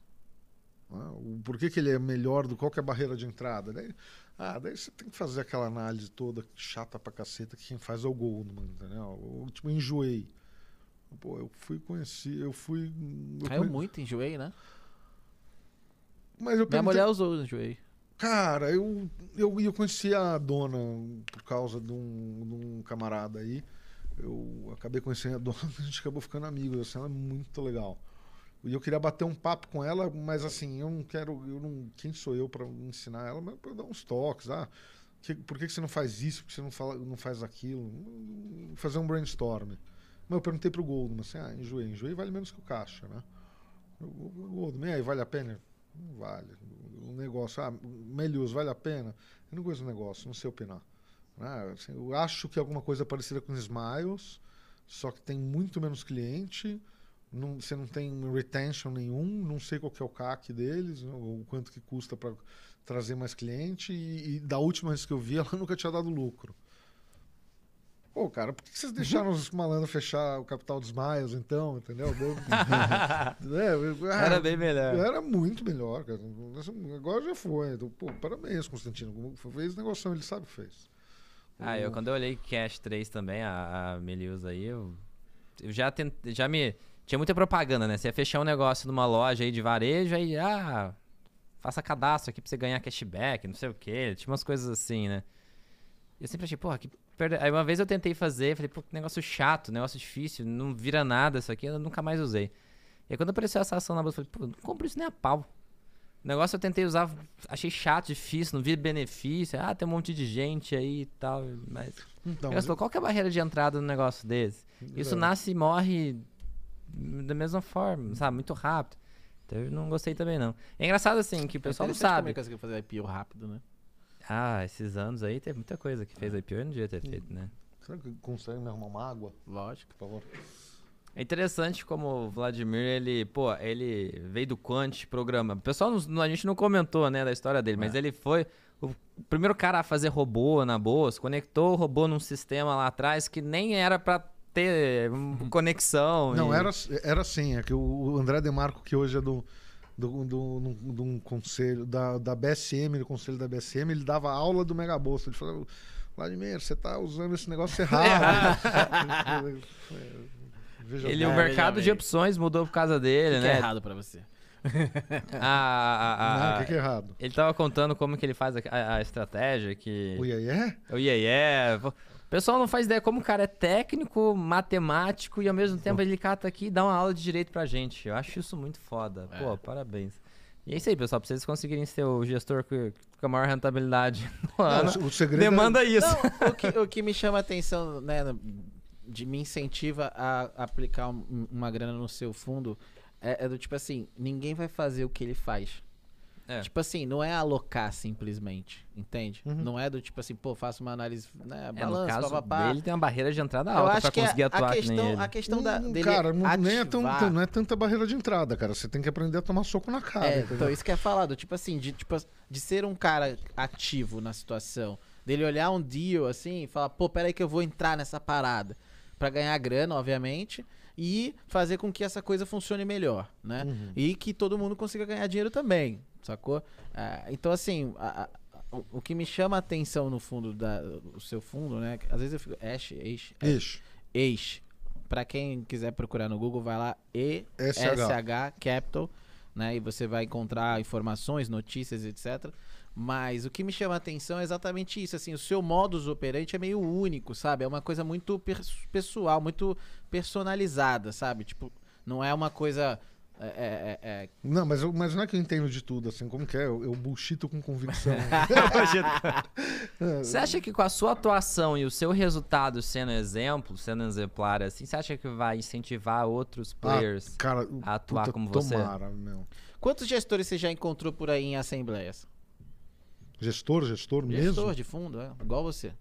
Ah, o, por que, que ele é melhor do qual que é a barreira de entrada? Daí, ah, daí você tem que fazer aquela análise toda chata pra caceta que quem faz é o Goldman, entendeu? Eu, tipo, enjoei. Pô, eu fui conhecer, eu fui. eu Caiu conhe- muito, enjoei, né? Mas eu Minha perguntei, mulher usou, enjoei. Cara, eu, eu, eu conheci a dona por causa de um, de um camarada aí. Eu acabei conhecendo a [laughs] dona, a gente acabou ficando amigos. Assim, ela é muito legal. E eu queria bater um papo com ela, mas assim, eu não quero. Eu não, quem sou eu para ensinar ela? Mas para dar uns toques. Ah, que- por que, que você não faz isso? Por que você não, fala, não faz aquilo? Fazer um brainstorm. Mas eu perguntei pro Goldman assim: ah, enjoei. Enjoei vale menos que o caixa, né? O Goldman, e aí, vale a pena? Não vale. O negócio, ah, Melius, vale a pena? Eu não conheço o negócio, não sei opinar. Né? Assim, eu acho que é alguma coisa parecida com Smiles, só que tem muito menos cliente, não, você não tem retention nenhum, não sei qual que é o CAC deles, né, o quanto que custa para trazer mais cliente, e, e da última vez que eu vi, [laughs] ela nunca tinha dado lucro. Pô, cara, por que vocês deixaram os malandros fechar o Capital dos Maias, então, entendeu? Deu- [laughs] É, ah, Era bem melhor. Era muito melhor, cara. Agora já foi. Então, pô, parabéns, Constantino. Fez negociação, ele sabe o que fez. Ah, eu quando eu olhei Cash 3 também, a, a Melius aí, eu, eu já, tent, já me... Tinha muita propaganda, né? Você ia fechar um negócio numa loja aí de varejo, aí, ah, faça cadastro aqui pra você ganhar cashback, não sei o quê. Tinha umas coisas assim, né? E eu sempre achei, porra, que. Aí uma vez eu tentei fazer, falei, pô, que negócio chato, negócio difícil, não vira nada isso aqui, eu nunca mais usei. E aí quando apareceu essa ação na bolsa, eu falei, pô, não compro isso nem a pau. O negócio eu tentei usar, achei chato, difícil, não vi benefício. Ah, tem um monte de gente aí e tal, mas... Então, Eu falei, qual que é a barreira de entrada no negócio desse? Isso É. nasce e morre da mesma forma, sabe? Muito rápido. Então eu não gostei também, não. É engraçado, assim, que o pessoal não Interessante como sabe. ele conseguiu fazer IPO rápido, né? Ah, esses anos aí teve muita coisa que fez IPO e não devia ter feito, né? será que consegue me arrumar uma água, Lógico. por favor? É interessante como o Vladimir, ele, pô, ele veio do Quant programa. O pessoal, não- a gente não comentou, né, da história dele, mas ele foi o primeiro cara a fazer robô na bolsa, conectou o robô num sistema lá atrás que nem era pra ter hum, [laughs] conexão. Não, e- era, era assim, é que o- o André Demarco, que hoje é do, do, do, do- de um conselho, da, da BSM, do conselho da BSM, ele dava aula do Megabolsa. Ele falava, Vladimir, você tá usando esse negócio errado. [laughs] [laughs] Veja Ele, bem. o É, mercado de opções mudou por causa dele, O que é né? errado pra você? A- a- a- Não, a- o que, que é errado? Ele tava contando como que ele faz a, a- estratégia, que... O Iê O yeah. O pessoal não faz ideia como o cara é técnico, matemático e ao mesmo tempo ele cata aqui e dá uma aula de direito pra gente. Eu acho isso muito foda. É. Pô, parabéns. E é isso aí, pessoal. Pra vocês conseguirem ser o gestor com, a maior rentabilidade [laughs] no ano, o, o segredo é- demanda isso. Não, o, que, o que me chama a atenção, né, de me incentiva a aplicar um- uma grana no seu fundo é, é do tipo assim, ninguém vai fazer o que ele faz. É. Tipo assim, não é alocar simplesmente, entende? Uhum. Não é do tipo assim, pô, faço uma análise, né, É, no balanço, caso papapá. dele tem uma barreira de entrada Eu alta acho pra que é conseguir atuar a que nem questão, ele. a questão da, Hum, dele cara, não, nem é, tão, não é tanta barreira de entrada, cara. Você tem que aprender a tomar soco na cara. É, então isso que é falado, tipo assim, de, tipo, de ser um cara ativo na situação, dele olhar um deal assim e falar, pô, peraí que eu vou entrar nessa parada. Pra ganhar grana, obviamente, e fazer com que essa coisa funcione melhor, né? Uhum. E que todo mundo consiga ganhar dinheiro também, sacou? Ah, então, assim, a- a- o, o que me chama a atenção no fundo da, o seu fundo, né? Às vezes eu fico, Ash, Ash, Ixi, Ace. Pra quem quiser procurar no Google, vai lá SH. ESH Capital, né? E você vai encontrar informações, notícias, etc. Mas o que me chama a atenção é exatamente isso, assim, o seu modus operandi é meio único, sabe? É uma coisa muito pessoal, muito personalizada, sabe? Tipo, não é uma coisa é, é, é, é, Não, mas, eu, mas não é que eu entendo de tudo, assim, como que é? Eu, eu bullshito com convicção. [laughs] [laughs] Você acha que com a sua atuação e o seu resultado sendo exemplo, sendo exemplar assim, você acha que vai incentivar outros players? Ah, cara, a atuar puta, como você. Tomara, meu. Quantos gestores você já encontrou por aí em assembleias? Gestor, gestor, mesmo? Gestor de fundo, é, igual você.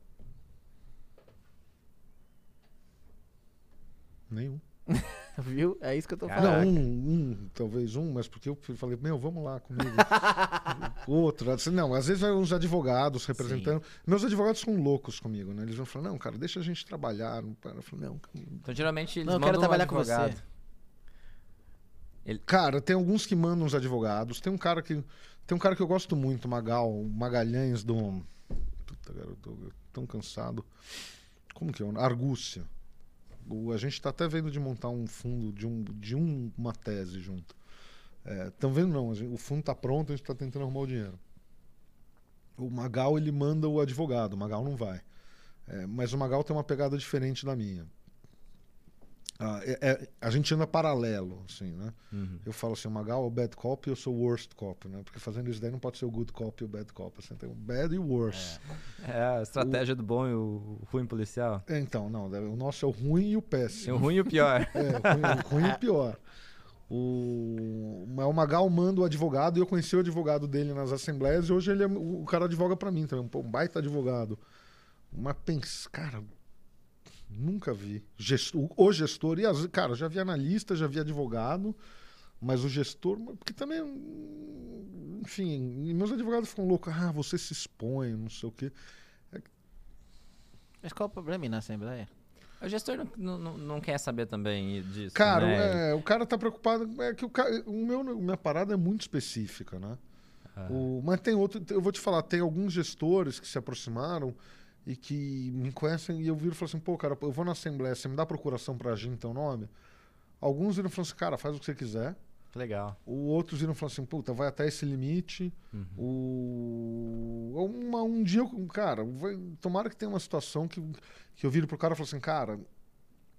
Nenhum. [laughs] [laughs] Viu? É isso que eu tô Caraca. falando. Não, um, um, talvez um, mas porque eu falei, meu, vamos lá comigo. [laughs] Outro, assim, não, às vezes vai uns advogados representando. Meus advogados são loucos comigo, né? Eles vão falar, não, cara, deixa a gente trabalhar. Eu falo, não, cara. Então geralmente eles Não, eu quero trabalhar um com você. advogado. Cara, tem alguns que mandam os advogados. Tem um cara que. Tem um cara que eu gosto muito, Magal, o Magalhães do. Puta, cara, eu tô tão cansado. Como que é? Argúcia. O, a gente tá até vendo de montar um fundo de, um, de um- uma tese junto. Estão vendo não, gente- o fundo tá pronto, a gente tá tentando arrumar o dinheiro. O Magal ele manda o advogado, o Magal não vai. É, mas o Magal tem uma pegada diferente da minha. Ah, é- é- a gente anda paralelo, assim, né? Uhum. Eu falo assim, o Magal é o bad cop e eu sou o worst cop, né? Porque fazendo isso daí não pode ser o good cop e o bad cop. Assim, tem o bad e o worst. É a estratégia do bom e o ruim policial. É, então, não, o nosso é o ruim e o péssimo. o ruim e o pior. [laughs] É, o ruim, o ruim e o pior. O, o Magal manda o advogado e eu conheci o advogado dele nas assembleias e hoje ele é, o cara advoga pra mim também, um baita advogado. Mas pensa, cara, nunca vi. Gestor, o gestor, e as, cara, já vi analista, já vi advogado, mas o gestor, porque também, enfim, meus advogados ficam loucos, ah, você se expõe, não sei o quê. Mas qual o problema na Assembleia? O gestor não, não- não, quer saber também disso. Cara, né? é, o cara tá preocupado. É que o, o meu, minha parada é muito específica, né? Ah. O- mas tem outro. Eu vou te falar, tem alguns gestores que se aproximaram e que me conhecem e eu viro e falo assim, pô, cara, eu vou na Assembleia, você me dá procuração pra agir em teu nome? Alguns viram e falaram assim, cara, faz o que você quiser. Legal. O outros viram e falaram assim, puta, vai até esse limite. Uhum. O... Uma, um dia, eu- cara, vai- tomara que tenha uma situação que, que eu viro pro cara e falo assim, cara,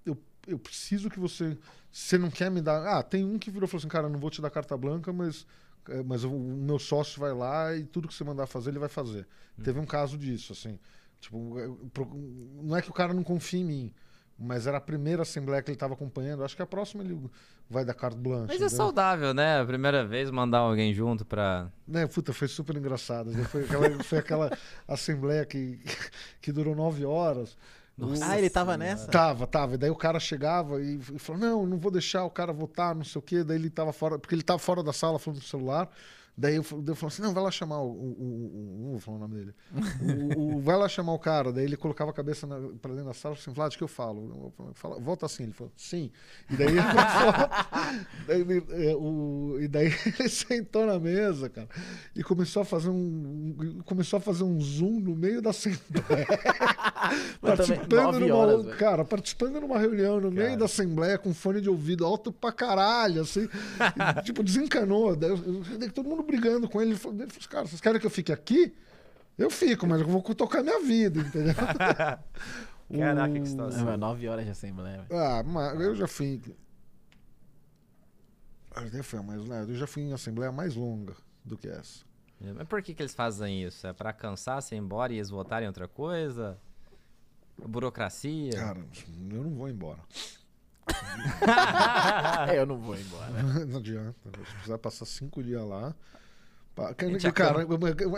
eu, eu preciso que você. Você não quer me dar. Ah, tem um que virou e falou assim, cara, não vou te dar carta branca, mas, é, mas o, o meu sócio vai lá e tudo que você mandar fazer, ele vai fazer. Teve um caso disso, assim. Tipo, pro- não é que o cara não confia em mim. Mas era a primeira assembleia que ele estava acompanhando. Acho que a próxima ele vai dar carta blanche. Mas é entendeu? saudável, né? A primeira vez mandar alguém junto pra. Né, puta, foi super engraçado. né? Foi aquela, [laughs] foi aquela assembleia que, que durou nove horas. Nossa ah, ele tava Senhora. nessa? Tava, tava. E daí o cara chegava e, e falou: Não, não vou deixar o cara votar, não sei o quê. Daí ele tava fora, porque ele tava fora da sala falando no celular. Daí eu, eu falei assim: Não, vai lá chamar o. o, o- o- não vou falar o nome dele. O, o- vai lá chamar o cara. Daí ele colocava a cabeça na, pra dentro da sala e falou assim: Vlad, o que eu falo? Eu Fala, volta assim. Ele falou: Sim. E daí ele começou. [laughs] daí é, o- e daí [laughs] ele sentou na mesa, cara, e começou a fazer um. Começou a fazer um zoom no meio da assembleia. [laughs] Participando numa, horas, cara, participando numa reunião no meio Cara. da assembleia com fone de ouvido alto pra caralho, assim, tipo, desencanou. Daí, daí todo mundo brigando com ele. Ele falou, ele falou assim, cara, vocês querem que eu fique aqui? Eu fico, mas eu vou tocar minha vida, entendeu? [laughs] Caraca, que situação. É, mas nove horas de Assembleia. Ah, mas eu já fui. Já foi mais, né? Eu já fui em assembleia mais longa do que essa. Mas por que, que eles fazem isso? É pra cansar, ser embora e eles votarem em outra coisa? Burocracia? Cara, eu não vou embora. [laughs] É, eu não vou embora. [laughs] Não adianta. Se precisar passar cinco dias lá. gente Cara,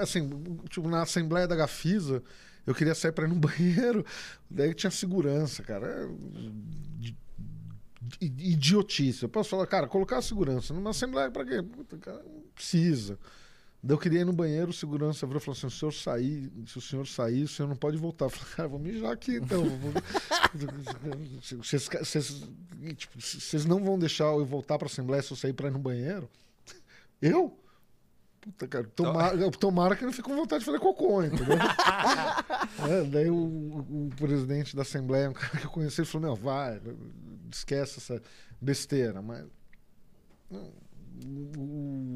assim, tipo, na Assembleia da Gafisa, eu queria sair pra ir no [laughs] banheiro, daí tinha segurança, cara. É Idiotice. Eu posso falar, cara, colocar a segurança numa Assembleia pra quê? Puta, cara, não precisa. Daí eu queria ir no banheiro, o segurança virou e falou assim: o senhor sair, se o senhor sair, o senhor não pode voltar. Eu falei, cara, vou mijar aqui então. [laughs] Vocês tipo, não vão deixar eu voltar pra Assembleia se eu sair pra ir no banheiro? [laughs] Eu? Puta, cara, tomara, tomara que eu não fique com vontade de fazer cocô, entendeu? [laughs] É, daí o, o- presidente da Assembleia, um cara que eu conheci, ele falou: não, vai, esquece essa besteira, mas. não, o-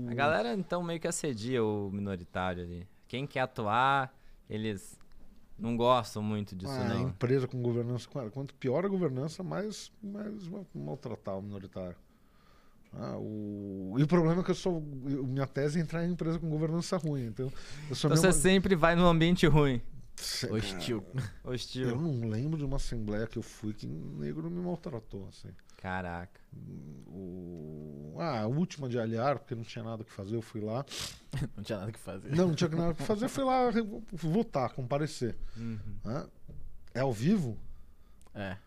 A galera então meio que assedia o minoritário ali. Quem quer atuar, eles não gostam muito disso, Ah, não. empresa com governança, quanto pior a governança, mais, mais ma- maltratar o minoritário. Ah, o... E o problema é que eu sou. eu- minha tese é entrar em empresa com governança ruim. Então, eu sou Então você sempre vai num ambiente ruim, Sei, Hostil. cara, Eu hostil. não lembro de uma assembleia que eu fui que o negro me maltratou, assim. Caraca. O... Ah, a última de Alhar, porque não tinha nada que fazer, eu fui lá. [laughs] Não tinha nada que fazer. Não, não tinha nada que fazer, fui lá votar, comparecer. Uhum. É ao vivo? É.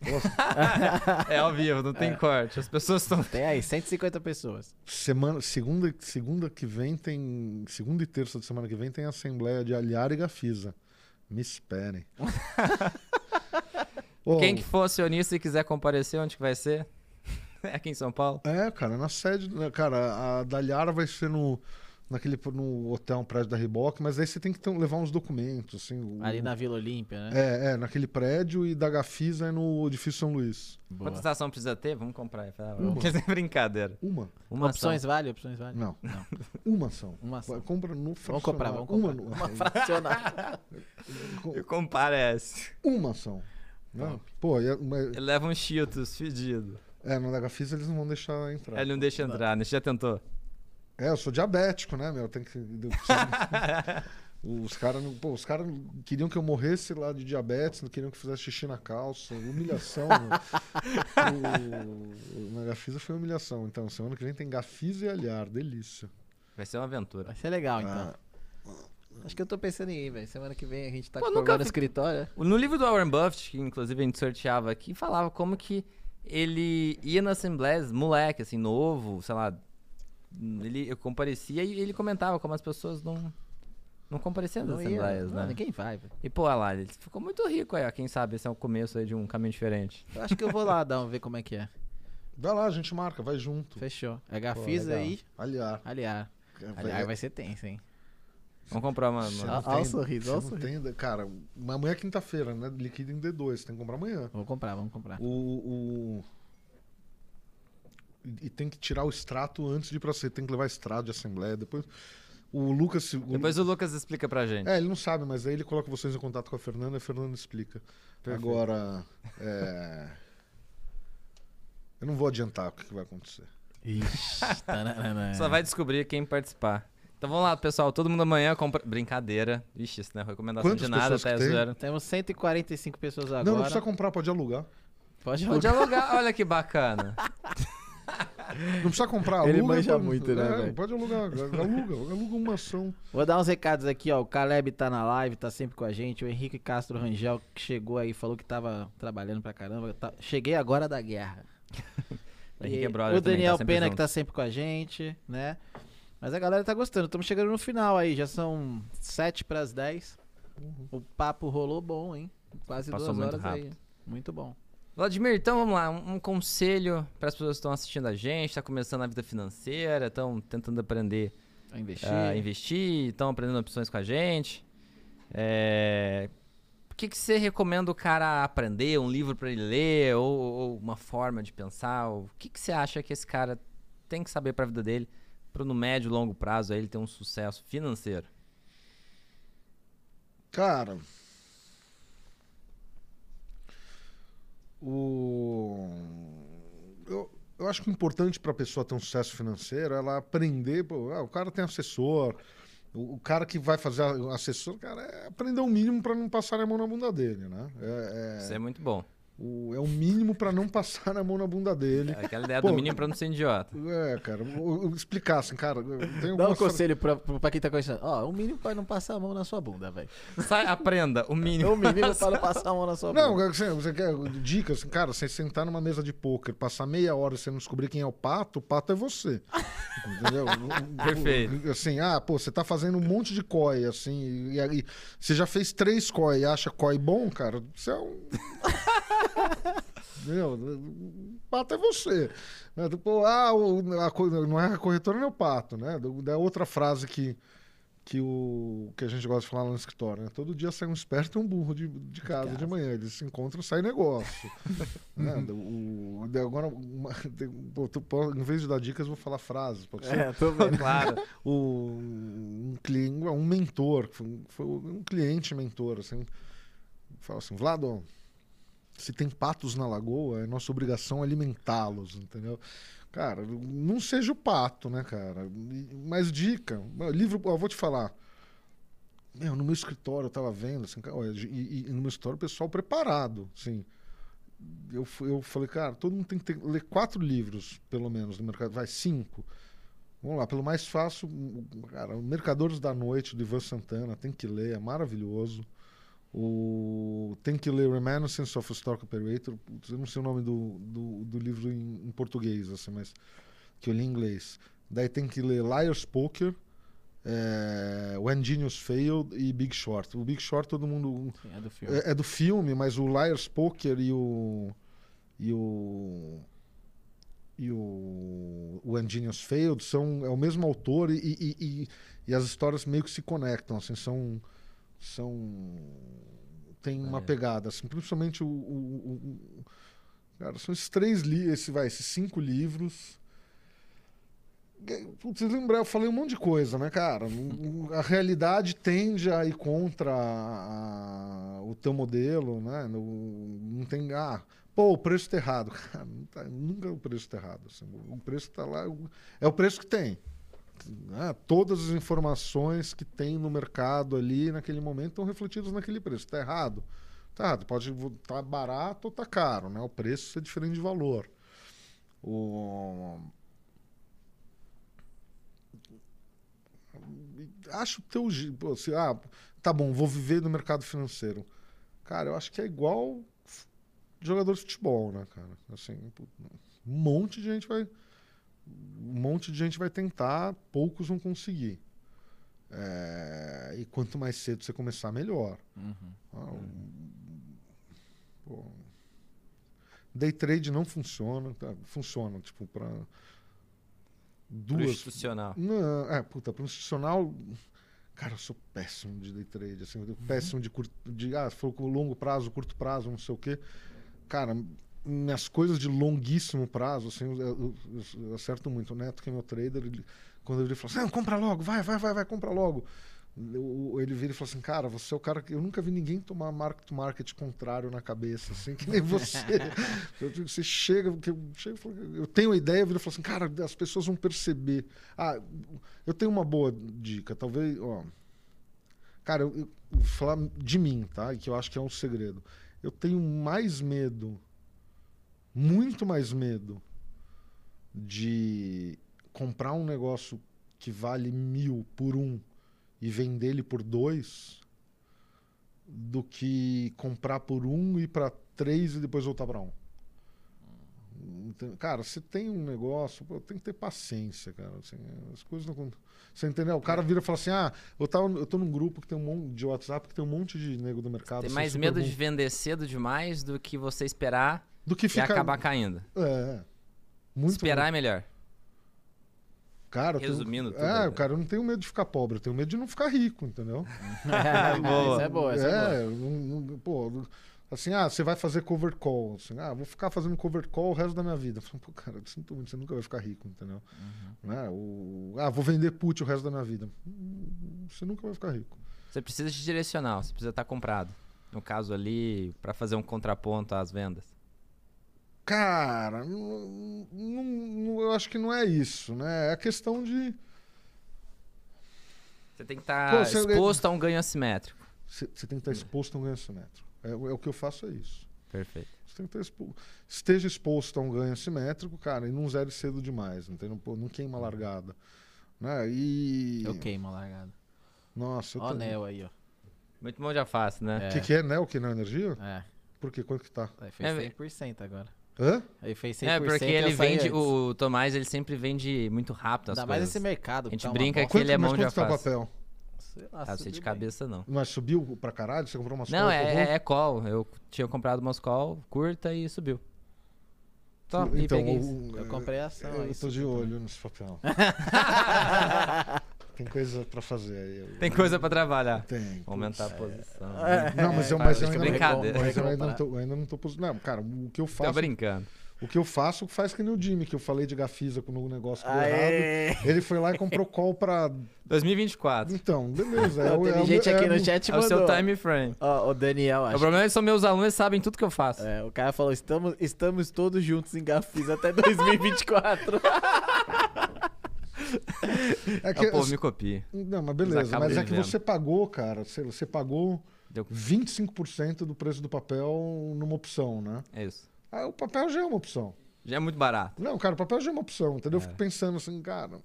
[laughs] É ao vivo, não tem É. corte. As pessoas estão. Tem aí 150 pessoas. semana, segunda, segunda que vem tem. Segunda e terça de semana que vem tem assembleia de Alhar e Gafisa. Me esperem. [laughs] Ô, Quem que for acionista e quiser comparecer, onde que vai ser? É [laughs] aqui em São Paulo? É, cara, na sede. né, Cara, a da Alhara vai ser no. Naquele, no hotel, um prédio da Riboc, mas aí você tem que ter- levar uns documentos, assim. o- Ali na Vila Olímpia, né? É, é, naquele prédio e da Gafisa é no edifício São Luís. Boa. Quantas ação precisa ter? Vamos comprar. aí. Uma. [laughs] Quer dizer, brincadeira. Uma. Uma Opções ação. vale? Opções vale? Não. Não. [laughs] Uma ação. Uma ação. Vai, Compra no Vamos comprar, fracionário. vamos comprar. Uma, Uma no- fracionária. E comparece. uma ação. Não. Pô, e- mas- Ele leva um cheetos fedido. é, no da Gafisa eles não vão deixar entrar. Ele não deixa entrar, né? Você já tentou? É, eu sou diabético, né, meu? Tem que. [laughs] Os caras pô, os caras queriam que eu morresse lá de diabetes, não queriam que eu fizesse xixi na calça, humilhação. meu. [laughs] o, na Gafisa foi humilhação. Então, semana que vem tem Gafisa e Alhar, delícia. Vai ser uma aventura. Vai ser legal, então. Ah, Acho que eu tô pensando em ir, velho. Semana que vem a gente tá Pô, com nunca no escritório. No livro do Warren Buffett, que inclusive a gente sorteava aqui, falava como que ele ia nas assembleias, moleque, assim, novo, sei lá. Ele eu comparecia e ele comentava como as pessoas não, Não comparecia nas Não ia, assembleias, não, né? Ninguém vai, velho. E, pô, olha lá, ele ficou muito rico aí, ó. Quem sabe esse é o começo aí de um caminho diferente. Eu acho que eu vou lá dar um ver como é que é. Vai lá, a gente marca, vai junto. Fechou. É Gafisa aí. Aliar. Aliar. Aliar vai ser tenso, hein? Vamos comprar uma. Uma- ó o tem- sorriso, ó o sorriso. tem- cara, amanhã é quinta-feira, né? Liquida em D2, tem que comprar amanhã. Vou comprar, vamos comprar. O, o- E tem que tirar o extrato antes de ir pra ser. Tem que levar extrato de assembleia. Depois. O Lucas. o- Depois o Lucas explica pra gente. É, ele não sabe, mas aí ele coloca vocês em contato com a Fernanda e a Fernanda explica. Perfeito. Agora. é, Eu não vou adiantar o que vai acontecer. Ixi. [laughs] Só vai descobrir quem participar. Então vamos lá, pessoal. Todo mundo amanhã compra. Brincadeira. Ixi, isso não é recomendação Quantas de nada, até que tem? zoeira. Temos 145 pessoas agora. Não, não precisa comprar, pode alugar. Pode Pode alugar. alugar, olha que bacana. Não precisa comprar, aluga. Ele manja pode- muito, né, é? Pode alugar, aluga, aluga uma ação. Vou dar uns recados aqui, ó. O Caleb tá na live, tá sempre com a gente. O Henrique Castro Rangel, que chegou aí, falou que tava trabalhando pra caramba. Tá- Cheguei agora da guerra. [laughs] O Henrique é brother o também, Daniel tá sempre Pena, junto. que tá sempre com a gente, né? Mas a galera tá gostando. Estamos chegando no final aí. Já são 7 pras 10. O papo rolou bom, hein? Quase Passou duas muito horas aí. rápido. Muito bom. Vladimir, então vamos lá. Um, um conselho para as pessoas que estão assistindo a gente, tá começando a vida financeira, estão tentando aprender investir. a investir, estão aprendendo opções com a gente. É, O que, que você recomenda o cara aprender? Um livro para ele ler? Ou, ou uma forma de pensar? O que, que você acha que esse cara tem que saber para a vida dele? Para no médio e longo prazo aí ele ter um sucesso financeiro? Cara. O. Eu, eu acho que o importante para a pessoa ter um sucesso financeiro é ela aprender. pô, ah, o cara tem assessor. O, o cara que vai fazer assessor, cara, é aprender o mínimo para não passar a mão na bunda dele, né? É, Isso é, é muito bom. O, é o mínimo para não passar [laughs] a mão na bunda dele. É aquela ideia Pô, do mínimo para não ser idiota. É, cara, assim, cara. Tem Dá um conselho pra, pra quem tá conhecendo. Ó, o mínimo pra não passar a mão na sua bunda, velho. Sai, aprenda o É mínimo. o mínimo para não passar a mão na sua Não, bunda. assim, você quer dicas, assim, cara, você sentar numa mesa de pôquer, passar meia hora e você não descobrir quem é o pato, o pato é você. [laughs] Entendeu? Perfeito. Assim, ah, pô, você tá fazendo um monte de coi, assim, e aí você já fez três coi e acha coi bom, cara, você é um. [laughs] O pato é você. Né? Pô, ah, o- a não é a corretora, não é o pato, né? Da outra frase que, que, o, que a gente gosta de falar no escritório, né? Todo dia sai um esperto e um burro de, de casa de, manhã. Eles se encontram sai negócio. [laughs] né? o, agora, uma- pô, em vez de dar dicas, vou falar frases. É, tô vendo. [laughs] Claro. o, um cliente, um mentor, foi, um- foi um cliente mentor, assim, fala assim, Vlado, se tem patos na lagoa, é nossa obrigação alimentá-los, entendeu? Cara, não seja o pato, né, cara? Mas dica, livro, ó, vou te falar. Meu, no meu escritório eu tava vendo, assim, e, e no meu escritório o pessoal preparado, assim. Eu, eu falei, cara, todo mundo tem que ter- ler quatro livros, pelo menos, no mercado. Vai, cinco. Vamos lá, pelo mais fácil, cara, Mercadores da Noite, do Ivan Santana, tem que ler, é maravilhoso. O, tem que ler Reminiscence of a Stock Operator, eu não sei o nome do, do, do livro em, em português, assim, mas que eu li em inglês. Daí tem que ler Liar's Poker, é, When Genius Failed e Big Short. O Big Short todo mundo Sim, é do filme. é, é do filme, mas o Liar's Poker e o. E o. E o. O Genius Failed são. É o mesmo autor e, e, e, e as histórias meio que se conectam, assim, são. São. Tem uma Maneiro. pegada, assim, principalmente o. o- o- cara, são esses três livros, esse, vai, esses cinco livros. Putz, lembrar, eu falei um monte de coisa, né, cara? A realidade tende a ir contra a- o teu modelo, né? Não, não tem. Ah, pô, o preço tá errado. [laughs] Cara, tá- nunca o preço tá errado. assim. o preço tá lá. É o preço que tem. Né? Todas as informações que tem no mercado ali naquele momento estão refletidas naquele preço. Tá errado? Tá errado. Pode estar tá barato ou tá caro, né? O preço é diferente de valor. O... acho o teu se, ah, tá bom, vou viver no mercado financeiro. Cara, eu acho que é igual jogador de futebol, né, cara? Assim, um monte de gente vai um monte de gente vai tentar, poucos vão conseguir. É, e quanto mais cedo você começar, melhor. Uhum. Ah, pô, day trade não funciona. tá? Funciona, tipo, para Pro duas. institucional. Não, é, puta, para institucional. Cara, eu sou péssimo de day trade, assim, eu péssimo de curto. De, ah, foi com longo prazo, curto prazo, não sei o quê. Cara, minhas coisas de longuíssimo prazo, assim, eu, eu- eu- acerto muito. O Neto, que é meu trader, ele- quando ele fala assim, compra logo, vai, vai, vai, vai, compra logo. Eu- ele vira e fala assim, cara, você é o cara que. Eu nunca vi ninguém tomar market to market contrário na cabeça, assim, que nem você. [laughs] Você chega, eu, chego eu tenho a ideia, eu viro e falo assim, cara, as pessoas vão perceber. Ah, eu tenho uma boa dica, talvez, ó. Cara, eu, eu vou falar de mim, tá? Que eu acho que é um segredo. Eu tenho mais medo, muito mais medo, de comprar um negócio que vale mil por um e vender ele por dois, do que comprar por um e para três e depois voltar para um. Cara, você tem um negócio, pô, tem que ter paciência, cara. assim, as coisas não. Você entendeu? O cara vira e fala assim: ah, eu, tava, eu tô num grupo que tem um monte de WhatsApp que tem um monte de nego do mercado. Tem assim, mais medo bom. de vender cedo demais do que você esperar do que e ficar. acabar caindo. É. Muito Esperar é melhor. Cara, eu tenho- Resumindo tudo, É, né? cara, eu não tenho medo de ficar pobre, eu tenho medo de não ficar rico, entendeu? [laughs] Boa. Essa é boa, essa é, boa. é, não- não- pô, assim, ah, você vai fazer cover call. Assim, ah, vou ficar fazendo cover call o resto da minha vida. Eu falo, Pô, cara, eu sinto muito, você nunca vai ficar rico, entendeu? Uhum. Né? O, ah, vou vender put o resto da minha vida. Hum, Você nunca vai ficar rico. Você precisa de direcional, você precisa estar comprado. No caso ali, para fazer um contraponto às vendas. Cara, não- não- não- eu acho que não é isso, né? É a questão de. Você tem que estar você- exposto a um ganho assimétrico. Você você tem que estar exposto a um ganho assimétrico. É, é o que eu faço, é isso. Perfeito. Você tem que estar expo... Esteja exposto a um ganho assimétrico, cara, e não zere cedo demais, entendeu? Pô, não queima a largada. Né? E. Eu queimo a largada. Nossa, eu Ó, o também. Neo aí, ó. Muito bom já fácil, né? O que, que é Neo que não é energia? É. Por quê? Quanto que tá? Aí fez É, 100% agora. Hã? Aí fez 100% É, porque ele vende, antes. o Tomás, ele sempre vende muito rápido as Ainda mais coisas. esse mercado. A gente tá brinca bosta. que ele é mas mão de tá papel? Sei lá, Ah, não sei de bem. cabeça não. Mas subiu pra caralho? Você comprou umas Não, é, tá é, é call. Eu tinha comprado umas call curta e subiu. Só, e Então, peguei. o- Eu comprei a ação. Eu aí tô de olho nesse papel. [laughs] Tem coisa pra fazer aí. eu- Tem coisa pra trabalhar. Tem. Aumentar a putz. posição. Não, mas eu, mas eu ainda, é brincadeira. Mas eu ainda não tô, eu ainda não tô Não, cara, o que eu Tá faço. brincando. O que eu faço faz que nem o Jimmy, que eu falei de Gafisa no negócio que deu Aê! errado. Ele foi lá e comprou [laughs] call pra. 2024. Então, beleza. É, o- [laughs] Teve é o gente meu- aqui é no o- chat É o seu mandou. time frame. Ó, o Daniel, O acho. problema é que são meus alunos, eles sabem tudo que eu faço. É, o cara falou, estamos, estamos todos juntos em Gafis até [laughs] 2024. É que, o povo me copia. Não, mas beleza. Mas é que você pagou, cara. Você, você pagou Deu- 25% do preço do papel numa opção, né? É isso. Ah, o papel já é uma opção. Já é muito barato. Não, cara, o papel já é uma opção, entendeu? Eu É. fico pensando assim, cara.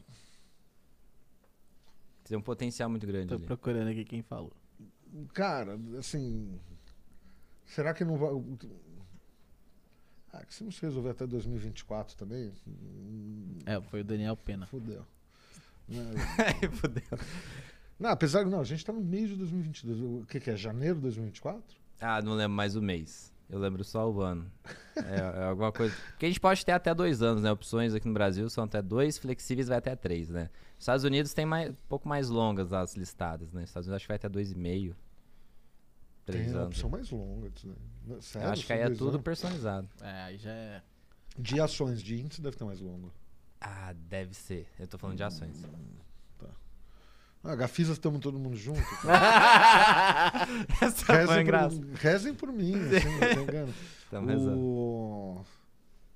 Tem um potencial muito grande Tô ali. procurando aqui quem falou. Cara, assim. Será que não vai. Ah, que se não se resolver até 2024 também. É, foi o Daniel Pena. Fudeu. [laughs] Fudeu. Não, apesar que não, a gente tá no mês de 2022. O que, que é? Janeiro de 2024? Ah, não lembro mais o mês. Eu lembro só o ano. É, é alguma coisa. Porque a gente pode ter até dois anos, né? Opções aqui no Brasil são até dois, flexíveis vai até três, né? Nos Estados Unidos tem mais, um pouco mais longas as listadas, né? Nos Estados Unidos acho que vai até dois e meio. Três Tem a anos. opção mais longa. Não, Sério, Eu acho que aí é tudo anos? personalizado. É, aí já é. De ações, de índice deve ter mais longo. Ah, deve ser. Eu tô falando de ações. Ah, Gafisa estamos todo mundo junto. [laughs] Essa foi rezem, engraçada. por, rezem por mim, assim, não tem engano. Tamo rezando. O...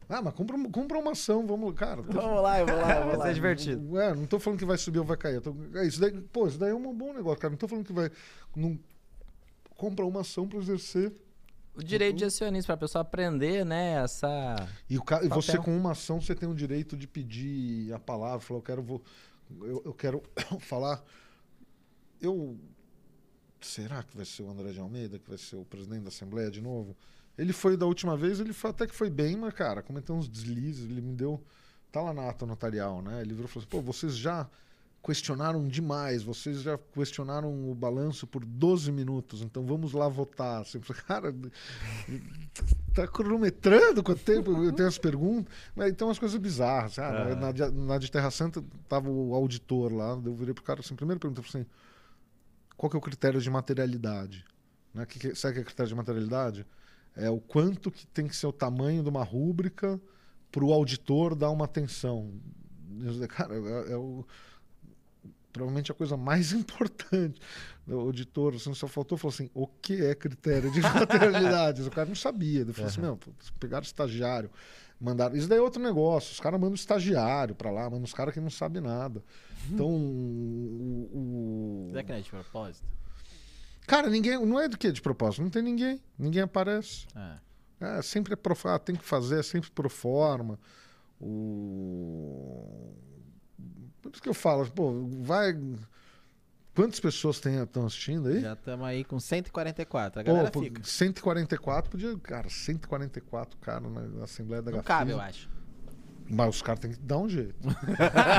Ah, mas compra, compra uma ação, vamos, cara. tô- Vamos lá, eu vou lá, eu vou Vai lá. ser divertido. É, não tô falando que vai subir ou vai cair. tô- é, isso daí, pô, isso daí é um bom negócio, cara. Não tô falando que vai. Não, compra uma ação para exercer. O direito de acionista, pra pessoa aprender, né? Essa. E, o, ca- e você, com uma ação, você tem o direito de pedir a palavra, falar, eu quero, vou, eu, eu quero [coughs] falar. Eu. Será que vai ser o André de Almeida, que vai ser o presidente da Assembleia de novo? Ele foi da última vez, ele foi, até que foi bem, mas, cara, cometeu uns deslizes, ele me deu. Tá lá na ata notarial, né? Ele virou e falou assim: pô, vocês já questionaram demais. Vocês já questionaram o balanço por 12 minutos, então vamos lá votar. Assim, cara, [laughs] tá cronometrando quanto tempo eu tenho as perguntas. Mas então as coisas bizarras. Cara. Na, de- na de Terra Santa tava o auditor lá, eu virei pro cara assim, primeiro pergunta assim, qual que é o critério de materialidade? Né? Que que- sabe o que é critério de materialidade? É o quanto que tem que ser o tamanho de uma rúbrica para o auditor dar uma atenção. Cara, é, é o, provavelmente a coisa mais [laughs] importante. O auditor assim, só faltou falou assim: o que é critério de [laughs] materialidade? o cara não sabia. Ele falou assim: meu, pegaram estagiário, mandaram. Isso daí é outro negócio. Os caras mandam estagiário para lá, mandam os caras que não sabem nada. Então, o, o- Será que não é de propósito? Cara, ninguém. Não é do que de propósito, não tem ninguém. Ninguém aparece. É. É, sempre é pro, ah, tem que fazer, é sempre pro forma. O... Por isso que eu falo, pô, vai. Quantas pessoas estão assistindo aí? Já estamos aí com 144. A galera pô, fica. 144 podia. Cara, 144 cara na, na Assembleia da Não Gafisa. cabe, eu acho. Mas os caras têm que dar um jeito.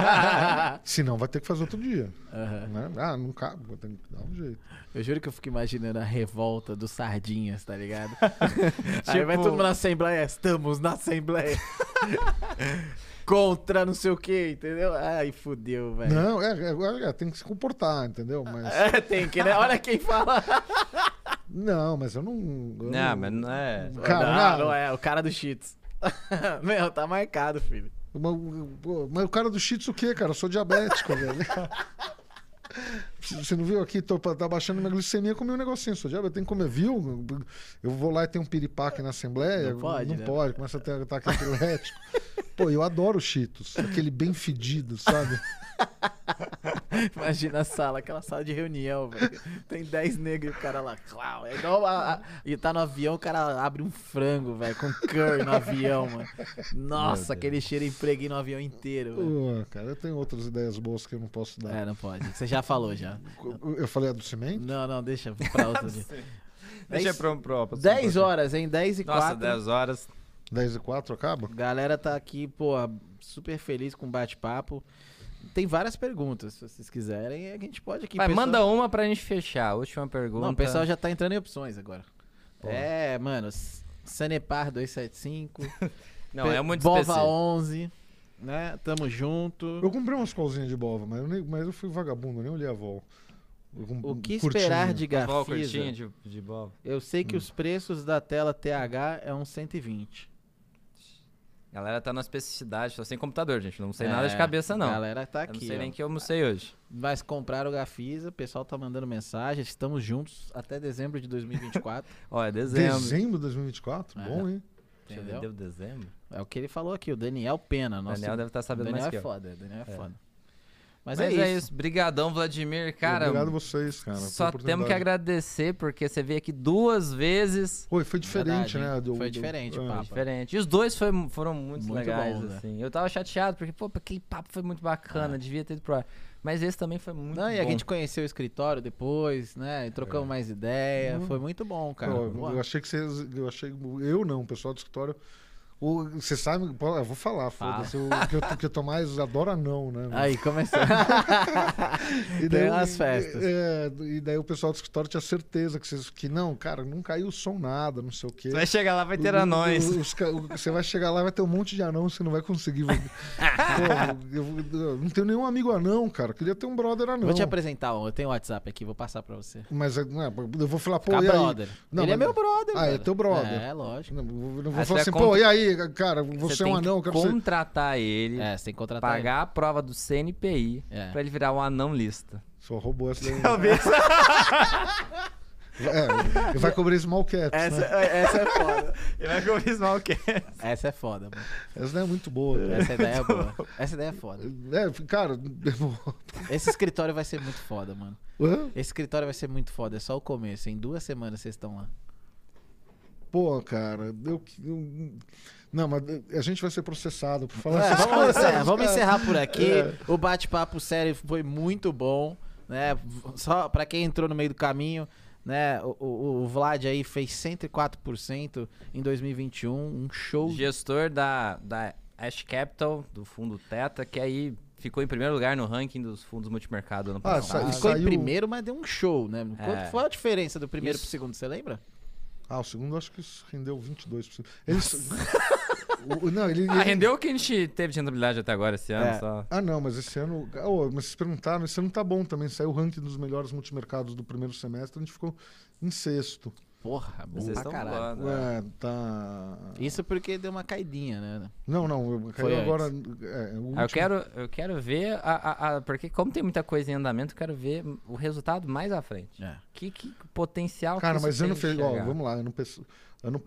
[laughs] Senão vai ter que fazer outro dia. Aham. Né? Ah, não cabe, tem que dar um jeito. Eu juro que eu fico imaginando a revolta dos sardinhas, tá ligado? [laughs] Aí Tipo- vai todo mundo na Assembleia, estamos na Assembleia. [laughs] Contra não sei o que, entendeu? Ai, fudeu, velho. Não, é, é, é, tem que se comportar, entendeu? Mas. É, tem que, né? Olha quem fala. [laughs] Não, mas eu não. eu Não, mas não é. Cara, não, não. não é, o cara do Cheats. [laughs] Meu, tá marcado, filho. Mas, mas o cara do Cheats o quê, cara? Eu sou diabético, [laughs] velho. Você não viu aqui? Tô, tá baixando minha glicemia, comi um negocinho. Sou diabético, tem que comer, viu? Eu vou lá e tem um piripaque na Assembleia. Não pode, Não né? pode, começa a ter ataque epilético. Pô, eu adoro Cheetos. Aquele bem fedido, sabe? [laughs] [laughs] Imagina a sala, aquela sala de reunião, velho. Tem 10 negros e o cara lá, clau. É igual a, a- E tá no avião, o cara abre um frango, velho, com curry no avião, mano. Nossa, aquele cheiro impregna no avião inteiro. Pô, cara, eu tenho outras ideias boas que eu não posso dar. É, não pode. Você já falou já. Eu falei a do cimento? Não, não, deixa pra [laughs] outro dia. Deixa Dez- pro, pro, pro 10 horas, hein? 10 e Nossa, 4. 10 horas. 10 e 4 acaba? Galera tá aqui, pô, super feliz com o bate-papo. Tem várias perguntas, se vocês quiserem, a gente pode aqui. Vai, pessoal- manda uma pra gente fechar. Última pergunta. Não, o pessoal já tá entrando em opções agora. Pô. É, mano, Sanepar 275, [laughs] Não, é muito Bova específico. 11, né? Tamo junto. Eu comprei umas colzinhas de bova, mas eu, nem- mas eu fui vagabundo, eu nem olhei a vol. O que curtinha. esperar de Gafisa? de, de bola. Eu sei que os preços da tela TH é um 120. A galera tá na especificidade, tô sem computador, gente. Não sei É, nada de cabeça, não. A galera tá Eu não aqui. sei ó. nem que eu almocei hoje. Mas compraram o Gafisa, o pessoal tá mandando mensagem, estamos juntos até dezembro de 2024. [laughs] Ó, é dezembro. Dezembro de 2024? É. Bom, hein? Entendeu? Deu dezembro? É o que ele falou aqui, o Daniel Pena. Nosso... Daniel deve estar sabendo Daniel mais que é eu. foda, Daniel é, É. foda. Mas, Mas, é, isso. Brigadão, Vladimir. Cara, Obrigado a vocês, cara. só temos que agradecer, porque você veio aqui duas vezes. Oi, foi diferente, Verdade, né? do- Foi do- diferente o é. papo. Diferente. E os dois foi- foram muito, Muito legais, bom, né? assim. Eu tava chateado, porque, pô, aquele papo foi muito bacana, devia ter ido pro ar. Mas esse também foi muito Não, e bom. a gente conheceu o escritório depois, né? E trocamos mais ideia. Uhum. Foi muito bom, cara. Pô, Boa. eu achei que vocês. Eu achei. Eu não, o pessoal do escritório. O- Você sabe. Eu vou falar, Fala. foda-se. o Que eu, que eu tô mais adora não, né? [laughs] Aí, começou. [laughs] E Tem daí- umas festas. É, e daí o pessoal do escritório tinha certeza que, vocês, que não, cara, não caiu o som nada, não sei o quê. Você vai chegar lá, vai ter anões. Você vai chegar lá, vai ter um monte de anão, você não vai conseguir. [laughs] Pô, eu, eu não tenho nenhum amigo anão, cara. Queria ter um brother anão. Vou te apresentar um. Eu tenho o WhatsApp aqui, vou passar pra você. Mas é, é, eu vou falar, pô, Fica e brother. Não, Ele é mas- meu brother, Ah, é velho. teu brother. É, lógico. Não, eu não vou Aí falar assim, pô, e aí, cara, você, é tem um anão, eu que quero ser. contratar ele, É, você tem que contratar pagar a prova do CNPI, É. pra ele virar um anão lista. Só roubou essa daí. Talvez. É, ele vai cobrir small caps, Essa, né? essa é foda. ele vai cobrir small Essa é foda, mano. Essa daí é muito boa. cara. Essa ideia é boa. Essa ideia é foda. É, cara, Esse escritório vai ser muito foda, mano. hã? Esse escritório vai ser muito foda. É só o começo. Em duas semanas vocês estão lá. pô, cara, eu, eu- não, mas a gente vai ser processado por falar É, essas vamos, coisas, encerrar, vamos encerrar por aqui. É. O bate-papo sério foi muito bom, né? Só pra quem entrou no meio do caminho, né? O, o- o Vlad aí fez 104% em 2021, um show. Gestor da, da Ash Capital, do fundo Teta, que aí ficou em primeiro lugar no ranking dos fundos multimercado ano Ah, passado. sa- Ficou em saiu- primeiro, mas deu um show, né? Quanto É. foi a diferença do primeiro Isso. pro segundo, você lembra? Ah, o segundo acho que rendeu 22%. Eles... [laughs] o, não, ele, Ah, ele- rendeu o que a gente teve de rentabilidade até agora esse ano É. só. Ah, não, mas esse ano. Ô, mas vocês perguntaram, esse ano tá bom também. Saiu o ranking dos melhores multimercados do primeiro semestre, a gente ficou em sexto. Porra, bom Vocês pra estão caralho. voando. né? Ué, tá. Isso porque deu uma caidinha, né? Não, não, eu Foi caiu agora. é, o Ah, eu, quero, eu quero ver, a, a- a- porque como tem muita coisa em andamento, eu quero ver o resultado mais à frente. É. Que, que potencial Cara, que mas ano de fez. Ó, vamos lá, ano. pesso- ano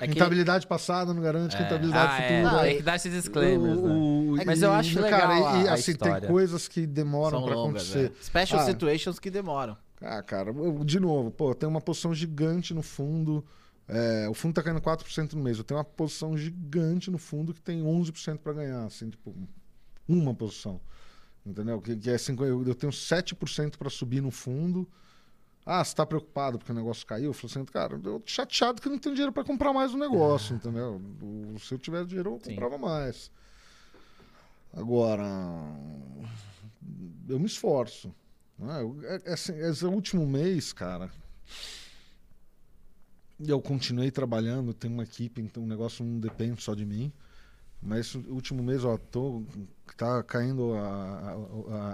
É que- rentabilidade passada não garante É. rentabilidade Ah, é, futura. tem que dar esses disclaimers, né? O- o- Mas e- eu acho legal Cara, e, a- assim, história. tem coisas que demoram longas, acontecer. é. Special Ah. situations que demoram. Ah, cara, eu- de novo, pô, tem uma posição gigante no fundo. é, o fundo tá caindo 4% no mês. Eu tenho uma posição gigante no fundo que tem 11% para ganhar, assim, tipo, uma posição. Entendeu? Que, que é assim, eu, eu tenho 7% para subir no fundo. Ah, você tá preocupado porque o negócio caiu? Eu falo assim, cara, eu tô chateado que eu não tenho dinheiro para comprar mais o negócio, entendeu? Se eu tivesse dinheiro, eu Sim. comprava mais. Agora, eu me esforço. Né? Eu- é- é assim, esse último mês, cara, eu continuei trabalhando, tenho uma equipe, então o negócio não depende só de mim. Mas esse último mês, ó, tô, tá caindo a,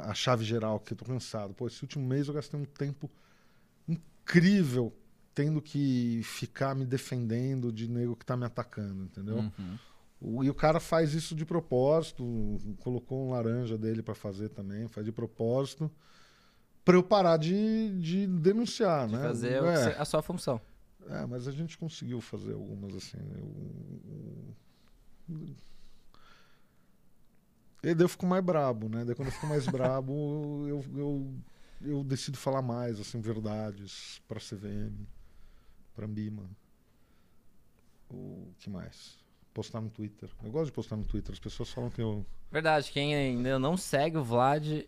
a, a chave geral, que eu tô cansado. Pô, esse último mês eu gastei um tempo incrível tendo que ficar me defendendo de nego que tá me atacando, entendeu? Uhum. O- E o cara faz isso de propósito, colocou um laranja dele para fazer também, faz de propósito, para eu parar de, de denunciar, De né? fazer é, a sua função. é, mas a gente conseguiu fazer algumas assim. Eu, e daí eu fico mais brabo, né? Daí quando eu fico mais [laughs] brabo, eu, eu, eu decido falar mais, assim, verdades pra CVM, pra Ambima. O que mais? Postar no Twitter. Eu gosto de postar no Twitter. As pessoas falam que eu. Verdade, quem ainda não segue o Vlad,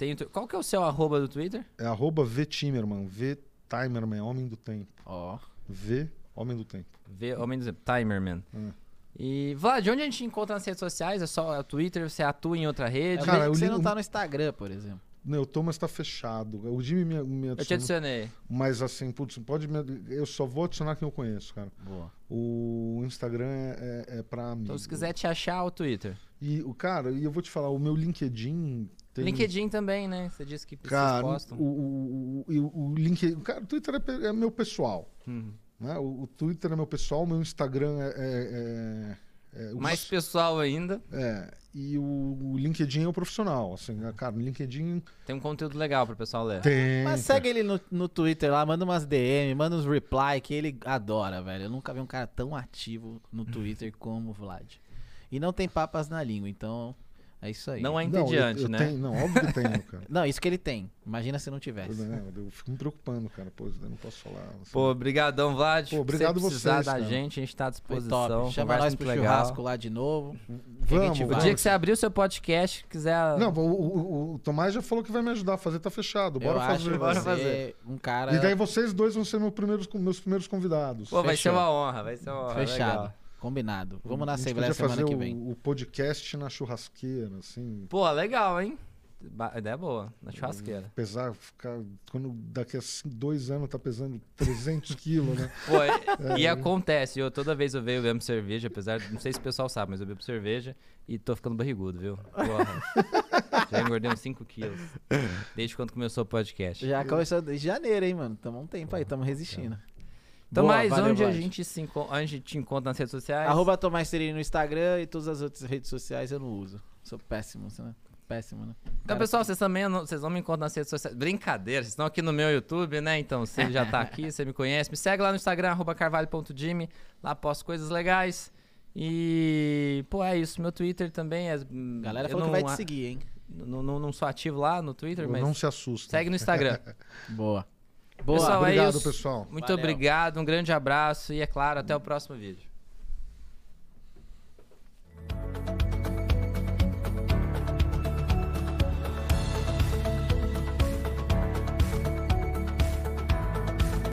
tem Qual que é o seu arroba do Twitter? É arroba V Timerman. V Timerman, homem do tempo. Ó. V, homem do tempo. Vê, homem do Timerman. Hum. E, Vlad, onde a gente encontra nas redes sociais? É só o Twitter? Você atua em outra Eu rede? Cara, vejo eu você li não tá no Instagram, por exemplo. Meu, o Thomas tá fechado. O Jimmy me, me eu te adicionou. adicionei. Mas assim, putz, pode me, Eu só vou adicionar quem eu conheço, cara. Boa. O Instagram é, é, é pra mim. Então, se quiser te achar, o Twitter. E o cara, e eu vou te falar, o meu LinkedIn tem. LinkedIn também, né? Você disse que vocês Cara, postam. o, o, o, o, LinkedIn. Cara, o Twitter é, é meu pessoal. Uhum. Né? O, o Twitter é meu pessoal, o meu Instagram é. é, é, é o Mais pessoal ainda. É, e o, o LinkedIn é o profissional. Assim, né? cara, o LinkedIn Tem um conteúdo legal pro pessoal ler. tem. Mas segue ele no, no Twitter lá, manda umas DM, manda uns reply que ele adora, velho. Eu nunca vi um cara tão ativo no Twitter como o Vlad. E não tem papas na língua, então é isso aí. Não é Não, eu- entediante, eu né? tenho- não, óbvio que tenho, [laughs] cara. Não, isso que ele tem. Imagina se não Eu, tivesse. né, eu fico me preocupando, cara. Pô, eu não posso falar. assim. Pô, brigadão, Vlad. Pô, obrigado Se precisar vocês, da cara. gente, a gente tá à disposição. top. Chama nós pro legal. churrasco lá de novo. Vamos, O dia que você abrir o seu podcast, quiser. Não, o, o- o Tomás já falou que vai me ajudar a fazer, tá fechado. Bora eu fazer. acho bora você fazer. um cara E daí vocês dois vão ser meus primeiros, meus primeiros convidados. Pô, vai ser Fechou. uma honra, vai ser uma honra. fechado. legal. Combinado. Vamos na Assembleia semana fazer que o- vem. O, podcast na churrasqueira, assim. Pô, legal, hein? Ba- Ideia boa, na churrasqueira. Pesar, ficar. Quando daqui a dois anos tá pesando 300 quilos, né? Pô, e, [laughs] e acontece, eu toda vez eu venho bebo cerveja, apesar. Não sei se o pessoal sabe, mas eu bebo cerveja e tô ficando barrigudo, viu? Porra. Já engordei uns 5 quilos. Desde quando começou o podcast. Já começou desde janeiro, hein, mano? Tamo um tempo aí, tamo resistindo. Então, Boa, mais valeu, onde a gente se onde a gente te encontra nas redes sociais? Arroba Tomás Serino no Instagram e todas as outras redes sociais eu não uso. Sou péssimo, né? Péssimo, né? Então, Cara, pessoal, vocês também não, vocês não me encontram nas redes sociais. Brincadeira, vocês estão aqui no meu YouTube, né? Então, você já tá aqui, você me conhece. Me segue lá no Instagram, arroba carvalho.jimmy. Lá posto coisas legais. E, pô, é isso. Meu Twitter também é. hum, Galera eu falou que vai não- te seguir, hein? Não, não, não sou ativo lá no Twitter, mas Não se assusta. segue no Instagram. [laughs] Boa. Boa. Pessoal, é Obrigado, isso. pessoal. Muito Valeu. obrigado, um grande abraço e, é claro, até o próximo vídeo.